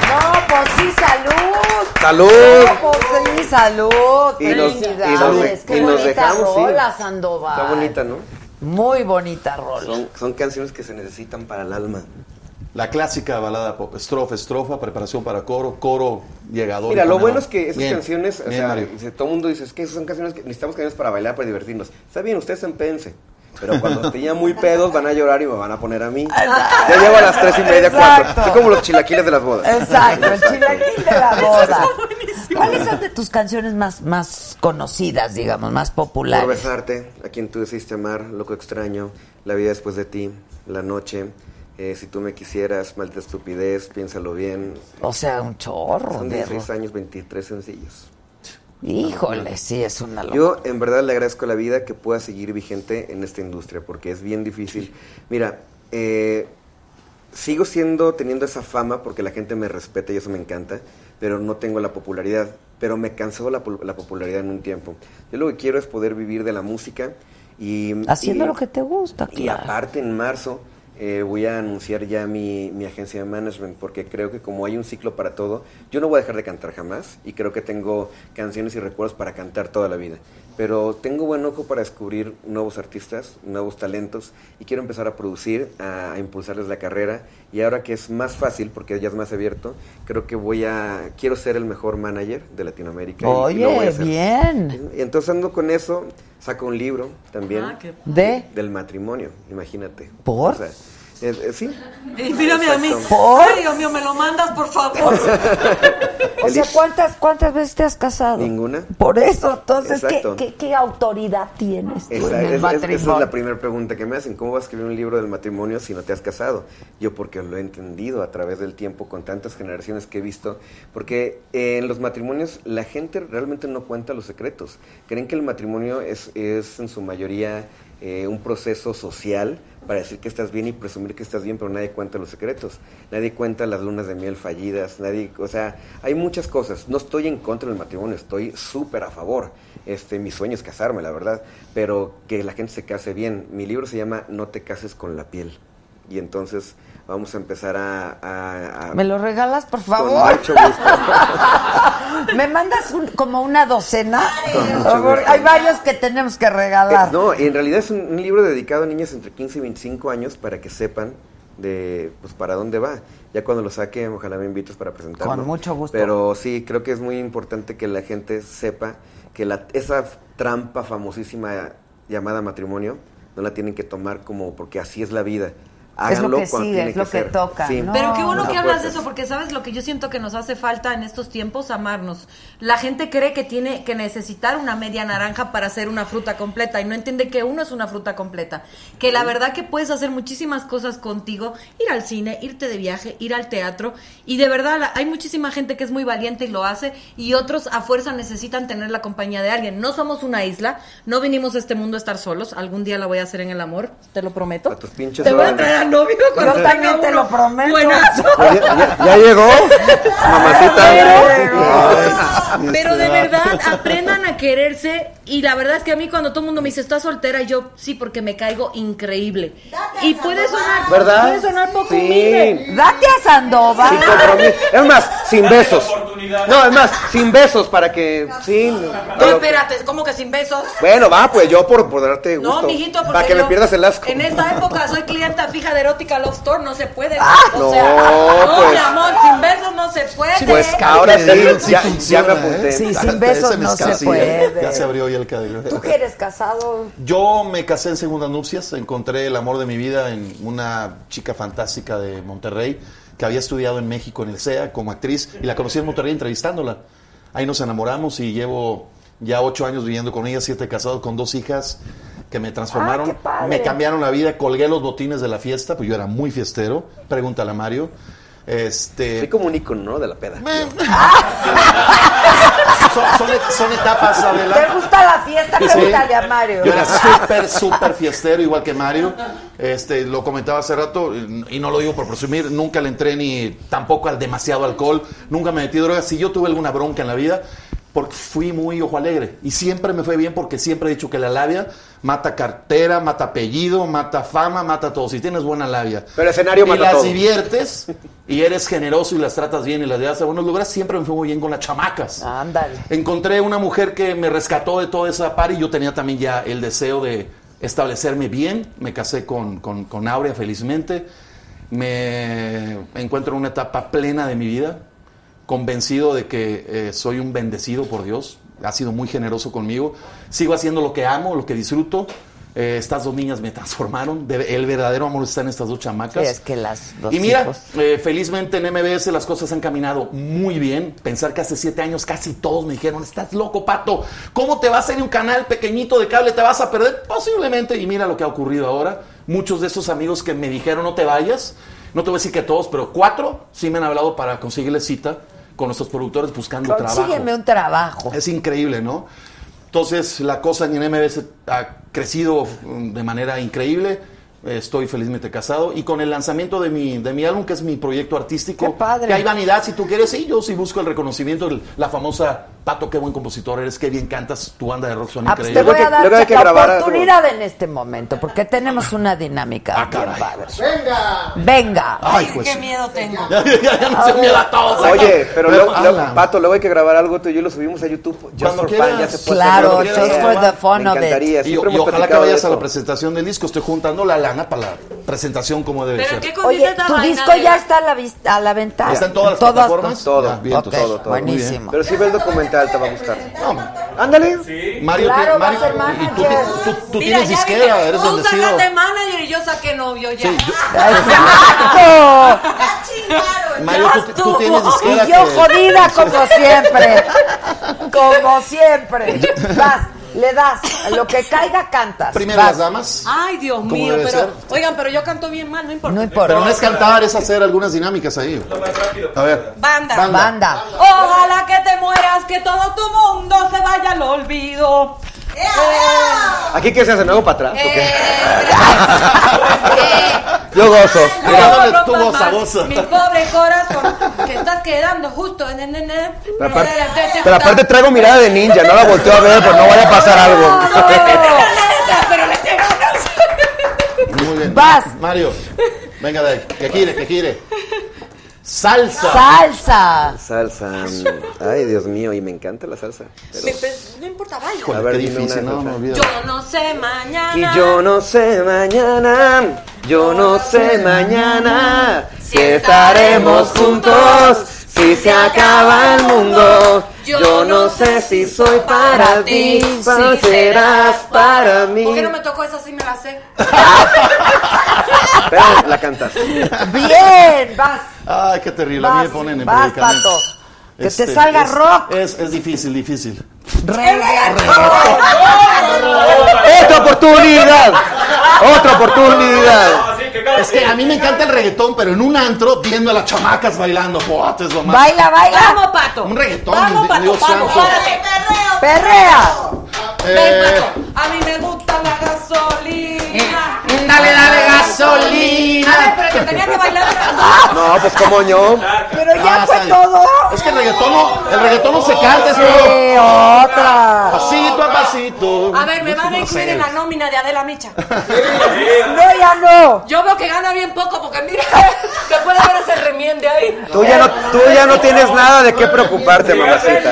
No, pues sí, salud. ¡Salud! No, pues sí, salud. Y nos- y nos- Felicidades. Qué y nos bonita dejamos, sí. rola, Sandoval. Está bonita, ¿no? Muy bonita rola. Son, son canciones que se necesitan para el alma. La clásica balada pop, estrofa, estrofa, preparación para coro, coro, llegador. Mira, lo bueno es que esas Bien, canciones, o bien, sea, Mario. dice, todo el mundo dice, es que esas son canciones que necesitamos canciones para bailar, para divertirnos. Está bien, ustedes empéense. Pero cuando estén ya muy pedos van a llorar y me van a poner a mí. Ya llevo a las tres y media, cuatro. Exacto. Soy como los chilaquiles de las bodas. Exacto, el chilaquil de la boda. ¿Cuáles son de tus canciones más, más conocidas, digamos, más Por populares? besarte, a quien tú decidiste amar, loco extraño, la vida después de ti, la noche, eh, si tú me quisieras, maldita estupidez, piénsalo bien. O sea, un chorro Son de 16 años, 23 sencillos. Híjole, sí, es una locura. Yo en verdad le agradezco a la vida que pueda seguir vigente en esta industria, porque es bien difícil. Mira, eh, sigo siendo, teniendo esa fama porque la gente me respeta y eso me encanta, pero no tengo la popularidad. Pero me cansó la, popularidad en un tiempo. Yo lo que quiero es poder vivir de la música y... Haciendo y- lo que te gusta, y claro. aparte en marzo eh, voy a anunciar ya mi, mi agencia de management porque creo que como hay un ciclo para todo, yo no voy a dejar de cantar jamás y creo que tengo canciones y recuerdos para cantar toda la vida. Pero tengo buen ojo para descubrir nuevos artistas, nuevos talentos y quiero empezar a producir, a, a impulsarles la carrera y ahora que es más fácil porque ya es más abierto, creo que voy a, quiero ser el mejor manager de Latinoamérica. y- y Oye, lo voy a hacer. bien. Y entonces ando con eso, saco un libro también Ah, qué. ¿De? del matrimonio, imagínate. ¿Por? O sea, Eh, eh, sí. Y mírame a mí. Ay, Dios mío, me lo mandas, por favor. O sea, ¿cuántas, ¿cuántas veces te has casado? Ninguna. Por eso, entonces, ¿qué, qué, qué autoridad tienes tú Esa, en el es- es- matrimonio? esa es la primera pregunta que me hacen. ¿Cómo vas a escribir un libro del matrimonio si no te has casado? Yo porque lo he entendido a través del tiempo con tantas generaciones que he visto. Porque eh, en los matrimonios la gente realmente no cuenta los secretos. Creen que el matrimonio es, es en su mayoría eh, un proceso social para decir que estás bien y presumir que estás bien, pero nadie cuenta los secretos. Nadie cuenta las lunas de miel fallidas. Nadie, o sea, hay muchas cosas. No estoy en contra del matrimonio, estoy súper a favor. Este, mi sueño es casarme, la verdad, pero que la gente se case bien. Mi libro se llama No te cases con la piel. Y entonces vamos a empezar a... a- a- ¿Me lo regalas, por Con favor? mucho gusto. ¿Me mandas un- como una docena? Con. Hay varios que tenemos que regalar. Eh, no, en realidad es un, un libro dedicado a niñas entre 15 y 25 años para que sepan de pues para dónde va. Ya cuando lo saque, ojalá me invites para presentarlo. Con mucho gusto. Pero sí, creo que es muy importante que la gente sepa que la, esa trampa famosísima llamada matrimonio no la tienen que tomar como porque así es la vida. Háganlo que cuando sigue, es lo que toca, Sí. ¿no? Pero qué bueno No que hablas de eso, porque sabes lo que yo siento que nos hace falta en estos tiempos, amarnos. La gente cree que tiene que necesitar una media naranja para hacer una fruta completa y no entiende que uno es una fruta completa. Que la verdad que puedes hacer muchísimas cosas contigo, ir al cine, irte de viaje, ir al teatro y de verdad la- hay muchísima gente que es muy valiente y lo hace y otros a fuerza necesitan tener la compañía de alguien. No somos una isla, no vinimos a este mundo a estar solos. Algún día la voy a hacer en el amor, te lo prometo. A tus pinches Te voy a traer novio cuando Yo también te lo prometo. Buenazo. Ya, ya- ya llegó, mamacita. Pero de verdad, aprendan a quererse. Y la verdad es que a mí cuando todo el mundo me dice, ¿estás soltera? Yo sí, porque me caigo increíble. Y puede sonar, ¿Verdad? puede sonar poco Sí. humilde. Date a Sandoval. Sin compromiso. Es más, sin besos. No, es más, sin besos para que. Sí, No, pero- espérate, ¿cómo que sin besos? bueno, va, pues yo por, por darte gusto. No, mijito, porque para que me pierdas el asco. En esta época soy clienta fija de Erótica Love Store, no se puede. Ah, o no, sea, no, pues. mi amor, sin besos no se puede. Pues ahora sí, Sí ya, funciona, ya me apunté. ¿eh? Sí, sin besos no se sí, puede. Ya se abrió ya el cadillo. ¿Tú que eres casado? Yo me casé en segundas nupcias, encontré el amor de mi vida en una chica fantástica de Monterrey que había estudiado en México en el CEA como actriz y la conocí en Monterrey entrevistándola. Ahí nos enamoramos y llevo ya ocho años viviendo con ella, siete casados con dos hijas que me transformaron, Ah, padre. me cambiaron la vida, colgué los botines de la fiesta, pues yo era muy fiestero, pregúntale a Mario. Este, Soy como un icono, ¿no? De la peda. son, son- son etapas adelante. ¿Te gusta la fiesta? Sí. Pregúntale a Mario. Yo era súper, súper fiestero, igual que Mario. Este, lo comentaba hace rato, y no lo digo por presumir, nunca le entré ni tampoco al demasiado alcohol, nunca me metí drogas. Si yo tuve alguna bronca en la vida, porque fui muy ojo alegre. Y siempre me fue bien porque siempre he dicho que la labia mata cartera, mata apellido, mata fama, mata todo. Si tienes buena labia. Pero escenario y mata las todo. diviertes y eres generoso y las tratas bien y las llevas a buenos lugares, siempre me fue muy bien con las chamacas. Ándale. Encontré una mujer que me rescató de toda esa par y yo tenía también ya el deseo de establecerme bien. Me casé con, con, con Aurea felizmente. Me encuentro en una etapa plena de mi vida, convencido de que eh, soy un bendecido por Dios. Ha sido muy generoso conmigo. Sigo haciendo lo que amo, lo que disfruto. Eh, estas dos niñas me transformaron. De- el verdadero amor está en estas dos chamacas. Sí, es que las dos Y mira, eh, felizmente en MBS las cosas han caminado muy bien. Pensar que hace siete años casi todos me dijeron, estás loco, Pato. ¿Cómo te vas a ir un canal pequeñito de cable? ¿Te vas a perder? Posiblemente. Y mira lo que ha ocurrido ahora. Muchos de estos amigos que me dijeron, no te vayas. No te voy a decir que todos, pero cuatro sí me han hablado para conseguirle cita con nuestros productores buscando trabajo. Consígueme un trabajo. Es increíble, ¿no? Entonces, la cosa en MBS ha crecido de manera increíble. Estoy felizmente casado. Y con el lanzamiento de mi, de mi álbum, que es mi proyecto artístico, Qué padre. que hay vanidad si tú quieres. Sí, yo sí busco el reconocimiento. La famosa, Pato, qué buen compositor eres, qué bien cantas. Tu banda de rock son Ah, pues te increíbles. voy a dar que la grabar algo. oportunidad en este momento, porque tenemos una dinámica Ah, bien caray. padre. ¡Venga! Venga. Ay, pues. Qué miedo tengo. ya, ya, ya no se me da todo. saca. Oye, pero luego, Pato, luego hay que grabar algo, tú y yo lo subimos a YouTube. Just Cuando for quieras. fun, ya se puede Claro, hacer que just for the fun Me of it. encantaría. Y, y ojalá que vayas a la presentación del disco. Estoy juntando la lana para la presentación como debe Pero ser. qué Oye, tu disco ya está a la, vis- a la venta. ¿Está en todas las plataformas? Todo, todo, todo. buenísimo. Pero sí ve el documental Te va a buscar. Ándale. Mario, Claro, ti- va a Mario, ser y tú, manager. tú, tú Mira, tienes ya disquera, eres Tú bendecido. sacaste manager y yo saqué novio ya. ¡Exacto! Mario, tú, tú tienes disquera. Y yo que- jodida como siempre. Como siempre. Vas, le das, lo que caiga cantas. Primero Vas. las damas. Ay, Dios ¿Cómo mío, pero ser? oigan, pero yo canto bien mal, no importa. No importa. Pero no es cantar, es hacer algunas dinámicas ahí. A ver. Banda. Banda. Banda. Ojalá que te mueras, que todo tu mundo se vaya al olvido. Eh, ¿Aquí qué se hace? ¿Me hago para atrás? o qué? eh, Yo gozo. no Mira. rompas más goza. Mi pobre corazón, que estás quedando justo en el nene. Pero aparte, pero aparte traigo mirada de ninja, no la volteo a ver, pues no vaya a pasar algo. Pero le eché ganas. Muy bien. Vas. Mario, venga de ahí. Que gire, que gire. Salsa. Salsa. Salsa. Ay, Dios mío, y me encanta la salsa. Pero- Me- me- No importa, vaya. Híjole, A ver, dime difícil, una no. Yo no sé mañana. Y yo no sé mañana, yo no sé mañana si estaremos juntos, si se acaba el mundo. Yo no sé si soy para ti, si serás para mí. ¿Por qué no me tocó esa? Sí me la sé. Pero la cantas. Bien, vas. Ay, qué terrible. A mí me Vas, ponen en vas, predicamento. Pato. Que te salga es- rock. Es, es difícil, difícil. ¡Otra oportunidad! ¡Otra oportunidad! Es que a mí me encanta el reggaetón, pero en un antro viendo a las chamacas bailando. Buah, es lo más. Baila, baila. Vamos, Pato. Un reggaetón, Vamos, Dios Pato, vamos, santo. párate. Perrea. Ven, Eh, Pato. A mí me gusta la gasolina. Dale, dale, A ver, gasolina. pero que tenía que bailar. No, pues como yo. Pero ya Ah, fue todo. Es que el reggaetón no, el reggaetón no se canta, es todo Sí, otra. pasito a pasito. A ver, me van a incluir en la nómina de Adela Micha. No, ya no. Yo veo que gana bien poco porque mira, te puede ver ese remiende ahí. Tú ya no, tú ya no tienes nada de qué preocuparte, mamacita.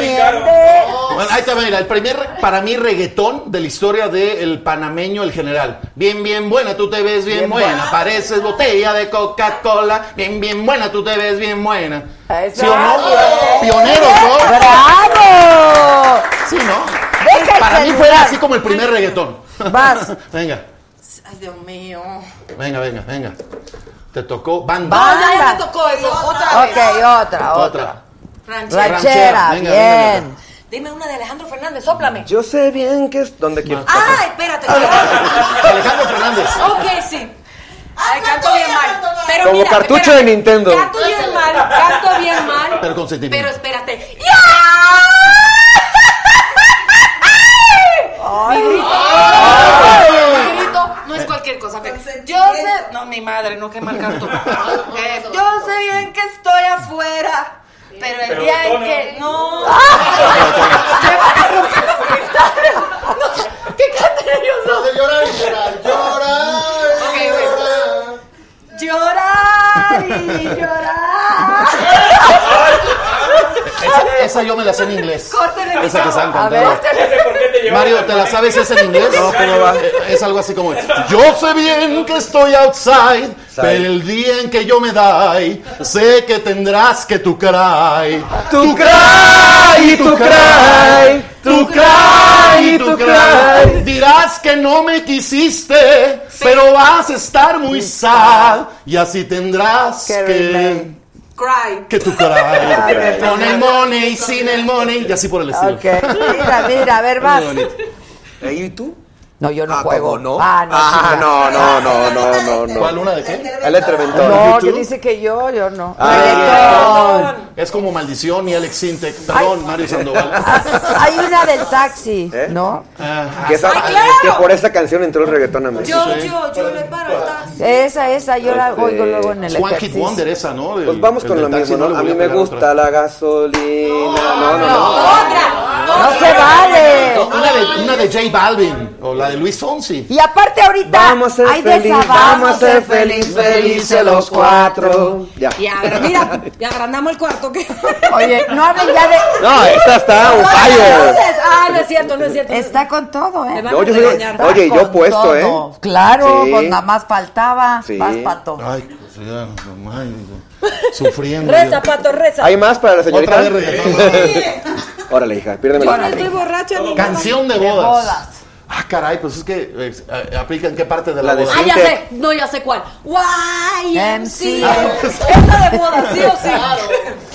Bueno, ahí te va, mira, el primer, para mí, reggaetón de la historia del panameño, el general. Bien, bien buena, tú te ves bien, Bien buena. Buena. Pareces botella de Coca-Cola. Bien, bien buena, tú te ves bien buena. Eso. ¿Sí o no? Pioneros, ¿no? ¡Bravo! Sí, ¿no? Deja Para mí fue así como el primer reggaetón. Vas. venga, Ay, Dios mío. venga, venga, venga. Te tocó banda. No, ya, ya Banda. me tocó eso. Otra vez. Ok, otra, otra. Otra. Ranchera. Ranchera, Venga, bien. Dime una de Alejandro Fernández, sóplame. Yo sé bien que es donde quiero. Ah, espérate. Alejandro Fernández. ok, sí. Ay, canto bien mal. Pero Como mira, cartucho espérate. de Nintendo. Canto bien mal, canto bien mal. Pero con sentimiento. Pero espérate. Ay. Mi grito, mi grito no es cualquier cosa. Yo sé, no, mi madre, no, qué mal canto. Eh, yo sé bien que estoy afuera, pero el día en que no. Se van a romper los cristales. No, ¿Qué cantan ellos dos? De llorar llorar, llorar. Ok, y güey. Llorar. Y llorar. Esa, esa yo me la sé en inglés. Córtenle mi Esa que. Mario, ¿te la sabes esa en inglés? No, ¿cómo va? Es algo así como, yo sé bien que estoy outside, pero el día en que yo me die, sé que tendrás que tu cry. Tu cry, tu cry, Tu cry, tu cry. Dirás que no me quisiste, pero vas a estar muy sad, y así tendrás Que. Cry. Que tu cry. Con el money, sin el money, y así por el estilo. Ok. Mira, mira, a ver, vas. ¿Y tú? No, yo no Ah, juego. ¿cómo no? Ah, no. Ah, no, no, no, no, no, no. ¿Cuál una de qué? El entreventón. No, que dice que yo, yo no. Ah. Es como Maldición y Alex Sintek. Perdón, Mario Sandoval. Ah, Hay una del taxi, ¿Eh? ¿no? Ah, Que, esa- ¡Ay, claro! que por esa canción entró el reggaetón a México. Yo, yo, yo le paro el taxi. Esa, esa, yo la Este, oigo luego en el One Hit. Wonder esa, ¿no? El- Pues vamos con lo taxi, mismo. A mí me gusta otra. la gasolina. No, no, no. Otra. No se vale. Una de, una de J Balvin o la de Luis Fonsi. Y aparte ahorita Vamos a ser hay feliz, vamos a ser feliz, felices los cuatro. Ya. Ya, pero mira, ya agrandamos el cuarto. ¿qué? Oye, no hablen ya de... No, esta está un fallo. Ah, no es cierto, no es cierto. Está con todo, ¿eh? yo. Oye, yo puesto, todo. ¿eh? Claro, Sí. pues nada más faltaba. Sí. Vas, pato. Ay, pues ya, ay, sufriendo. Reza, pato, reza. ¿Hay más para la señorita? Otra vez reggaetón. Órale, hija, piérdeme Yo la no estoy borracha ni Canción de De bodas. Ah, caray, pues es que eh, eh, aplica en qué parte de la, La de boda. Ah, ya sé, no, ya sé cuál. YMCA. Esa de boda, sí o sí.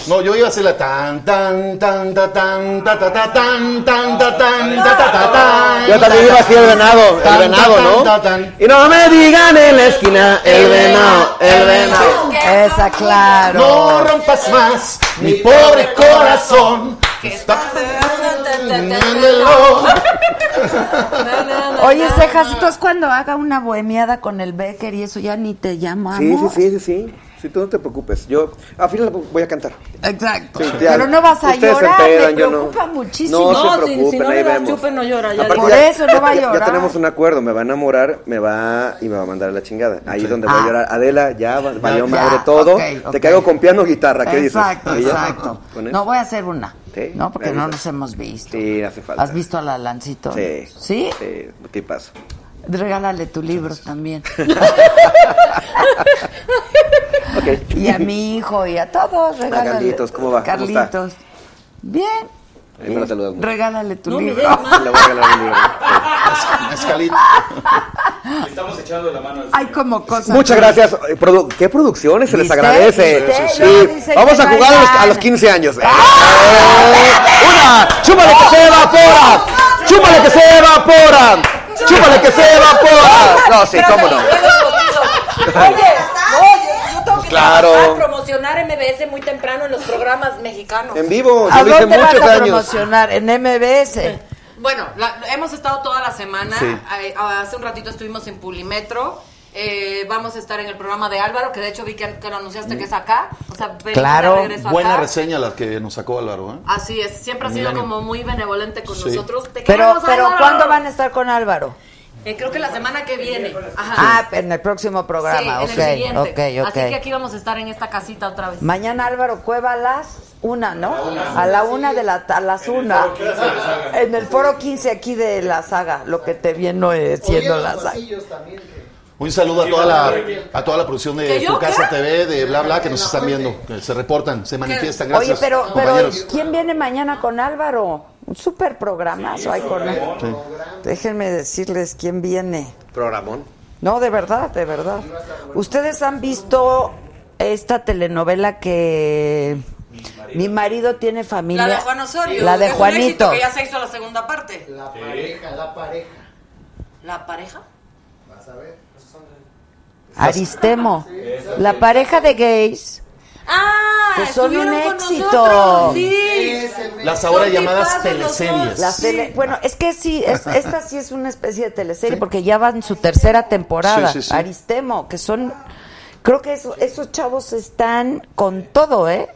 No, yo iba a hacer la tan tan tan ta tan ta ta ta tan tan ta tan ta ta ta tan. Yo también iba así el venado, el Tan, venado, tan, ¿no? tan, tan. Y no me digan en la esquina, el venado, el venado. Esa, claro. No rompas más mi pobre corazón. Que está Oye, Cejas, entonces cuando haga una bohemiada con el Becker y eso ya ni te llamamos. Sí, sí, sí, sí, sí. Sí, tú no te preocupes. Yo al final voy a cantar. Exacto. Sí, ya. Pero no vas a llorar, empedan, me yo no. preocupa muchísimo. No, se No, si- preocupen, si no ahí le das vemos. chupe, no llora, ya Aparte, Por ya- eso no va a ya- ya, llorar. tenemos un acuerdo, me va a enamorar, me va y me va a mandar a la chingada. Ahí es donde voy Ah. a llorar. Adela, ya va- valió madre todo. Te caigo con piano o guitarra, ¿qué Exacto, dices? Exacto. ¿Con él? No voy a hacer una. Sí, No, porque no nos hemos visto. Sí, hace falta. ¿Has visto a la Lancito? Sí. ¿Sí? Sí, ¿qué pasa? Regálale tu libro también. Ok. Y a mi hijo y a todos, regálale. Carlitos, ¿cómo va? ¿Cómo está? Carlitos. Bien. Ahí me lo saludas mucho. Regálale tu No libro. Le voy a regalar un libro. Mezcalito. Le estamos echando la mano al Hay como cosas. Muchas gracias. Eh, produ- ¿Qué producciones se les agradece? Sí. No, Vamos a jugar a los, a los 15 años. ¡Eh! ¡Una! ¡Chúpale que se evapora! ¡Chúpale que se evapora! ¡Chúpale que se evapora! No, sí, cómo no. Oye, no, yo, tengo que Claro. trabajar, promocionar MBS muy temprano en los programas mexicanos. En vivo, ¿A yo lo hice dónde vas muchos a años. promocionar? En MBS. Bueno, la- hemos estado toda la semana. Sí. Eh, hace un ratito estuvimos en Pulimetro. Eh, vamos a estar en el programa de Álvaro, que de hecho vi que, que lo anunciaste que es acá. O sea, Claro. de regreso Buena acá. reseña la que nos sacó Álvaro, ¿eh? Así es, siempre ha sido como muy benevolente con Sí. nosotros. Te Pero, queremos, pero Álvaro. ¿cuándo van a estar con Álvaro? Eh, creo que la semana que viene. Ajá. Ah, en el próximo programa. sí, en ok, el siguiente. ok, ok. Así que aquí vamos a estar en esta casita otra vez. Mañana Álvaro Cueva a las una, ¿no? A la una de la a las una. En el foro 15 aquí de la saga, lo que te viene siendo la saga. Un saludo a toda la, a toda la producción ¿Que de Tu Casa? TV, de Bla Bla, que nos están viendo, que se reportan, se manifiestan. Gracias, Oye, pero, pero compañeros. ¿quién viene mañana con Álvaro? Un super programazo hay con él. Sí. Déjenme decirles quién viene. Programón. No, de verdad, de verdad. ¿Ustedes han visto esta telenovela que mi marido tiene familia? La de Juan Osorio. La de Juanito. que ya se hizo la segunda parte. La pareja, la pareja. ¿La pareja? Vas a ver. Aristemo. La pareja de gays. Ah, Que son un éxito. nosotros, Sí. Las ahora Son llamadas teleseries. Las Sí. tele- bueno, es que sí, es- esta sí es una especie de teleserie porque ya van en su tercera temporada. Sí, sí, sí. Aristemo, que son, creo que eso- esos chavos están con todo, ¿eh?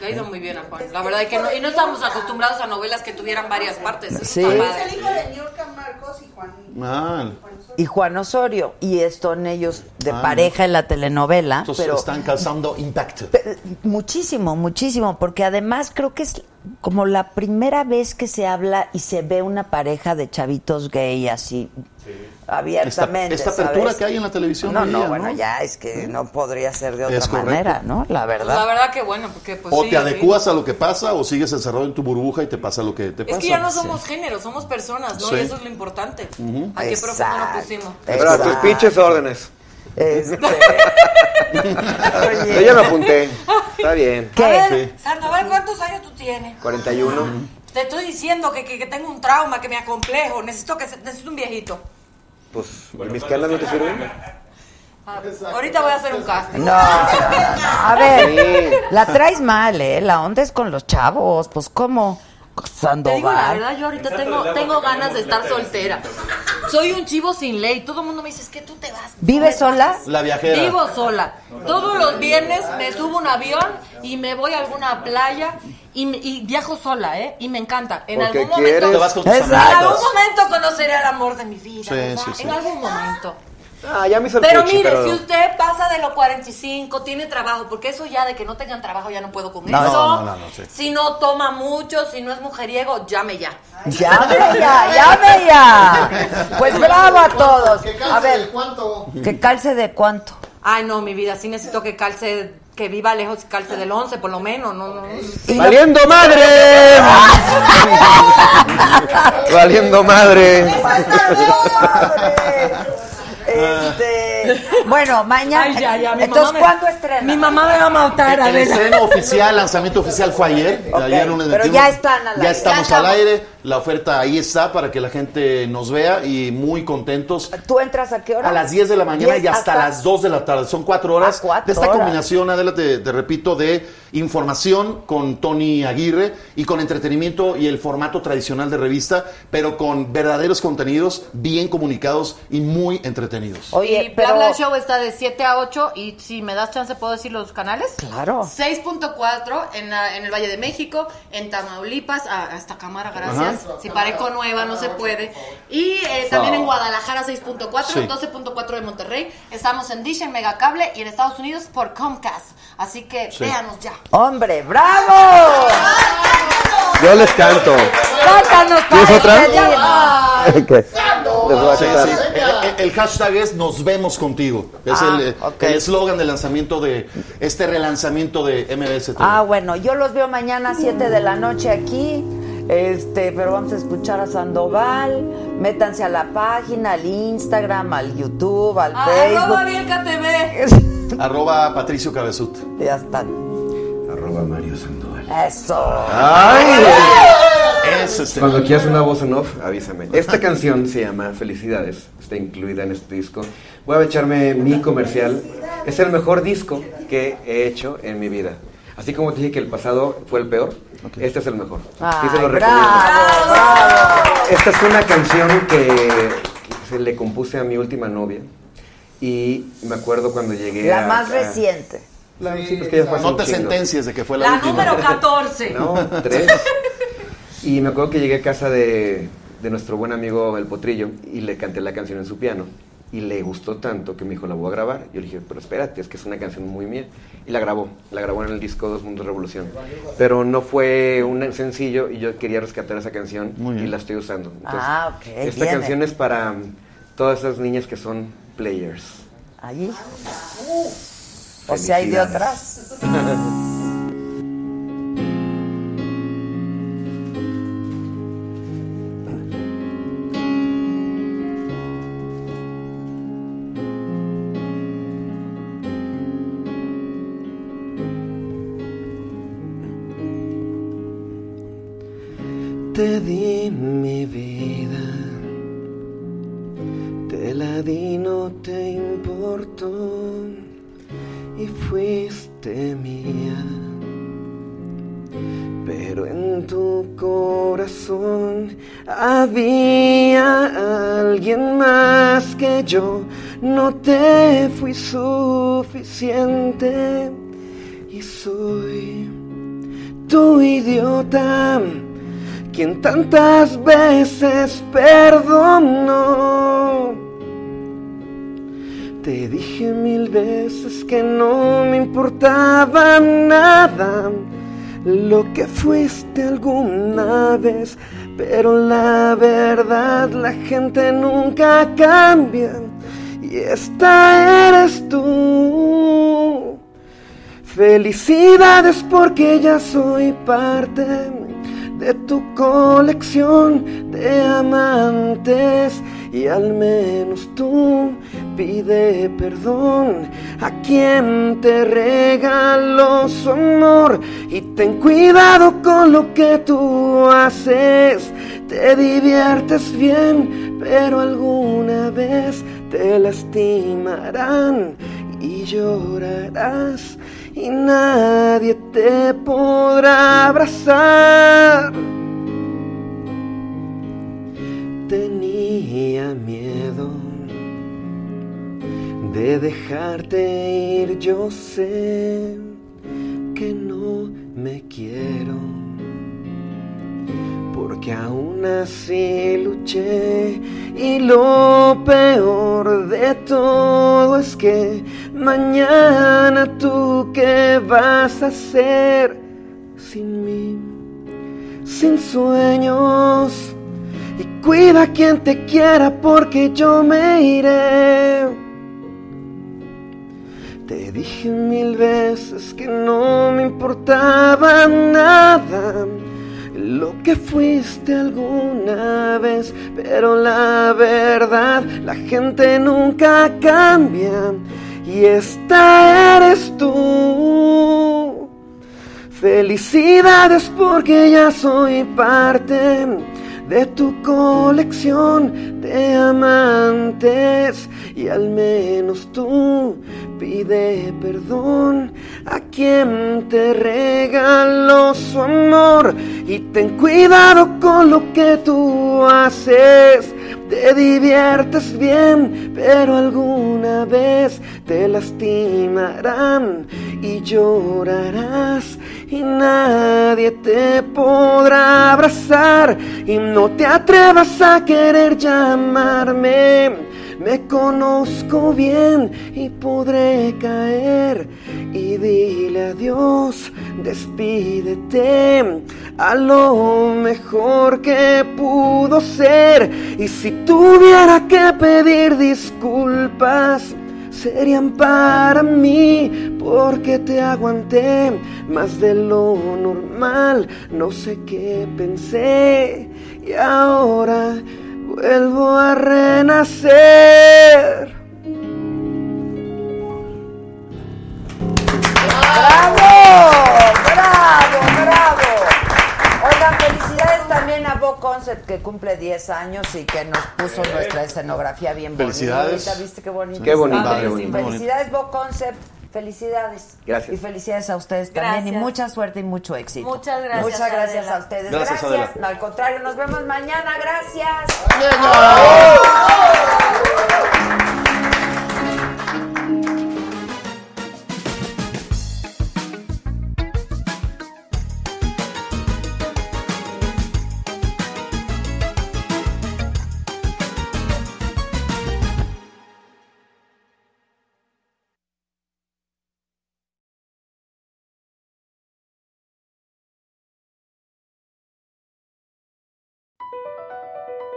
Le ha ido muy bien a Juan. La verdad es que no, y no estábamos acostumbrados a novelas que tuvieran varias partes. Sí. Es el hijo de Niurka Marcos y Juan. Ah, Y Juan Osorio, y están ellos de Ah, pareja en la telenovela, entonces pero están causando impacto. Muchísimo, muchísimo, porque además creo que es como la primera vez que se habla y se ve una pareja de chavitos gay así abiertamente. Esta- esta apertura ¿sabes? que hay en la televisión No, hoy no, día, bueno, ¿no? ya es que no podría ser de otra manera, ¿no? La La verdad. verdad que bueno, porque pues O sí, te sí. adecuas a lo que pasa o sigues encerrado en tu burbuja y te pasa lo que te pasa. Es que ya no somos género, somos personas, ¿no? Sí. Y eso es lo importante. ¿A qué profundo Exacto. lo pusimos? Pero a tus pinches órdenes. Este, Yo ya me apunté. Está bien. A ¿Qué? ver, Sandoval, ¿cuántos años tú tienes? 41. Te estoy diciendo que, que, que tengo un trauma, que me acomplejo. Necesito que se- necesito un viejito. Pues, ¿mis canas no te sirven? Ah, ahorita voy a hacer un casting. No. A ver, Sí. la traes mal, ¿eh? La onda es con los chavos, pues ¿cómo? Te digo la verdad, yo ahorita tengo, tengo ganas de estar soltera. Soy un chivo sin ley. Todo el mundo me dice, es que tú te vas. ¿Vives sola? La viajera. Vivo sola. Todos los viernes me subo un avión y me voy a alguna playa y, me- y viajo sola, ¿eh? Y me encanta. En Porque algún quieres. momento. Te vas con tus. En algún momento conoceré al amor de mi vida. Sí, ¿verdad? sí, sí. En algún momento. Ah, ya me hizo el Pero mire, pero... si usted pasa de los 45, tiene trabajo, porque eso ya de que no tengan trabajo ya no puedo con No, eso. no, no, no, sí. Si no toma mucho, si no es mujeriego, llame ya. ¡Llame ya! ¡Llame ya! Pues bravo a todos. ¿Qué A calce ver, de cuánto? ¿que calce de cuánto? Ay, no, mi vida, sí necesito que calce que viva lejos y calce del 11, por lo menos. No, no, no. ¡Valiendo madre! ¡Valiendo madre! Este, bueno, mañana. Ay, ya, ya, mi Entonces, mamá me- ¿cuándo estrena? Mi mamá me va a matar, a El ver. estreno oficial, lanzamiento oficial fue ayer. Ayer lunes pero 21. ya están al Ya aire. estamos Ya al estamos. aire. La oferta ahí está para que la gente nos vea y muy contentos. ¿Tú entras a qué hora? A las 10 de la mañana 10 y hasta, las 2 de la tarde. Son cuatro horas Ah, cuatro de esta horas. combinación, Adela, te, te repito, de información con Tony Aguirre y con entretenimiento y el formato tradicional de revista, pero con verdaderos contenidos bien comunicados y muy entretenidos. Oye, y pero- Bla Bla Show está de 7 a 8 y si me das chance puedo decir los canales. Claro. 6.4 en, la- en el Valle de México, en Tamaulipas, a- hasta Cámara, gracias. Ajá. Si Pareco Nueva no se puede. Y eh, también en Guadalajara 6.4, Sí. 12.4 de Monterrey. Estamos en Dish, en Megacable y en Estados Unidos por Comcast. Así que Sí. véanos ya. ¡Hombre, bravo! Yo les canto. Cántanos ¿Quieres otra? ¿Qué? Sí. El, hashtag es Nos vemos contigo. Es Ah, el, eh, el eslogan del lanzamiento de este relanzamiento de MBS TV. Ah, bueno, yo los veo mañana a 7 de la noche aquí. Este, pero vamos a escuchar a Sandoval. Métanse a la página, al Instagram, al YouTube, al Arroba Facebook. Bielka TV. Arroba Patricio Cabezut. Ya están. Arroba Mario Sandoval. Eso. ¡Ay! Es este. Cuando quieras una voz en off, avísame. Esta canción se llama Felicidades, está incluida en este disco. Voy a echarme mi comercial. Es el mejor disco que he hecho en mi vida. Así como te dije que el pasado fue el peor, este es el mejor. Sí, se lo Ay, recomiendo. bravo, bravo. Esta es una canción que se le compuse a mi última novia. Y me acuerdo cuando llegué La a- más a- reciente. La- sí, pues que ya fue hace No te sentencias de que fue la, La última. número 14. No, tres. Y me acuerdo que llegué a casa de, de nuestro buen amigo El Potrillo y le canté la canción en su piano. Y le gustó tanto que me dijo, la voy a grabar. Yo le dije, pero espérate, es que es una canción muy mía. Y la grabó, la grabó en el disco Dos Mundos Revolución. Pero no fue un sencillo y yo quería rescatar esa canción y la estoy usando. Entonces, Ah, ok, Esta viene. canción es para todas esas niñas que son players. Ahí. O si hay de otras. Te di mi vida, te la di, no te importó y fuiste mía. Pero en tu corazón había alguien más que yo. No te fui suficiente y soy tu idiota quien tantas veces perdonó. Te dije mil veces que no me importaba nada lo que fuiste alguna vez, pero la verdad la gente nunca cambia y esta eres tú. Felicidades porque ya soy parte de tu colección de amantes y al menos tú pide perdón a quien te regaló su amor y ten cuidado con lo que tú haces. Te diviertes bien, pero alguna vez te lastimarán y llorarás y nadie te podrá abrazar. Tenía miedo de dejarte ir, yo sé que no me quiero, porque aún así luché y lo peor de todo es que mañana tú qué vas a hacer sin mí, sin sueños. Y cuida quien te quiera porque yo me iré. Te dije mil veces que no me importaba nada lo que fuiste alguna vez, pero la verdad, la gente nunca cambia y esta eres tú. Felicidades porque ya soy parte de tu colección de amantes y al menos tú pide perdón a quien te regaló su amor y ten cuidado con lo que tú haces. Te diviertes bien, pero alguna vez te lastimarán y llorarás y nadie te podrá abrazar. Y no te atrevas a querer llamarme. Me conozco bien y podré caer. Y dile adiós, despídete. A lo mejor que pudo ser. Y si tuviera que pedir disculpas serían para mí porque te aguanté más de lo normal. No sé qué pensé y ahora vuelvo a renacer. Bo Concept que cumple 10 años y que nos puso nuestra escenografía bien Felicidades. bonita. ¿Viste qué bonito? Qué bonito, está? qué bonito. Felicidades Bo Concept. Felicidades. Gracias. Y felicidades a ustedes también y mucha suerte y mucho éxito. Muchas gracias, Muchas gracias Adela. a ustedes. Gracias, Adela. No, al contrario, nos vemos mañana. Gracias.